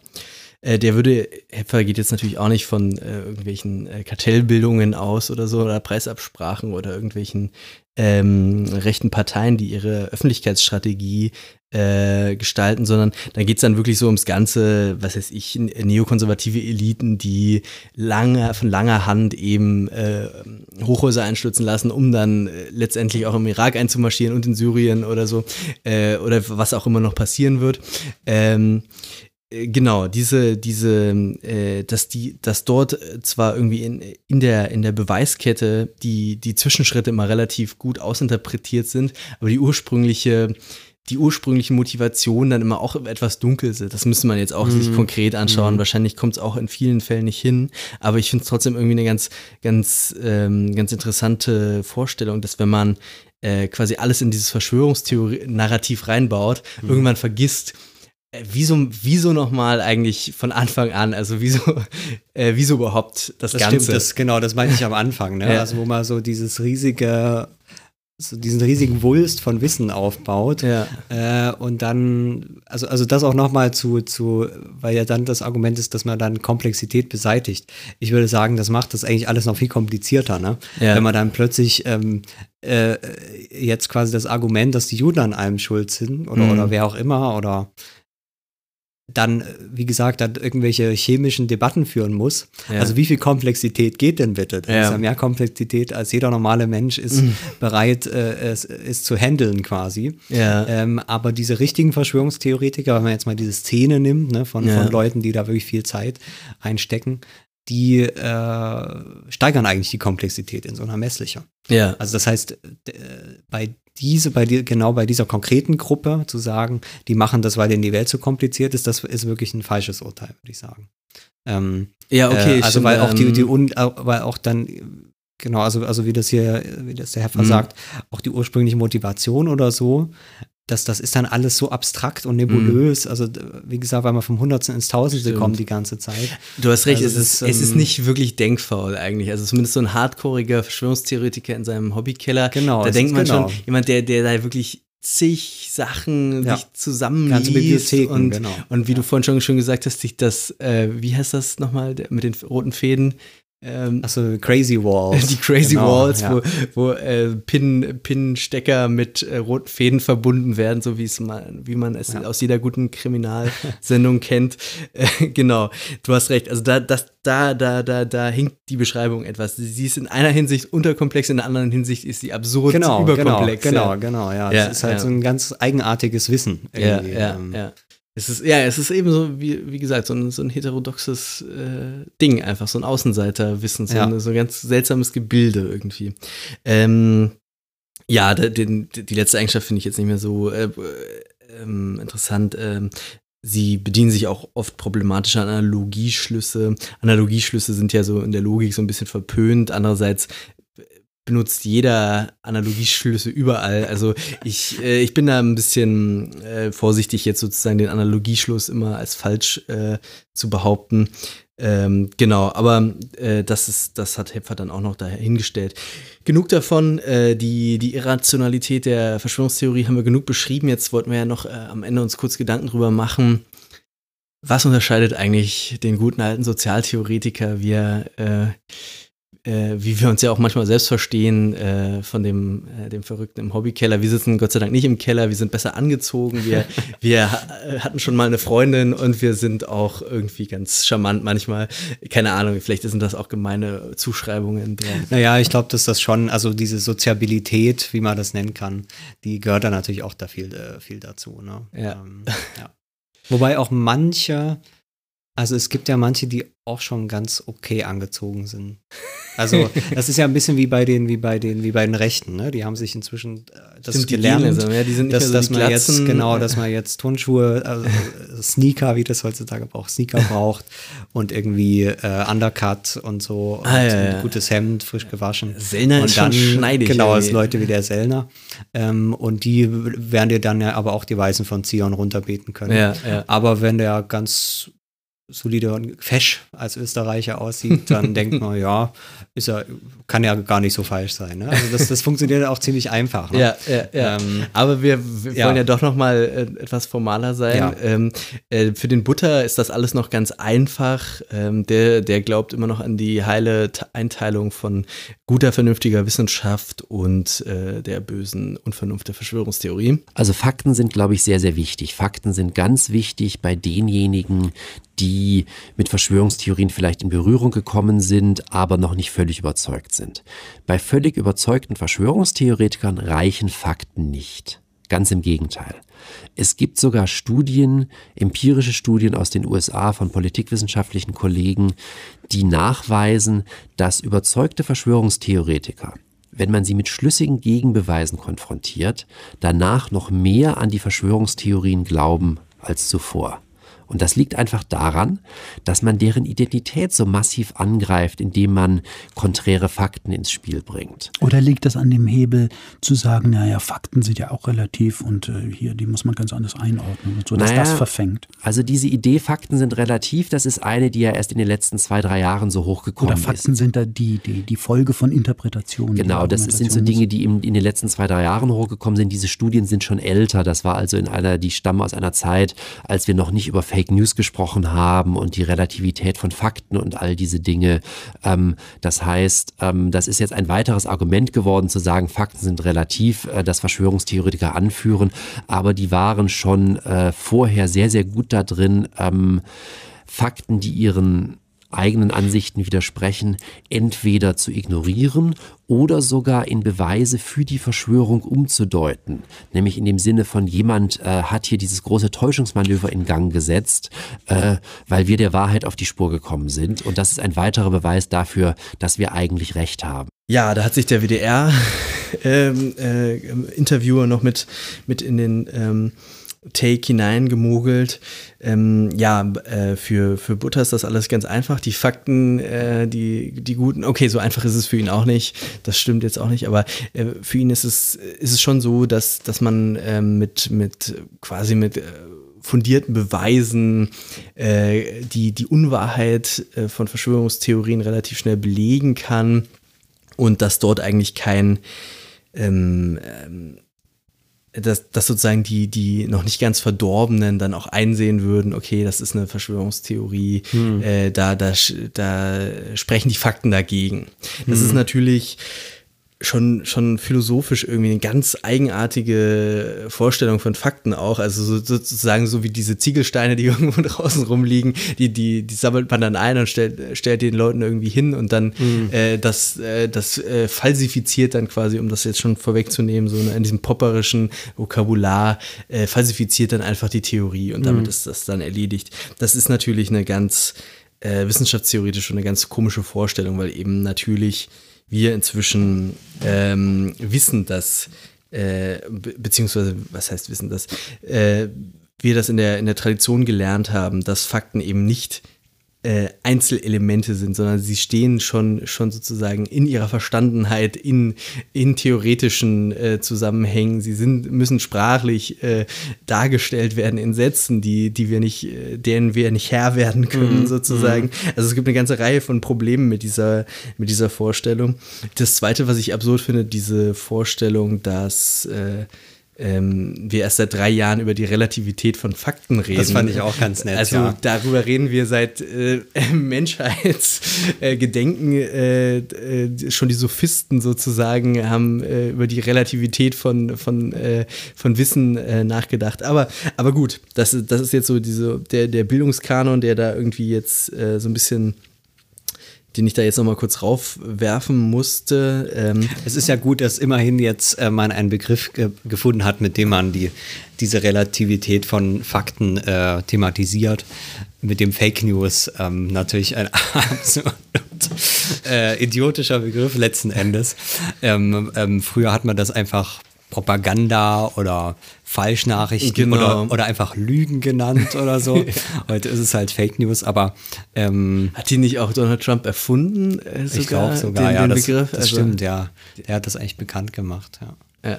Äh, der würde, Hepfer geht jetzt natürlich auch nicht von äh, irgendwelchen äh, Kartellbildungen aus oder so oder Preisabsprachen oder irgendwelchen ähm, rechten Parteien, die ihre Öffentlichkeitsstrategie äh, gestalten, sondern da geht es dann wirklich so ums Ganze, was weiß ich, neokonservative Eliten, die lange, von langer Hand eben äh, Hochhäuser einstürzen lassen, um dann äh, letztendlich auch im Irak einzumarschieren und in Syrien oder so, äh, oder was auch immer noch passieren wird. Ähm, äh, Genau, diese, diese, äh, dass die, dass dort zwar irgendwie in, in der, in der Beweiskette die, die Zwischenschritte immer relativ gut ausinterpretiert sind, aber die ursprüngliche, die ursprünglichen Motivationen dann immer auch etwas dunkel sind. Das müsste man jetzt auch sich konkret anschauen. Wahrscheinlich kommt es auch in vielen Fällen nicht hin, aber ich finde es trotzdem irgendwie eine ganz, ganz, ähm, ganz interessante Vorstellung, dass wenn man äh, quasi alles in dieses Verschwörungstheorie-Narrativ reinbaut, irgendwann vergisst, äh, wieso, wieso nochmal eigentlich von Anfang an? Also wieso, äh, wieso überhaupt das, Das Ganze? stimmt, das, genau, das meinte ich am Anfang, ne? Ja. Also wo man so dieses riesige, so diesen riesigen Wulst von Wissen aufbaut. ja. Äh, und dann, also, also das auch nochmal zu, zu, weil ja dann das Argument ist, dass man dann Komplexität beseitigt. Ich würde sagen, das macht das eigentlich alles noch viel komplizierter, ne? Ja. Wenn man dann plötzlich ähm, äh, jetzt quasi das Argument, dass die Juden an allem schuld sind oder, Mhm. oder wer auch immer oder dann, äh, wie gesagt, dann irgendwelche chemischen Debatten führen muss. Ja. Also wie viel Komplexität geht denn bitte? Das Ja. ist ja mehr Komplexität, als jeder normale Mensch ist bereit, äh, es, es zu handeln quasi. Ja. Ähm, aber diese richtigen Verschwörungstheoretiker, wenn man jetzt mal diese Szene nimmt, ne, von, von Leuten, die da wirklich viel Zeit einstecken, die äh, steigern eigentlich die Komplexität in so einer Messlicher. Ja. Also das heißt, äh, bei diese, bei die, genau bei dieser konkreten Gruppe zu sagen, die machen das, weil denen die Welt zu kompliziert ist, das ist wirklich ein falsches Urteil, würde ich sagen. Ähm, Ja, okay. äh, also stimmt, weil auch die, ähm, die un, äh, weil auch dann genau, also also wie das hier, wie das der Herr Mhm. sagt, auch die ursprüngliche Motivation oder so, dass das ist dann alles so abstrakt und nebulös. Also d- wie gesagt, weil wir vom Hundertsten ins Tausendste Stimmt. kommen die ganze Zeit. Du hast recht, Also es, ist, das, es ist ähm, nicht wirklich denkfaul eigentlich. Also zumindest so ein hardcoreiger Verschwörungstheoretiker in seinem Hobbykeller. Genau, Da denkt man genau. schon, jemand, der, der da wirklich zig Sachen Ja. sich zusammenliest und, genau. und wie du vorhin schon, schon gesagt hast, sich das, äh, wie heißt das nochmal, mit den roten Fäden? Ähm, Achso, Crazy Walls. die Crazy Genau, Walls, ja. wo, wo äh, Pin, Pin-Stecker mit äh, roten Fäden verbunden werden, so wie es mal, wie man es Ja. aus jeder guten Kriminalsendung kennt. Äh, genau, du hast recht. Also da, das, da, da, da, da hinkt die Beschreibung etwas. Sie ist in einer Hinsicht unterkomplex, in der anderen Hinsicht ist sie absurd Genau, genau, überkomplex. genau, ja. genau, ja. Ja, Es ist halt so ein ganz eigenartiges Wissen. Ja, ja, ähm, ja. Es ist, ja, es ist eben so, wie, wie gesagt, so ein, so ein heterodoxes äh, Ding, einfach so ein Außenseiterwissen, so, Ja. ein, so ein ganz seltsames Gebilde irgendwie. Ähm, ja, de, den, die letzte Eigenschaft finde ich jetzt nicht mehr so äh, ähm, interessant. Ähm, sie bedienen sich auch oft problematischer Analogieschlüsse. Analogieschlüsse sind ja so in der Logik so ein bisschen verpönt. Andererseits benutzt jeder Analogieschlüsse überall. Also ich, äh, ich bin da ein bisschen äh, vorsichtig, jetzt sozusagen den Analogieschluss immer als falsch äh, zu behaupten. Ähm, genau, aber äh, das ist, das hat Hepfer dann auch noch dahingestellt. Genug davon, äh, die, die Irrationalität der Verschwörungstheorie haben wir genug beschrieben. Jetzt wollten wir ja noch äh, am Ende uns kurz Gedanken drüber machen. Was unterscheidet eigentlich den guten alten Sozialtheoretiker, wie er äh, äh, wie wir uns ja auch manchmal selbst verstehen, äh, von dem, äh, dem Verrückten im Hobbykeller. Wir sitzen Gott sei Dank nicht im Keller, wir sind besser angezogen, wir, wir äh, hatten schon mal eine Freundin und wir sind auch irgendwie ganz charmant manchmal. Keine Ahnung, vielleicht sind das auch gemeine Zuschreibungen. Der, Naja, ich glaube, dass das schon, also diese Soziabilität, wie man das nennen kann, die gehört da natürlich auch da viel, äh, viel dazu. Ne? Ja. Ähm, ja. Wobei auch manche, also es gibt ja manche, die auch schon ganz okay angezogen sind. Also das ist ja ein bisschen wie bei den, wie bei den, wie bei den Rechten, ne? Die haben sich inzwischen äh, das Stimmt, die gelernt, gehen langsam, ja, die sind nicht dass, mehr so dass die man jetzt, genau, dass man jetzt Turnschuhe, also äh, Sneaker, wie das heutzutage braucht, Sneaker braucht und irgendwie äh, Undercut und so und Ah, ja, ein ja. gutes Hemd, frisch gewaschen. Sellner und ist schon schneidig Genau, als. Leute wie der Sellner. Ähm, und die werden dir dann ja aber auch die Weißen von Zion runterbeten können. Ja, ja. Aber wenn der ganz solide und fesch als Österreicher aussieht, dann denkt man, ja, ist er, kann ja gar nicht so falsch sein. Ne? Also das, das funktioniert auch ziemlich einfach. Ne? Ja, ja, ja. Ähm, Aber wir, wir ja. wollen ja doch noch mal äh, etwas formaler sein. Ja. Ähm, äh, für den Butter ist das alles noch ganz einfach. Ähm, der, der glaubt immer noch an die heile T Einteilung von guter, vernünftiger Wissenschaft und äh, der bösen Unvernunft der Verschwörungstheorie. Also Fakten sind, glaube ich, sehr, sehr wichtig. Fakten sind ganz wichtig bei denjenigen, die mit Verschwörungstheorien vielleicht in Berührung gekommen sind, aber noch nicht völlig überzeugt sind. Bei völlig überzeugten Verschwörungstheoretikern reichen Fakten nicht. Ganz im Gegenteil. Es gibt sogar Studien, empirische Studien aus den USA von politikwissenschaftlichen Kollegen, die nachweisen, dass überzeugte Verschwörungstheoretiker wenn man sie mit schlüssigen Gegenbeweisen konfrontiert, danach noch mehr an die Verschwörungstheorien glauben als zuvor. Und das liegt einfach daran, dass man deren Identität so massiv angreift, indem man konträre Fakten ins Spiel bringt. Oder liegt das an dem Hebel zu sagen, naja, Fakten sind ja auch relativ und äh, hier, die muss man ganz anders einordnen und so, dass Naja, das verfängt? Also diese Idee, Fakten sind relativ, das ist eine, die ja erst in den letzten zwei, drei Jahren so hochgekommen Oder Fakten ist. sind da die, die, die Folge von Interpretationen. Genau, das sind so Dinge, die in, in den letzten zwei, drei Jahren hochgekommen sind. Diese Studien sind schon älter. Das war also in einer, die stammen aus einer Zeit, als wir noch nicht über Fake News gesprochen haben und die Relativität von Fakten und all diese Dinge. Ähm, das heißt, ähm, das ist jetzt ein weiteres Argument geworden, zu sagen, Fakten sind relativ, äh, das Verschwörungstheoretiker anführen, aber die waren schon äh, vorher sehr, sehr gut da drin, ähm, Fakten, die ihren eigenen Ansichten widersprechen, entweder zu ignorieren oder sogar in Beweise für die Verschwörung umzudeuten. Nämlich in dem Sinne von jemand äh, hat hier dieses große Täuschungsmanöver in Gang gesetzt, äh, weil wir der Wahrheit auf die Spur gekommen sind. Und das ist ein weiterer Beweis dafür, dass wir eigentlich recht haben. Ja, da hat sich der WDR-Interviewer ähm, äh, noch mit, mit in den ähm, Take hineingemogelt. Ähm, ja, äh, für, für Butter ist das alles ganz einfach. Die Fakten, äh, die, die guten, okay, so einfach ist es für ihn auch nicht. Das stimmt jetzt auch nicht, aber äh, für ihn ist es, ist es schon so, dass, dass man ähm, mit, mit quasi mit äh, fundierten Beweisen äh, die, die Unwahrheit äh, von Verschwörungstheorien relativ schnell belegen kann und dass dort eigentlich kein ähm, ähm, dass, dass sozusagen die, die noch nicht ganz Verdorbenen dann auch einsehen würden, okay, das ist eine Verschwörungstheorie, hm. äh, da, da, da sprechen die Fakten dagegen. Das hm. ist natürlich schon, schon philosophisch irgendwie eine ganz eigenartige Vorstellung von Fakten auch. Also so, sozusagen so wie diese Ziegelsteine, die irgendwo draußen rumliegen, die, die, die sammelt man dann ein und stellt, stellt den Leuten irgendwie hin und dann mhm. äh, das, äh, das äh, falsifiziert dann quasi, um das jetzt schon vorwegzunehmen, so in diesem popperischen Vokabular, äh, falsifiziert dann einfach die Theorie und damit mhm. ist das dann erledigt. Das ist natürlich eine ganz äh, wissenschaftstheoretisch eine ganz komische Vorstellung, weil eben natürlich wir inzwischen ähm, wissen, dass, äh, be beziehungsweise, was heißt wissen, dass äh, wir das in der, in der Tradition gelernt haben, dass Fakten eben nicht äh, Einzelelemente sind, sondern sie stehen schon, schon sozusagen in ihrer Verstandenheit, in, in theoretischen äh, Zusammenhängen. Sie sind, müssen sprachlich äh, dargestellt werden in Sätzen, die, die wir nicht, äh, denen wir nicht Herr werden können, mhm. sozusagen. Mhm. Also es gibt eine ganze Reihe von Problemen mit dieser, mit dieser Vorstellung. Das zweite, was ich absurd finde, diese Vorstellung, dass äh, ähm, wir erst seit drei Jahren über die Relativität von Fakten reden. Das fand ich auch ganz nett. Also ja. darüber reden wir seit äh, Menschheitsgedenken. Äh, äh, schon die Sophisten sozusagen haben äh, über die Relativität von, von, äh, von Wissen äh, nachgedacht. Aber, aber gut, das, das ist jetzt so diese, der, der Bildungskanon, der da irgendwie jetzt so ein bisschen den ich da jetzt nochmal kurz raufwerfen musste. Ähm es ist ja gut, dass immerhin jetzt äh, man einen Begriff ge gefunden hat, mit dem man die, diese Relativität von Fakten äh, thematisiert. Mit dem Fake News ähm, natürlich ein absolut äh, idiotischer Begriff letzten Endes. Ähm, ähm früher hat man das einfach Propaganda oder Falschnachrichten genau. oder, oder einfach Lügen genannt oder so. Heute ist es halt Fake News, aber ähm, hat die nicht auch Donald Trump erfunden? Äh, sogar, ich glaube sogar, den, ja, den das, Begriff? das also, stimmt, ja. Der hat das eigentlich bekannt gemacht, ja. ja.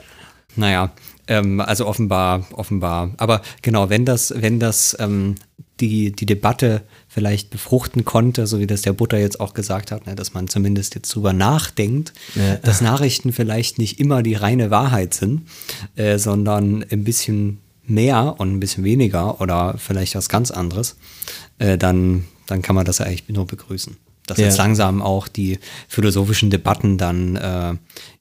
Naja, ähm, also offenbar, offenbar. Aber genau, wenn das, wenn das ähm, die, die Debatte vielleicht befruchten konnte, so wie das der Butter jetzt auch gesagt hat, ne, dass man zumindest jetzt drüber nachdenkt, ja. dass Nachrichten vielleicht nicht immer die reine Wahrheit sind, äh, sondern ein bisschen mehr und ein bisschen weniger oder vielleicht was ganz anderes, äh, dann, dann kann man das ja eigentlich nur begrüßen. Dass ja. jetzt langsam auch die philosophischen Debatten dann äh,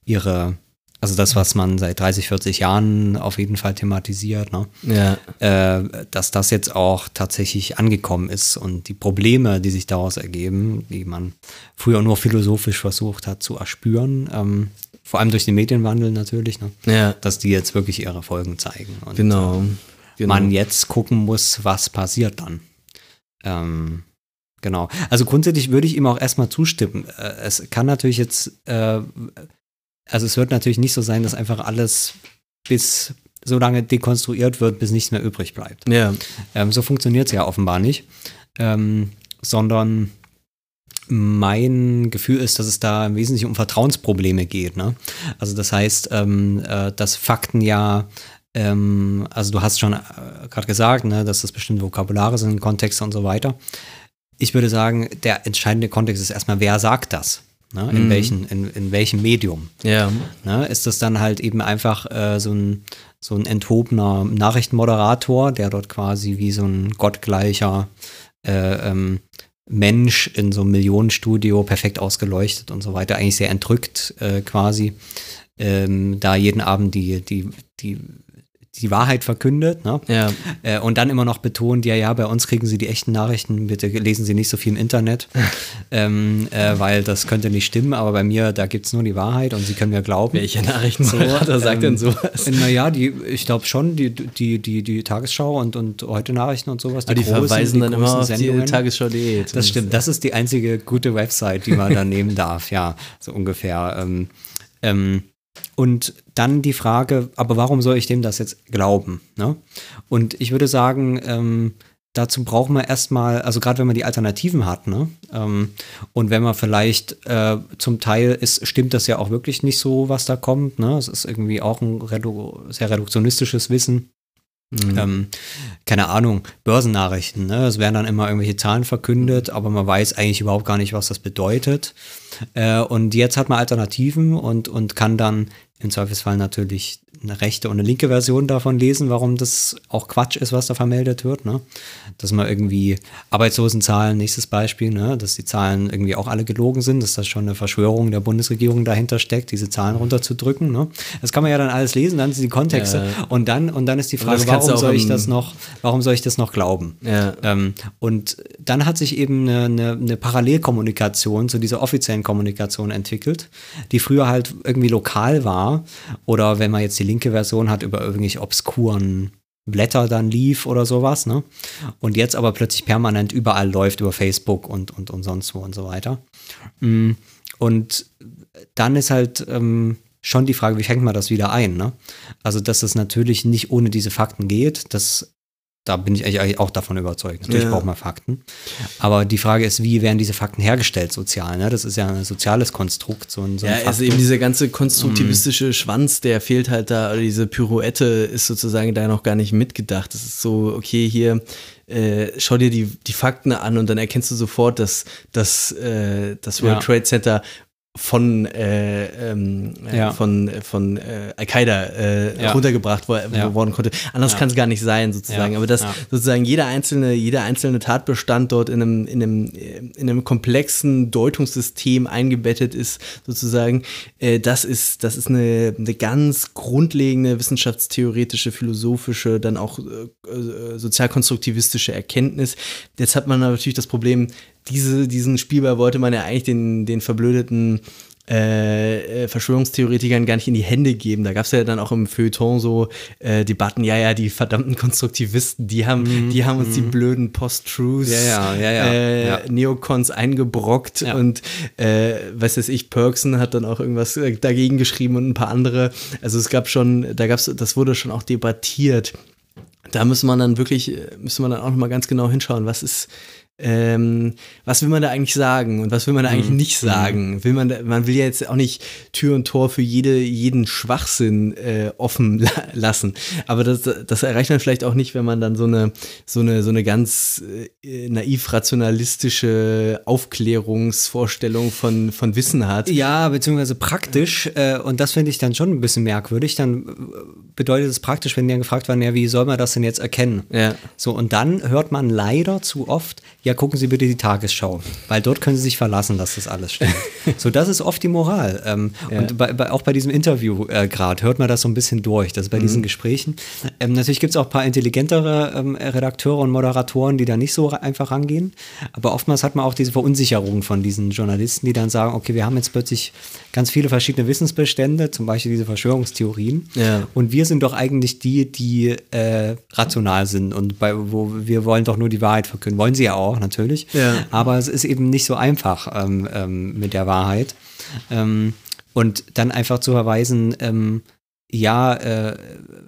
ihre also das, was man seit 30, 40 Jahren auf jeden Fall thematisiert, ne? ja. Äh, dass das jetzt auch tatsächlich angekommen ist und die Probleme, die sich daraus ergeben, die man früher nur philosophisch versucht hat zu erspüren, ähm, vor allem durch den Medienwandel natürlich, ne? ja. dass die jetzt wirklich ihre Folgen zeigen. Und genau. Äh, genau. man jetzt gucken muss, was passiert dann. Ähm, Genau. Also grundsätzlich würde ich ihm auch erstmal zustimmen. Äh, es kann natürlich jetzt äh, also es wird natürlich nicht so sein, dass einfach alles bis so lange dekonstruiert wird, bis nichts mehr übrig bleibt. Ja. Ähm, so funktioniert es ja offenbar nicht. Ähm, sondern mein Gefühl ist, dass es da im Wesentlichen um Vertrauensprobleme geht. Ne? Also das heißt, ähm, äh, dass Fakten ja, ähm, also du hast schon äh, gerade gesagt, ne, dass das bestimmte Vokabulare sind, Kontexte und so weiter. Ich würde sagen, der entscheidende Kontext ist erstmal, wer sagt das? Ne? In, welchen, in, in welchem Medium? Ja. Ne? Ist das dann halt eben einfach äh, so, ein, so ein enthobener Nachrichtenmoderator, der dort quasi wie so ein gottgleicher äh, ähm, Mensch in so einem Millionenstudio perfekt ausgeleuchtet und so weiter, eigentlich sehr entrückt äh, quasi, ähm, da jeden Abend die, die, die die Wahrheit verkündet. Ne? Ja. Äh, und dann immer noch betont, ja, ja, bei uns kriegen Sie die echten Nachrichten, bitte lesen Sie nicht so viel im Internet, ähm, äh, weil das könnte nicht stimmen, aber bei mir, da gibt es nur die Wahrheit und Sie können mir glauben. Welche Nachrichtenmoderator sagt denn sowas? Naja, die, ich glaube schon, die, die, die, die Tagesschau und, und heute Nachrichten und sowas. Die, die großen- verweisen dann immer auf Sendungen. die Tagesschau.de. Das stimmt, das ist die einzige gute Website, die man da nehmen darf, ja, so ungefähr. Ähm, ähm, und dann die Frage, aber warum soll ich dem das jetzt glauben? Ne? Und ich würde sagen, ähm, dazu braucht man erstmal, also gerade wenn man die Alternativen hat, ne? ähm, und wenn man vielleicht äh, zum Teil ist, stimmt das ja auch wirklich nicht so, was da kommt. Ne? Es ist irgendwie auch ein redu sehr reduktionistisches Wissen. Ähm, keine Ahnung, Börsennachrichten. Ne? Es werden dann immer irgendwelche Zahlen verkündet, aber man weiß eigentlich überhaupt gar nicht, was das bedeutet. Äh, und jetzt hat man Alternativen und, und kann dann im Zweifelsfall natürlich eine rechte und eine linke Version davon lesen, warum das auch Quatsch ist, was da vermeldet wird. Ne? Dass man irgendwie Arbeitslosenzahlen, nächstes Beispiel, ne? dass die Zahlen irgendwie auch alle gelogen sind, dass das schon eine Verschwörung der Bundesregierung dahinter steckt, diese Zahlen runterzudrücken. Ne? Das kann man ja dann alles lesen, dann sind die Kontexte Ja. und dann und dann ist die Frage, warum soll ich das noch, warum soll ich das noch glauben? Ja. Ähm, und dann hat sich eben eine, eine, eine Parallelkommunikation zu dieser offiziellen Kommunikation entwickelt, die früher halt irgendwie lokal war oder wenn man jetzt die linke Version hat, über irgendwelche obskuren Blätter dann lief oder sowas, ne? Und jetzt aber plötzlich permanent überall läuft über Facebook und, und, und sonst wo und so weiter. Mm, Und dann ist halt ähm, schon die Frage, wie fängt man das wieder ein, ne? Also, dass es natürlich nicht ohne diese Fakten geht, das da bin ich eigentlich auch davon überzeugt. Natürlich Ja. braucht man Fakten. Aber die Frage ist, wie werden diese Fakten hergestellt sozial? Ne? Das ist ja ein soziales Konstrukt. So ein, so ein Ja, also Faktum. eben dieser ganze konstruktivistische Schwanz, der fehlt halt da, diese Pirouette ist sozusagen da noch gar nicht mitgedacht. Das ist so, okay, hier, äh, schau dir die, die Fakten an und dann erkennst du sofort, dass, äh, das World Ja. Trade Center von, äh, ähm, äh, Ja. von, von äh, Al-Qaida äh, Ja. runtergebracht wo, Ja. worden konnte. Anders kann es gar nicht sein, sozusagen. Aber dass sozusagen jeder einzelne, jeder einzelne Tatbestand dort in einem, in einem, äh, in einem komplexen Deutungssystem eingebettet ist, sozusagen, äh, das ist, das ist eine, eine ganz grundlegende wissenschaftstheoretische, philosophische, dann auch äh, äh, sozialkonstruktivistische Erkenntnis. Jetzt hat man natürlich das Problem, diese, diesen Spielball wollte man ja eigentlich den, den verblödeten äh, äh, Verschwörungstheoretikern gar nicht in die Hände geben. Da gab es ja dann auch im Feuilleton so äh, Debatten, ja, ja, die verdammten Konstruktivisten, die haben, die haben uns die blöden Post-Truths, Mhm, Ja, ja, ja, äh. Neocons eingebrockt und äh, was weiß ich, Perksen hat dann auch irgendwas äh, dagegen geschrieben und ein paar andere. Also es gab schon, da gab's, das wurde schon auch debattiert. Da muss man dann wirklich, äh, müssen wir dann auch nochmal ganz genau hinschauen, was ist, ähm, was will man da eigentlich sagen und was will man da eigentlich nicht sagen? Will man, da, man will ja jetzt auch nicht Tür und Tor für jede, jeden Schwachsinn äh, offen la lassen. Aber das, das erreicht man vielleicht auch nicht, wenn man dann so eine, so eine, so eine ganz äh, naiv rationalistische Aufklärungsvorstellung von, von Wissen hat. Ja, beziehungsweise praktisch, äh, und das finde ich dann schon ein bisschen merkwürdig. Dann äh, bedeutet es praktisch, wenn die dann gefragt werden, ja, wie soll man das denn jetzt erkennen? Ja. So, und dann hört man leider zu oft, ja, gucken Sie bitte die Tagesschau, weil dort können Sie sich verlassen, dass das alles stimmt. so, das ist oft die Moral. Ähm, Und bei, bei, auch bei diesem Interview äh, gerade hört man das so ein bisschen durch, dass bei diesen Gesprächen. Ähm, natürlich gibt es auch ein paar intelligentere ähm, Redakteure und Moderatoren, die da nicht so einfach rangehen. Aber oftmals hat man auch diese Verunsicherung von diesen Journalisten, die dann sagen, okay, wir haben jetzt plötzlich ganz viele verschiedene Wissensbestände, zum Beispiel diese Verschwörungstheorien. Ja. Und wir sind doch eigentlich die, die äh, rational sind und bei, wo wir wollen doch nur die Wahrheit verkünden. Wollen sie ja auch, natürlich. Ja. Aber es ist eben nicht so einfach ähm, ähm, mit der Wahrheit. Ähm, und dann einfach zu verweisen, ähm, ja, äh,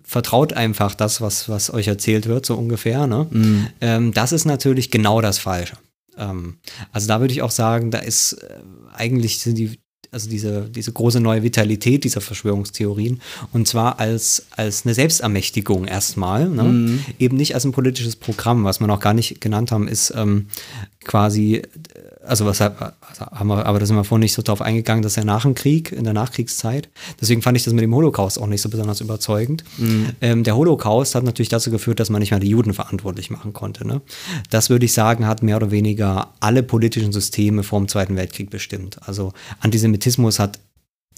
vertraut einfach das, was, was euch erzählt wird, so ungefähr. Ne? Ähm, das ist natürlich genau das Falsche. Also da würde ich auch sagen, da ist äh, eigentlich sind die, also diese, diese große neue Vitalität dieser Verschwörungstheorien und zwar als, als eine Selbstermächtigung erstmal, ne? eben nicht als ein politisches Programm, was wir noch gar nicht genannt haben, ist, ähm, quasi, also was also haben wir, aber da sind wir vorhin nicht so drauf eingegangen, dass er nach dem Krieg, in der Nachkriegszeit, deswegen fand ich das mit dem Holocaust auch nicht so besonders überzeugend. Ähm, der Holocaust hat natürlich dazu geführt, dass man nicht mal die Juden verantwortlich machen konnte. Ne? Das würde ich sagen, hat mehr oder weniger alle politischen Systeme vor dem Zweiten Weltkrieg bestimmt. Also Antisemitismus hat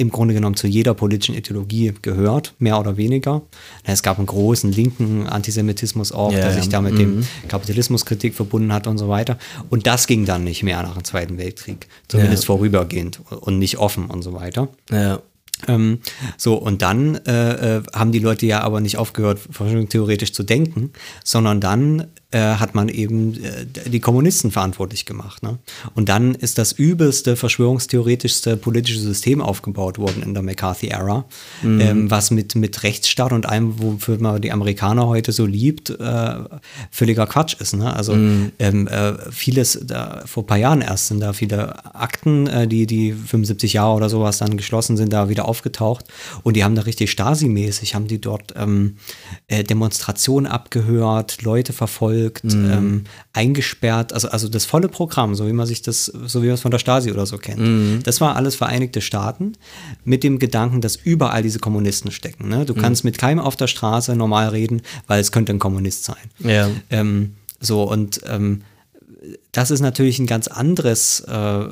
im Grunde genommen zu jeder politischen Ideologie gehört, mehr oder weniger. Es gab einen großen linken Antisemitismus auch, Ja, der sich da mit dem Kapitalismuskritik verbunden hat und so weiter. Und das ging dann nicht mehr nach dem Zweiten Weltkrieg, zumindest Ja. vorübergehend und nicht offen und so weiter. Ja. Ähm, so, und dann äh, äh, haben die Leute ja aber nicht aufgehört, verschwörungstheoretisch zu denken, sondern dann hat man eben äh, die Kommunisten verantwortlich gemacht. Ne? Und dann ist das übelste, verschwörungstheoretischste politische System aufgebaut worden in der McCarthy-Ära, ähm, was mit, mit Rechtsstaat und allem, wofür man die Amerikaner heute so liebt, äh, völliger Quatsch ist. Ne? Also ähm, äh, vieles, da, vor ein paar Jahren erst sind da viele Akten, äh, die, die 75 Jahre oder sowas dann geschlossen sind, da wieder aufgetaucht. Und die haben da richtig Stasi-mäßig, haben die dort ähm, äh, Demonstrationen abgehört, Leute verfolgt, ähm, eingesperrt, also, also das volle Programm, so wie man sich das, so wie man es von der Stasi oder so kennt. Das war alles Vereinigte Staaten mit dem Gedanken, dass überall diese Kommunisten stecken. Ne? Du kannst mit keinem auf der Straße normal reden, weil es könnte ein Kommunist sein. Ja. Ähm, so, und ähm, das ist natürlich ein ganz anderes, äh,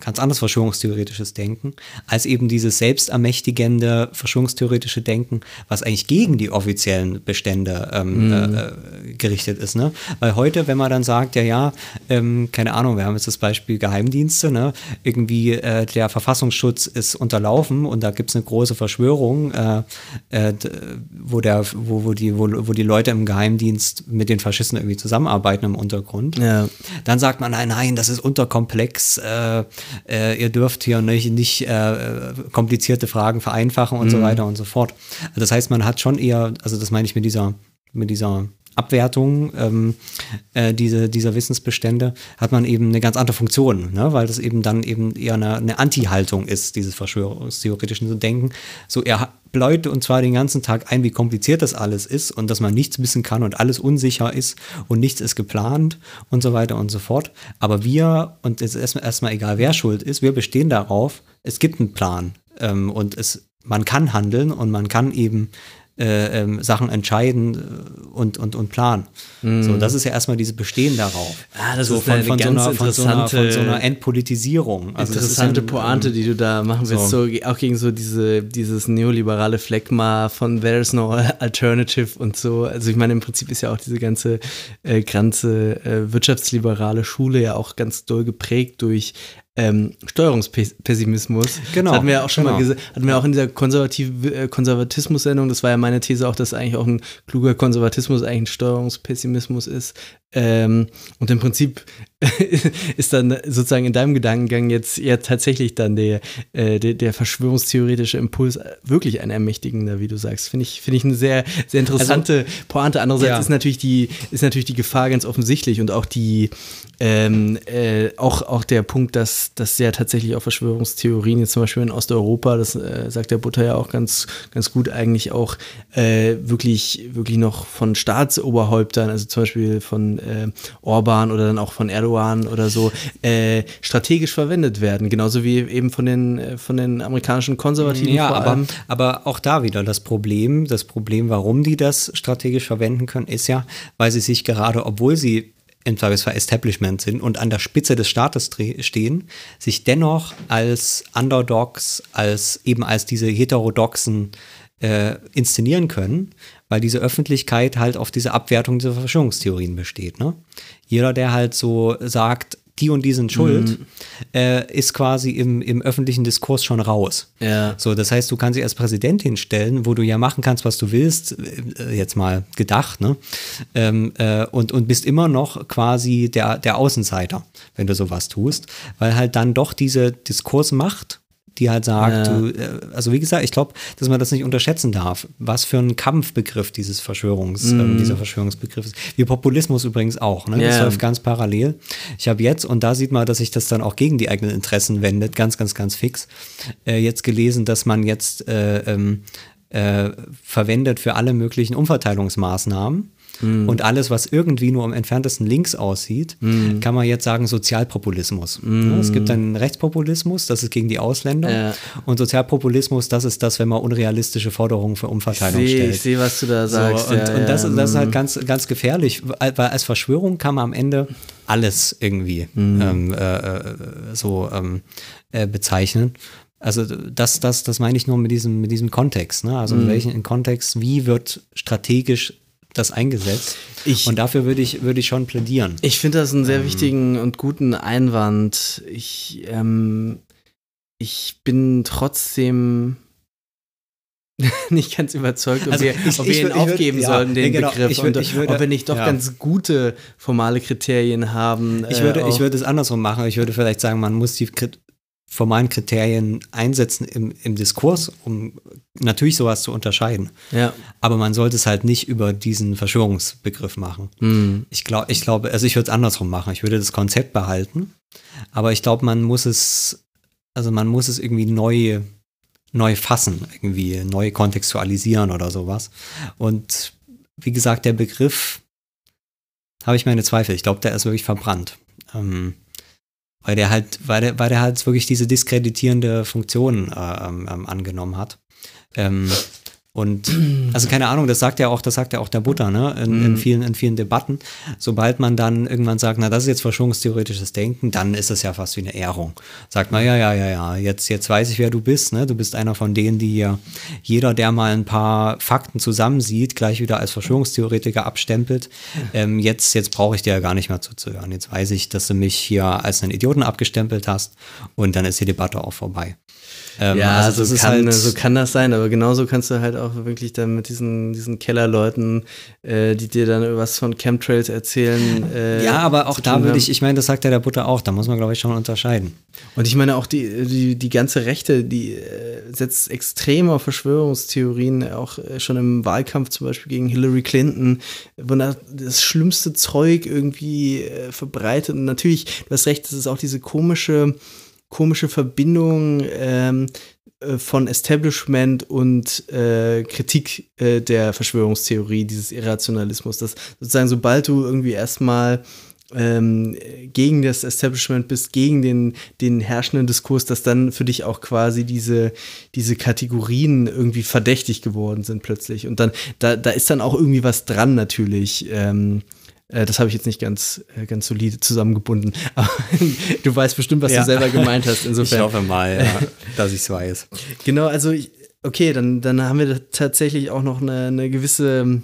ganz anderes verschwörungstheoretisches Denken, als eben dieses selbstermächtigende verschwörungstheoretische Denken, was eigentlich gegen die offiziellen Bestände ähm, äh, gerichtet ist. Ne? Weil heute, wenn man dann sagt, ja, ja, ähm, keine Ahnung, wir haben jetzt das Beispiel Geheimdienste, ne? irgendwie äh, der Verfassungsschutz ist unterlaufen und da gibt es eine große Verschwörung, äh, äh, wo, der, wo, wo, die, wo, wo die Leute im Geheimdienst mit den Faschisten irgendwie zusammenarbeiten im Untergrund. Ja. Dann sagt man, nein, nein, das ist unterkomplex, äh, äh, ihr dürft hier nicht, nicht äh, komplizierte Fragen vereinfachen und so weiter und so fort. Also das heißt, man hat schon eher, also das meine ich mit dieser, mit dieser Abwertung ähm, äh, diese, dieser Wissensbestände, hat man eben eine ganz andere Funktion, ne? weil das eben dann eben eher eine, eine Anti-Haltung ist, dieses verschwörungstheoretischen zu denken. So, er bläut und zwar den ganzen Tag ein, wie kompliziert das alles ist und dass man nichts wissen kann und alles unsicher ist und nichts ist geplant und so weiter und so fort. Aber wir, und es ist erstmal, erstmal egal, wer schuld ist, wir bestehen darauf, es gibt einen Plan ähm, und es, man kann handeln und man kann eben äh, ähm, Sachen entscheiden äh, und, und, und planen. So, das ist ja erstmal dieses Bestehen darauf. Ah, das so ist eine von, ganz so einer, von, so einer, von so interessante- einer Entpolitisierung. Also Interessante ein, Pointe, die du da machen willst, so. auch gegen so diese, dieses neoliberale Phlegma von There's no alternative und so. Also ich meine, im Prinzip ist ja auch diese ganze, äh, ganze äh, wirtschaftsliberale Schule ja auch ganz doll geprägt durch ähm, Steuerungspessimismus. Genau, Das hatten wir ja auch schon mal genau. gesagt, hatten wir auch in dieser Konservativ äh, Konservatismus-Sendung, das war ja meine These auch, dass eigentlich auch ein kluger Konservatismus eigentlich ein Steuerungspessimismus ist. Ähm, und im Prinzip ist dann sozusagen in deinem Gedankengang jetzt ja tatsächlich dann der, äh, der, der verschwörungstheoretische Impuls wirklich ein ermächtigender, wie du sagst. Finde ich, finde ich eine sehr, sehr interessante Pointe. Andererseits Ja. ist natürlich die, ist natürlich die Gefahr ganz offensichtlich und auch die, ähm, äh, auch, auch der Punkt, dass, dass ja tatsächlich auch Verschwörungstheorien jetzt zum Beispiel in Osteuropa, das äh, sagt der Butter ja auch ganz, ganz gut, eigentlich auch äh, wirklich, wirklich noch von Staatsoberhäuptern, also zum Beispiel von äh, Orban oder dann auch von Erdogan oder so, äh, strategisch verwendet werden. Genauso wie eben von den, äh, von den amerikanischen Konservativen Ja, aber, aber auch da wieder das Problem, das Problem, warum die das strategisch verwenden können, ist ja, weil sie sich gerade, obwohl sie im Zweifelsfall Establishment sind und an der Spitze des Staates stehen, sich dennoch als Underdogs, als eben als diese heterodoxen äh, inszenieren können, weil diese Öffentlichkeit halt auf diese Abwertung dieser Verschwörungstheorien besteht. Ne? Jeder, der halt so sagt, die und die sind schuld, äh, ist quasi im, im öffentlichen Diskurs schon raus. Ja. So, das heißt, du kannst dich als Präsident hinstellen, wo du ja machen kannst, was du willst, äh, jetzt mal gedacht, ne? Ähm, äh, und, und bist immer noch quasi der, der Außenseiter, wenn du sowas tust, weil halt dann doch diese Diskursmacht die halt sagt, Ja. du, äh, also wie gesagt, ich glaube, dass man das nicht unterschätzen darf, was für ein Kampfbegriff dieses Verschwörungs, ähm, dieser Verschwörungsbegriff ist. Wie Populismus übrigens auch, ne? Das Ja. läuft ganz parallel. Ich habe jetzt, und da sieht man, dass sich das dann auch gegen die eigenen Interessen wendet, ganz, ganz, ganz fix, äh, jetzt gelesen, dass man jetzt äh, ähm, äh, verwendet für alle möglichen Umverteilungsmaßnahmen Und alles, was irgendwie nur am entferntesten links aussieht, kann man jetzt sagen Sozialpopulismus. Ja, es gibt einen Rechtspopulismus, das ist gegen die Ausländer. Ja. Und Sozialpopulismus, das ist das, wenn man unrealistische Forderungen für Umverteilung Ich sehe, stellt. ich sehe, was du da sagst. So, und, ja, und das, ja, das ist halt ganz, ganz gefährlich, weil als Verschwörung kann man am Ende alles irgendwie ähm, äh, äh, so ähm, äh, bezeichnen. Also das, das, das meine ich nur mit diesem, mit diesem Kontext. Ne? Also in Mhm. welchem Kontext, wie wird strategisch das eingesetzt? Ich- und dafür würde ich, würde ich schon plädieren. Ich finde das einen Ähm. sehr wichtigen und guten Einwand. Ich, ähm, ich bin trotzdem nicht ganz überzeugt, ob Also wir, ich- ob ich wir ihn ich würd- aufgeben ja, sollten, den genau. Begriff. Ich würd- und ich würde- ob wir nicht doch ja. ganz gute formale Kriterien haben. Ich äh, würde, ich auch- würde es andersrum machen. Ich würde vielleicht sagen, man muss die formalen Kriterien einsetzen im, im Diskurs, um natürlich sowas zu unterscheiden. ja. Aber man sollte es halt nicht über diesen Verschwörungsbegriff machen. Hm. Ich glaube, ich glaube, also ich würde es andersrum machen. Ich würde das Konzept behalten, aber ich glaube, man muss es, also man muss es irgendwie neu, neu fassen, irgendwie neu kontextualisieren oder sowas. Und wie gesagt, der Begriff habe ich meine Zweifel. Ich glaube, der ist wirklich verbrannt. Ähm, weil der halt, weil der, weil der halt wirklich diese diskreditierende Funktion äh, ähm, ähm, angenommen hat. Ähm, und also keine Ahnung, das sagt ja auch, das sagt ja auch der Butter, ne? In, in vielen, in vielen Debatten. Sobald man dann irgendwann sagt, na, das ist jetzt verschwörungstheoretisches Denken, dann ist es ja fast wie eine Ehrung. Sagt man, ja, ja, ja, ja, jetzt, jetzt weiß ich, wer du bist, ne? Du bist einer von denen, die hier jeder, der mal ein paar Fakten zusammensieht, gleich wieder als Verschwörungstheoretiker abstempelt. Ähm, jetzt, jetzt brauche ich dir ja gar nicht mehr zuzuhören. Jetzt weiß ich, dass du mich hier als einen Idioten abgestempelt hast und dann ist die Debatte auch vorbei. Ähm, Ja, also das so, kann, halt- so kann das sein, aber genauso kannst du halt auch wirklich dann mit diesen, diesen Kellerleuten, äh, die dir dann was von Chemtrails erzählen. Äh, Ja, aber auch da würde ich, ich meine, das sagt ja der Butter auch, da muss man, glaube ich, schon unterscheiden. Und ich meine auch die, die, die ganze Rechte, die äh, setzt extrem auf Verschwörungstheorien, auch äh, schon im Wahlkampf zum Beispiel gegen Hillary Clinton, wo da das schlimmste Zeug irgendwie äh, verbreitet. Und natürlich, du hast recht, es ist auch diese komische, komische Verbindung ähm, äh, von Establishment und äh, Kritik äh, der Verschwörungstheorie, dieses Irrationalismus, dass sozusagen sobald du irgendwie erstmal ähm, gegen das Establishment bist, gegen den, den herrschenden Diskurs, dass dann für dich auch quasi diese, diese Kategorien irgendwie verdächtig geworden sind plötzlich. Und dann, da, da ist dann auch irgendwie was dran natürlich. Ähm, äh, das habe ich jetzt nicht ganz, äh, ganz solide zusammengebunden. Aber du weißt bestimmt, was Ja. du selber gemeint hast. Insofern. mal, ja, dass ich es weiß. Genau, also ich, okay, dann, dann haben wir tatsächlich auch noch eine, eine gewisse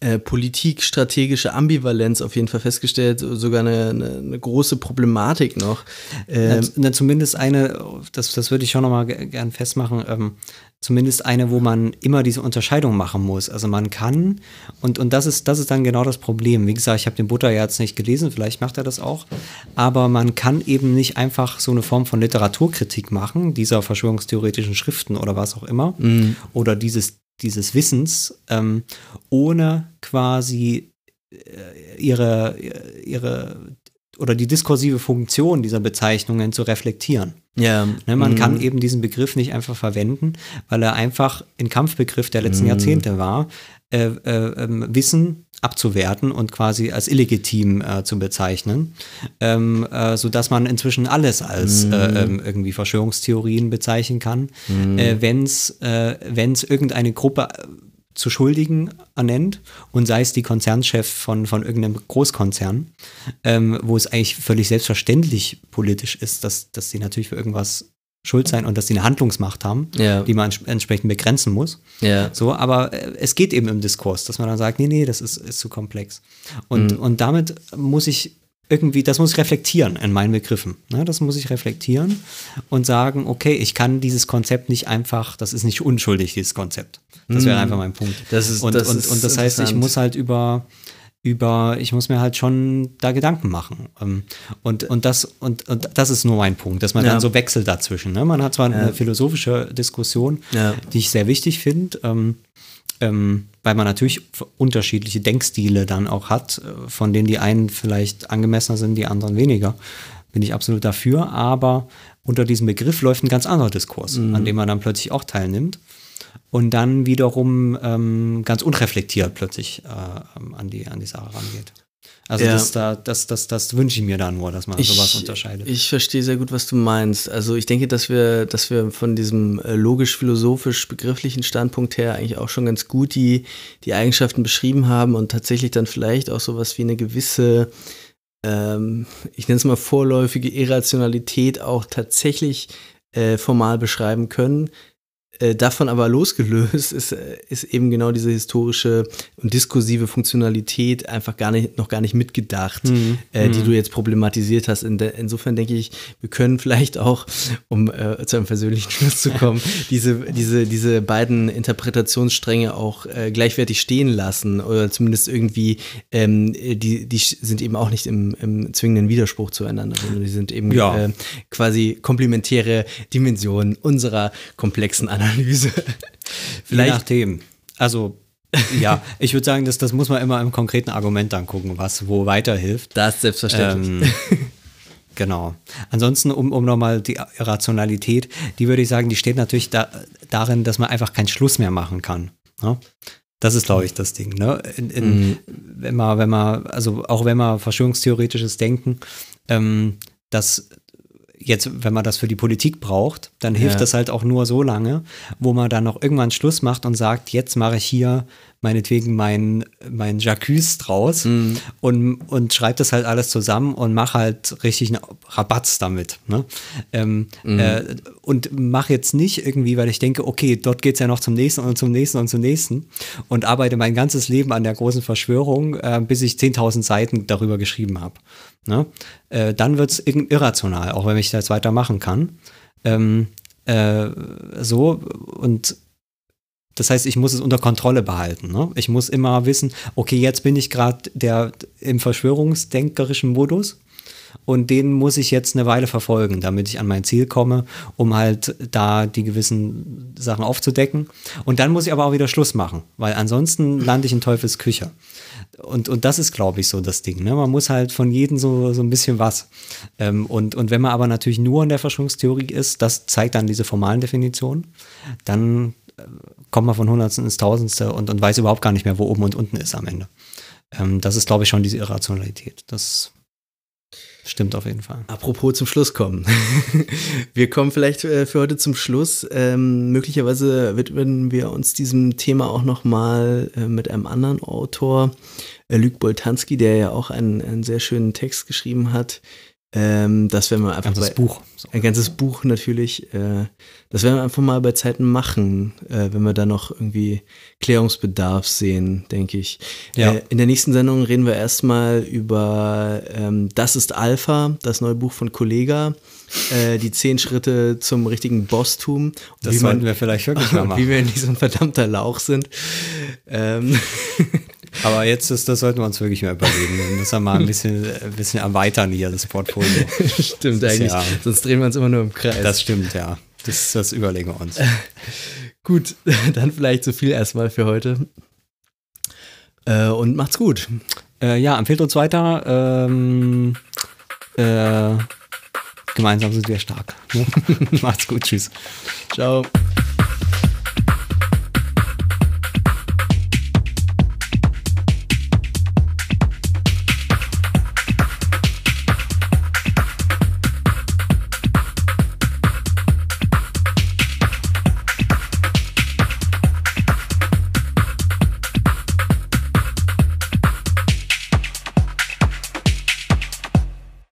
äh, politikstrategische Ambivalenz auf jeden Fall festgestellt, sogar eine, eine, eine große Problematik noch. Ähm, na, na, zumindest eine, das, das würde ich schon nochmal gern festmachen, ähm, zumindest eine, wo man immer diese Unterscheidung machen muss. Also man kann, und, und das, ist, das ist dann genau das Problem. Wie gesagt, ich habe den Butter ja jetzt nicht gelesen, vielleicht macht er das auch, aber man kann eben nicht einfach so eine Form von Literaturkritik machen, dieser verschwörungstheoretischen Schriften oder was auch immer, oder dieses, dieses Wissens, ähm, ohne quasi äh, ihre, ihre oder die diskursive Funktion dieser Bezeichnungen zu reflektieren. ja, Ne, man mhm. kann eben diesen Begriff nicht einfach verwenden, weil er einfach ein Kampfbegriff der Mhm. letzten Jahrzehnte war, äh, äh, ähm, Wissen abzuwerten und quasi als illegitim äh, zu bezeichnen, ähm, äh, sodass man inzwischen alles als Mhm. äh, ähm, irgendwie Verschwörungstheorien bezeichnen kann, äh, wenn es äh, irgendeine Gruppe äh, zu Schuldigen ernennt und sei es die Konzernchef von, von irgendeinem Großkonzern, ähm, wo es eigentlich völlig selbstverständlich politisch ist, dass, dass sie natürlich für irgendwas schuld sein und dass sie eine Handlungsmacht haben, Ja. die man ents- entsprechend begrenzen muss. ja. So, aber äh, es geht eben im Diskurs, dass man dann sagt, nee, nee, das ist, ist zu komplex. Und, Mhm. und damit muss ich irgendwie, das muss ich reflektieren in meinen Begriffen. Ne? Das muss ich reflektieren und sagen, okay, ich kann dieses Konzept nicht einfach, das ist nicht unschuldig, dieses Konzept. Das wäre einfach mein Punkt. Das ist- und, das und, und das heißt, ich muss halt über über, ich muss mir halt schon da Gedanken machen. Ähm, Und, und, das, und, und das ist nur mein Punkt, dass man Ja. dann so wechselt dazwischen. Ne? Man hat zwar eine philosophische Diskussion, Ja. die ich sehr wichtig finde, ähm, ähm, weil man natürlich unterschiedliche Denkstile dann auch hat, äh, von denen die einen vielleicht angemessener sind, die anderen weniger. Bin ich absolut dafür, aber unter diesem Begriff läuft ein ganz anderer Diskurs, Mhm. an dem man dann plötzlich auch teilnimmt. und dann wiederum ähm, ganz unreflektiert plötzlich äh, an, die, an die Sache rangeht. Also Ja. das, da, das, das, das wünsche ich mir dann nur, dass man sowas unterscheidet. Ich verstehe sehr gut, was du meinst. Also ich denke, dass wir, dass wir von diesem äh, logisch-philosophisch-begrifflichen Standpunkt her eigentlich auch schon ganz gut die, die Eigenschaften beschrieben haben und tatsächlich dann vielleicht auch sowas wie eine gewisse, ähm, ich nenne es mal vorläufige Irrationalität auch tatsächlich äh, formal beschreiben können. Äh, davon aber losgelöst ist, äh, ist eben genau diese historische und diskursive Funktionalität einfach gar nicht, noch gar nicht mitgedacht, äh, die du jetzt problematisiert hast. In der, insofern denke ich, wir können vielleicht auch, um äh, zu einem persönlichen Schluss zu kommen, diese, diese, diese beiden Interpretationsstränge auch äh, gleichwertig stehen lassen oder zumindest irgendwie, ähm, die, die sind eben auch nicht im, im zwingenden Widerspruch zueinander, sondern die sind eben Ja. äh, quasi komplementäre Dimensionen unserer komplexen Analyse. Je Vielleicht nachdem. Also, ja, ich würde sagen, dass, das muss man immer im konkreten Argument angucken, was wo weiterhilft. das selbstverständlich. Ähm, genau. Ansonsten, um, um nochmal die Rationalität, die würde ich sagen, die steht natürlich da, darin, dass man einfach keinen Schluss mehr machen kann. Ne? Das ist, glaube ich, das Ding. Ne? In, in, Wenn man, wenn man, also auch wenn man verschwörungstheoretisches Denken, ähm, das jetzt, wenn man das für die Politik braucht, dann hilft Ja. das halt auch nur so lange, wo man dann noch irgendwann Schluss macht und sagt, jetzt mache ich hier meinetwegen mein, mein Jacques draus und, und schreibe das halt alles zusammen und mache halt richtig einen Rabatz damit. Ne? Ähm, äh, und mache jetzt nicht irgendwie, weil ich denke, okay, dort geht's ja noch zum nächsten und zum nächsten und zum nächsten und arbeite mein ganzes Leben an der großen Verschwörung, äh, bis ich 10.000 Seiten darüber geschrieben habe. Ne? Äh, dann wird's irg- irrational, auch wenn ich das weitermachen kann. Ähm, äh, so und das heißt, ich muss es unter Kontrolle behalten. Ne? Ich muss immer wissen, okay, jetzt bin ich gerade der im verschwörungsdenkerischen Modus und den muss ich jetzt eine Weile verfolgen, damit ich an mein Ziel komme, um halt da die gewissen Sachen aufzudecken. Und dann muss ich aber auch wieder Schluss machen, weil ansonsten lande ich in Teufels Küche. Und, und das ist, glaube ich, so das Ding. Ne? Man muss halt von jedem so, so ein bisschen was. Ähm, und, und wenn man aber natürlich nur in der Verschwörungstheorie ist, das zeigt dann diese formalen Definitionen, dann äh, kommt man von Hundertsten ins Tausendste und, und weiß überhaupt gar nicht mehr, wo oben und unten ist am Ende. Ähm, das ist, glaube ich, schon diese Irrationalität. Das stimmt auf jeden Fall. Apropos zum Schluss kommen. wir kommen vielleicht äh, für heute zum Schluss. Ähm, möglicherweise widmen wir uns diesem Thema auch nochmal äh, mit einem anderen Autor, äh, Luc Boltanski, der ja auch einen, einen sehr schönen Text geschrieben hat. Ähm, das werden wir einfach Ganzes bei, Buch. So. Ein ganzes Buch natürlich. Äh, das werden wir einfach mal bei Zeiten machen, äh, wenn wir da noch irgendwie Klärungsbedarf sehen, denke ich. Ja. Äh, in der nächsten Sendung reden wir erstmal über ähm, Das ist Alpha, das neue Buch von Kollega. Äh, die zehn Schritte zum richtigen Bosstum. Und Das wie sollten wir vielleicht wirklich mal machen. Wie wir nicht so ein verdammter Lauch sind. Ähm, Aber jetzt ist, das sollten wir uns wirklich mal überlegen. Wir müssen mal ein bisschen, ein bisschen erweitern hier, das Portfolio. stimmt Das eigentlich. ja- Sonst drehen wir uns immer nur im Kreis. Das stimmt, ja. Das, das überlegen wir uns. Gut, dann vielleicht so viel erstmal für heute. Äh, und macht's gut. Äh, ja, empfehlt uns weiter. Ähm, äh, gemeinsam sind wir stark. Macht's gut, tschüss. Ciao.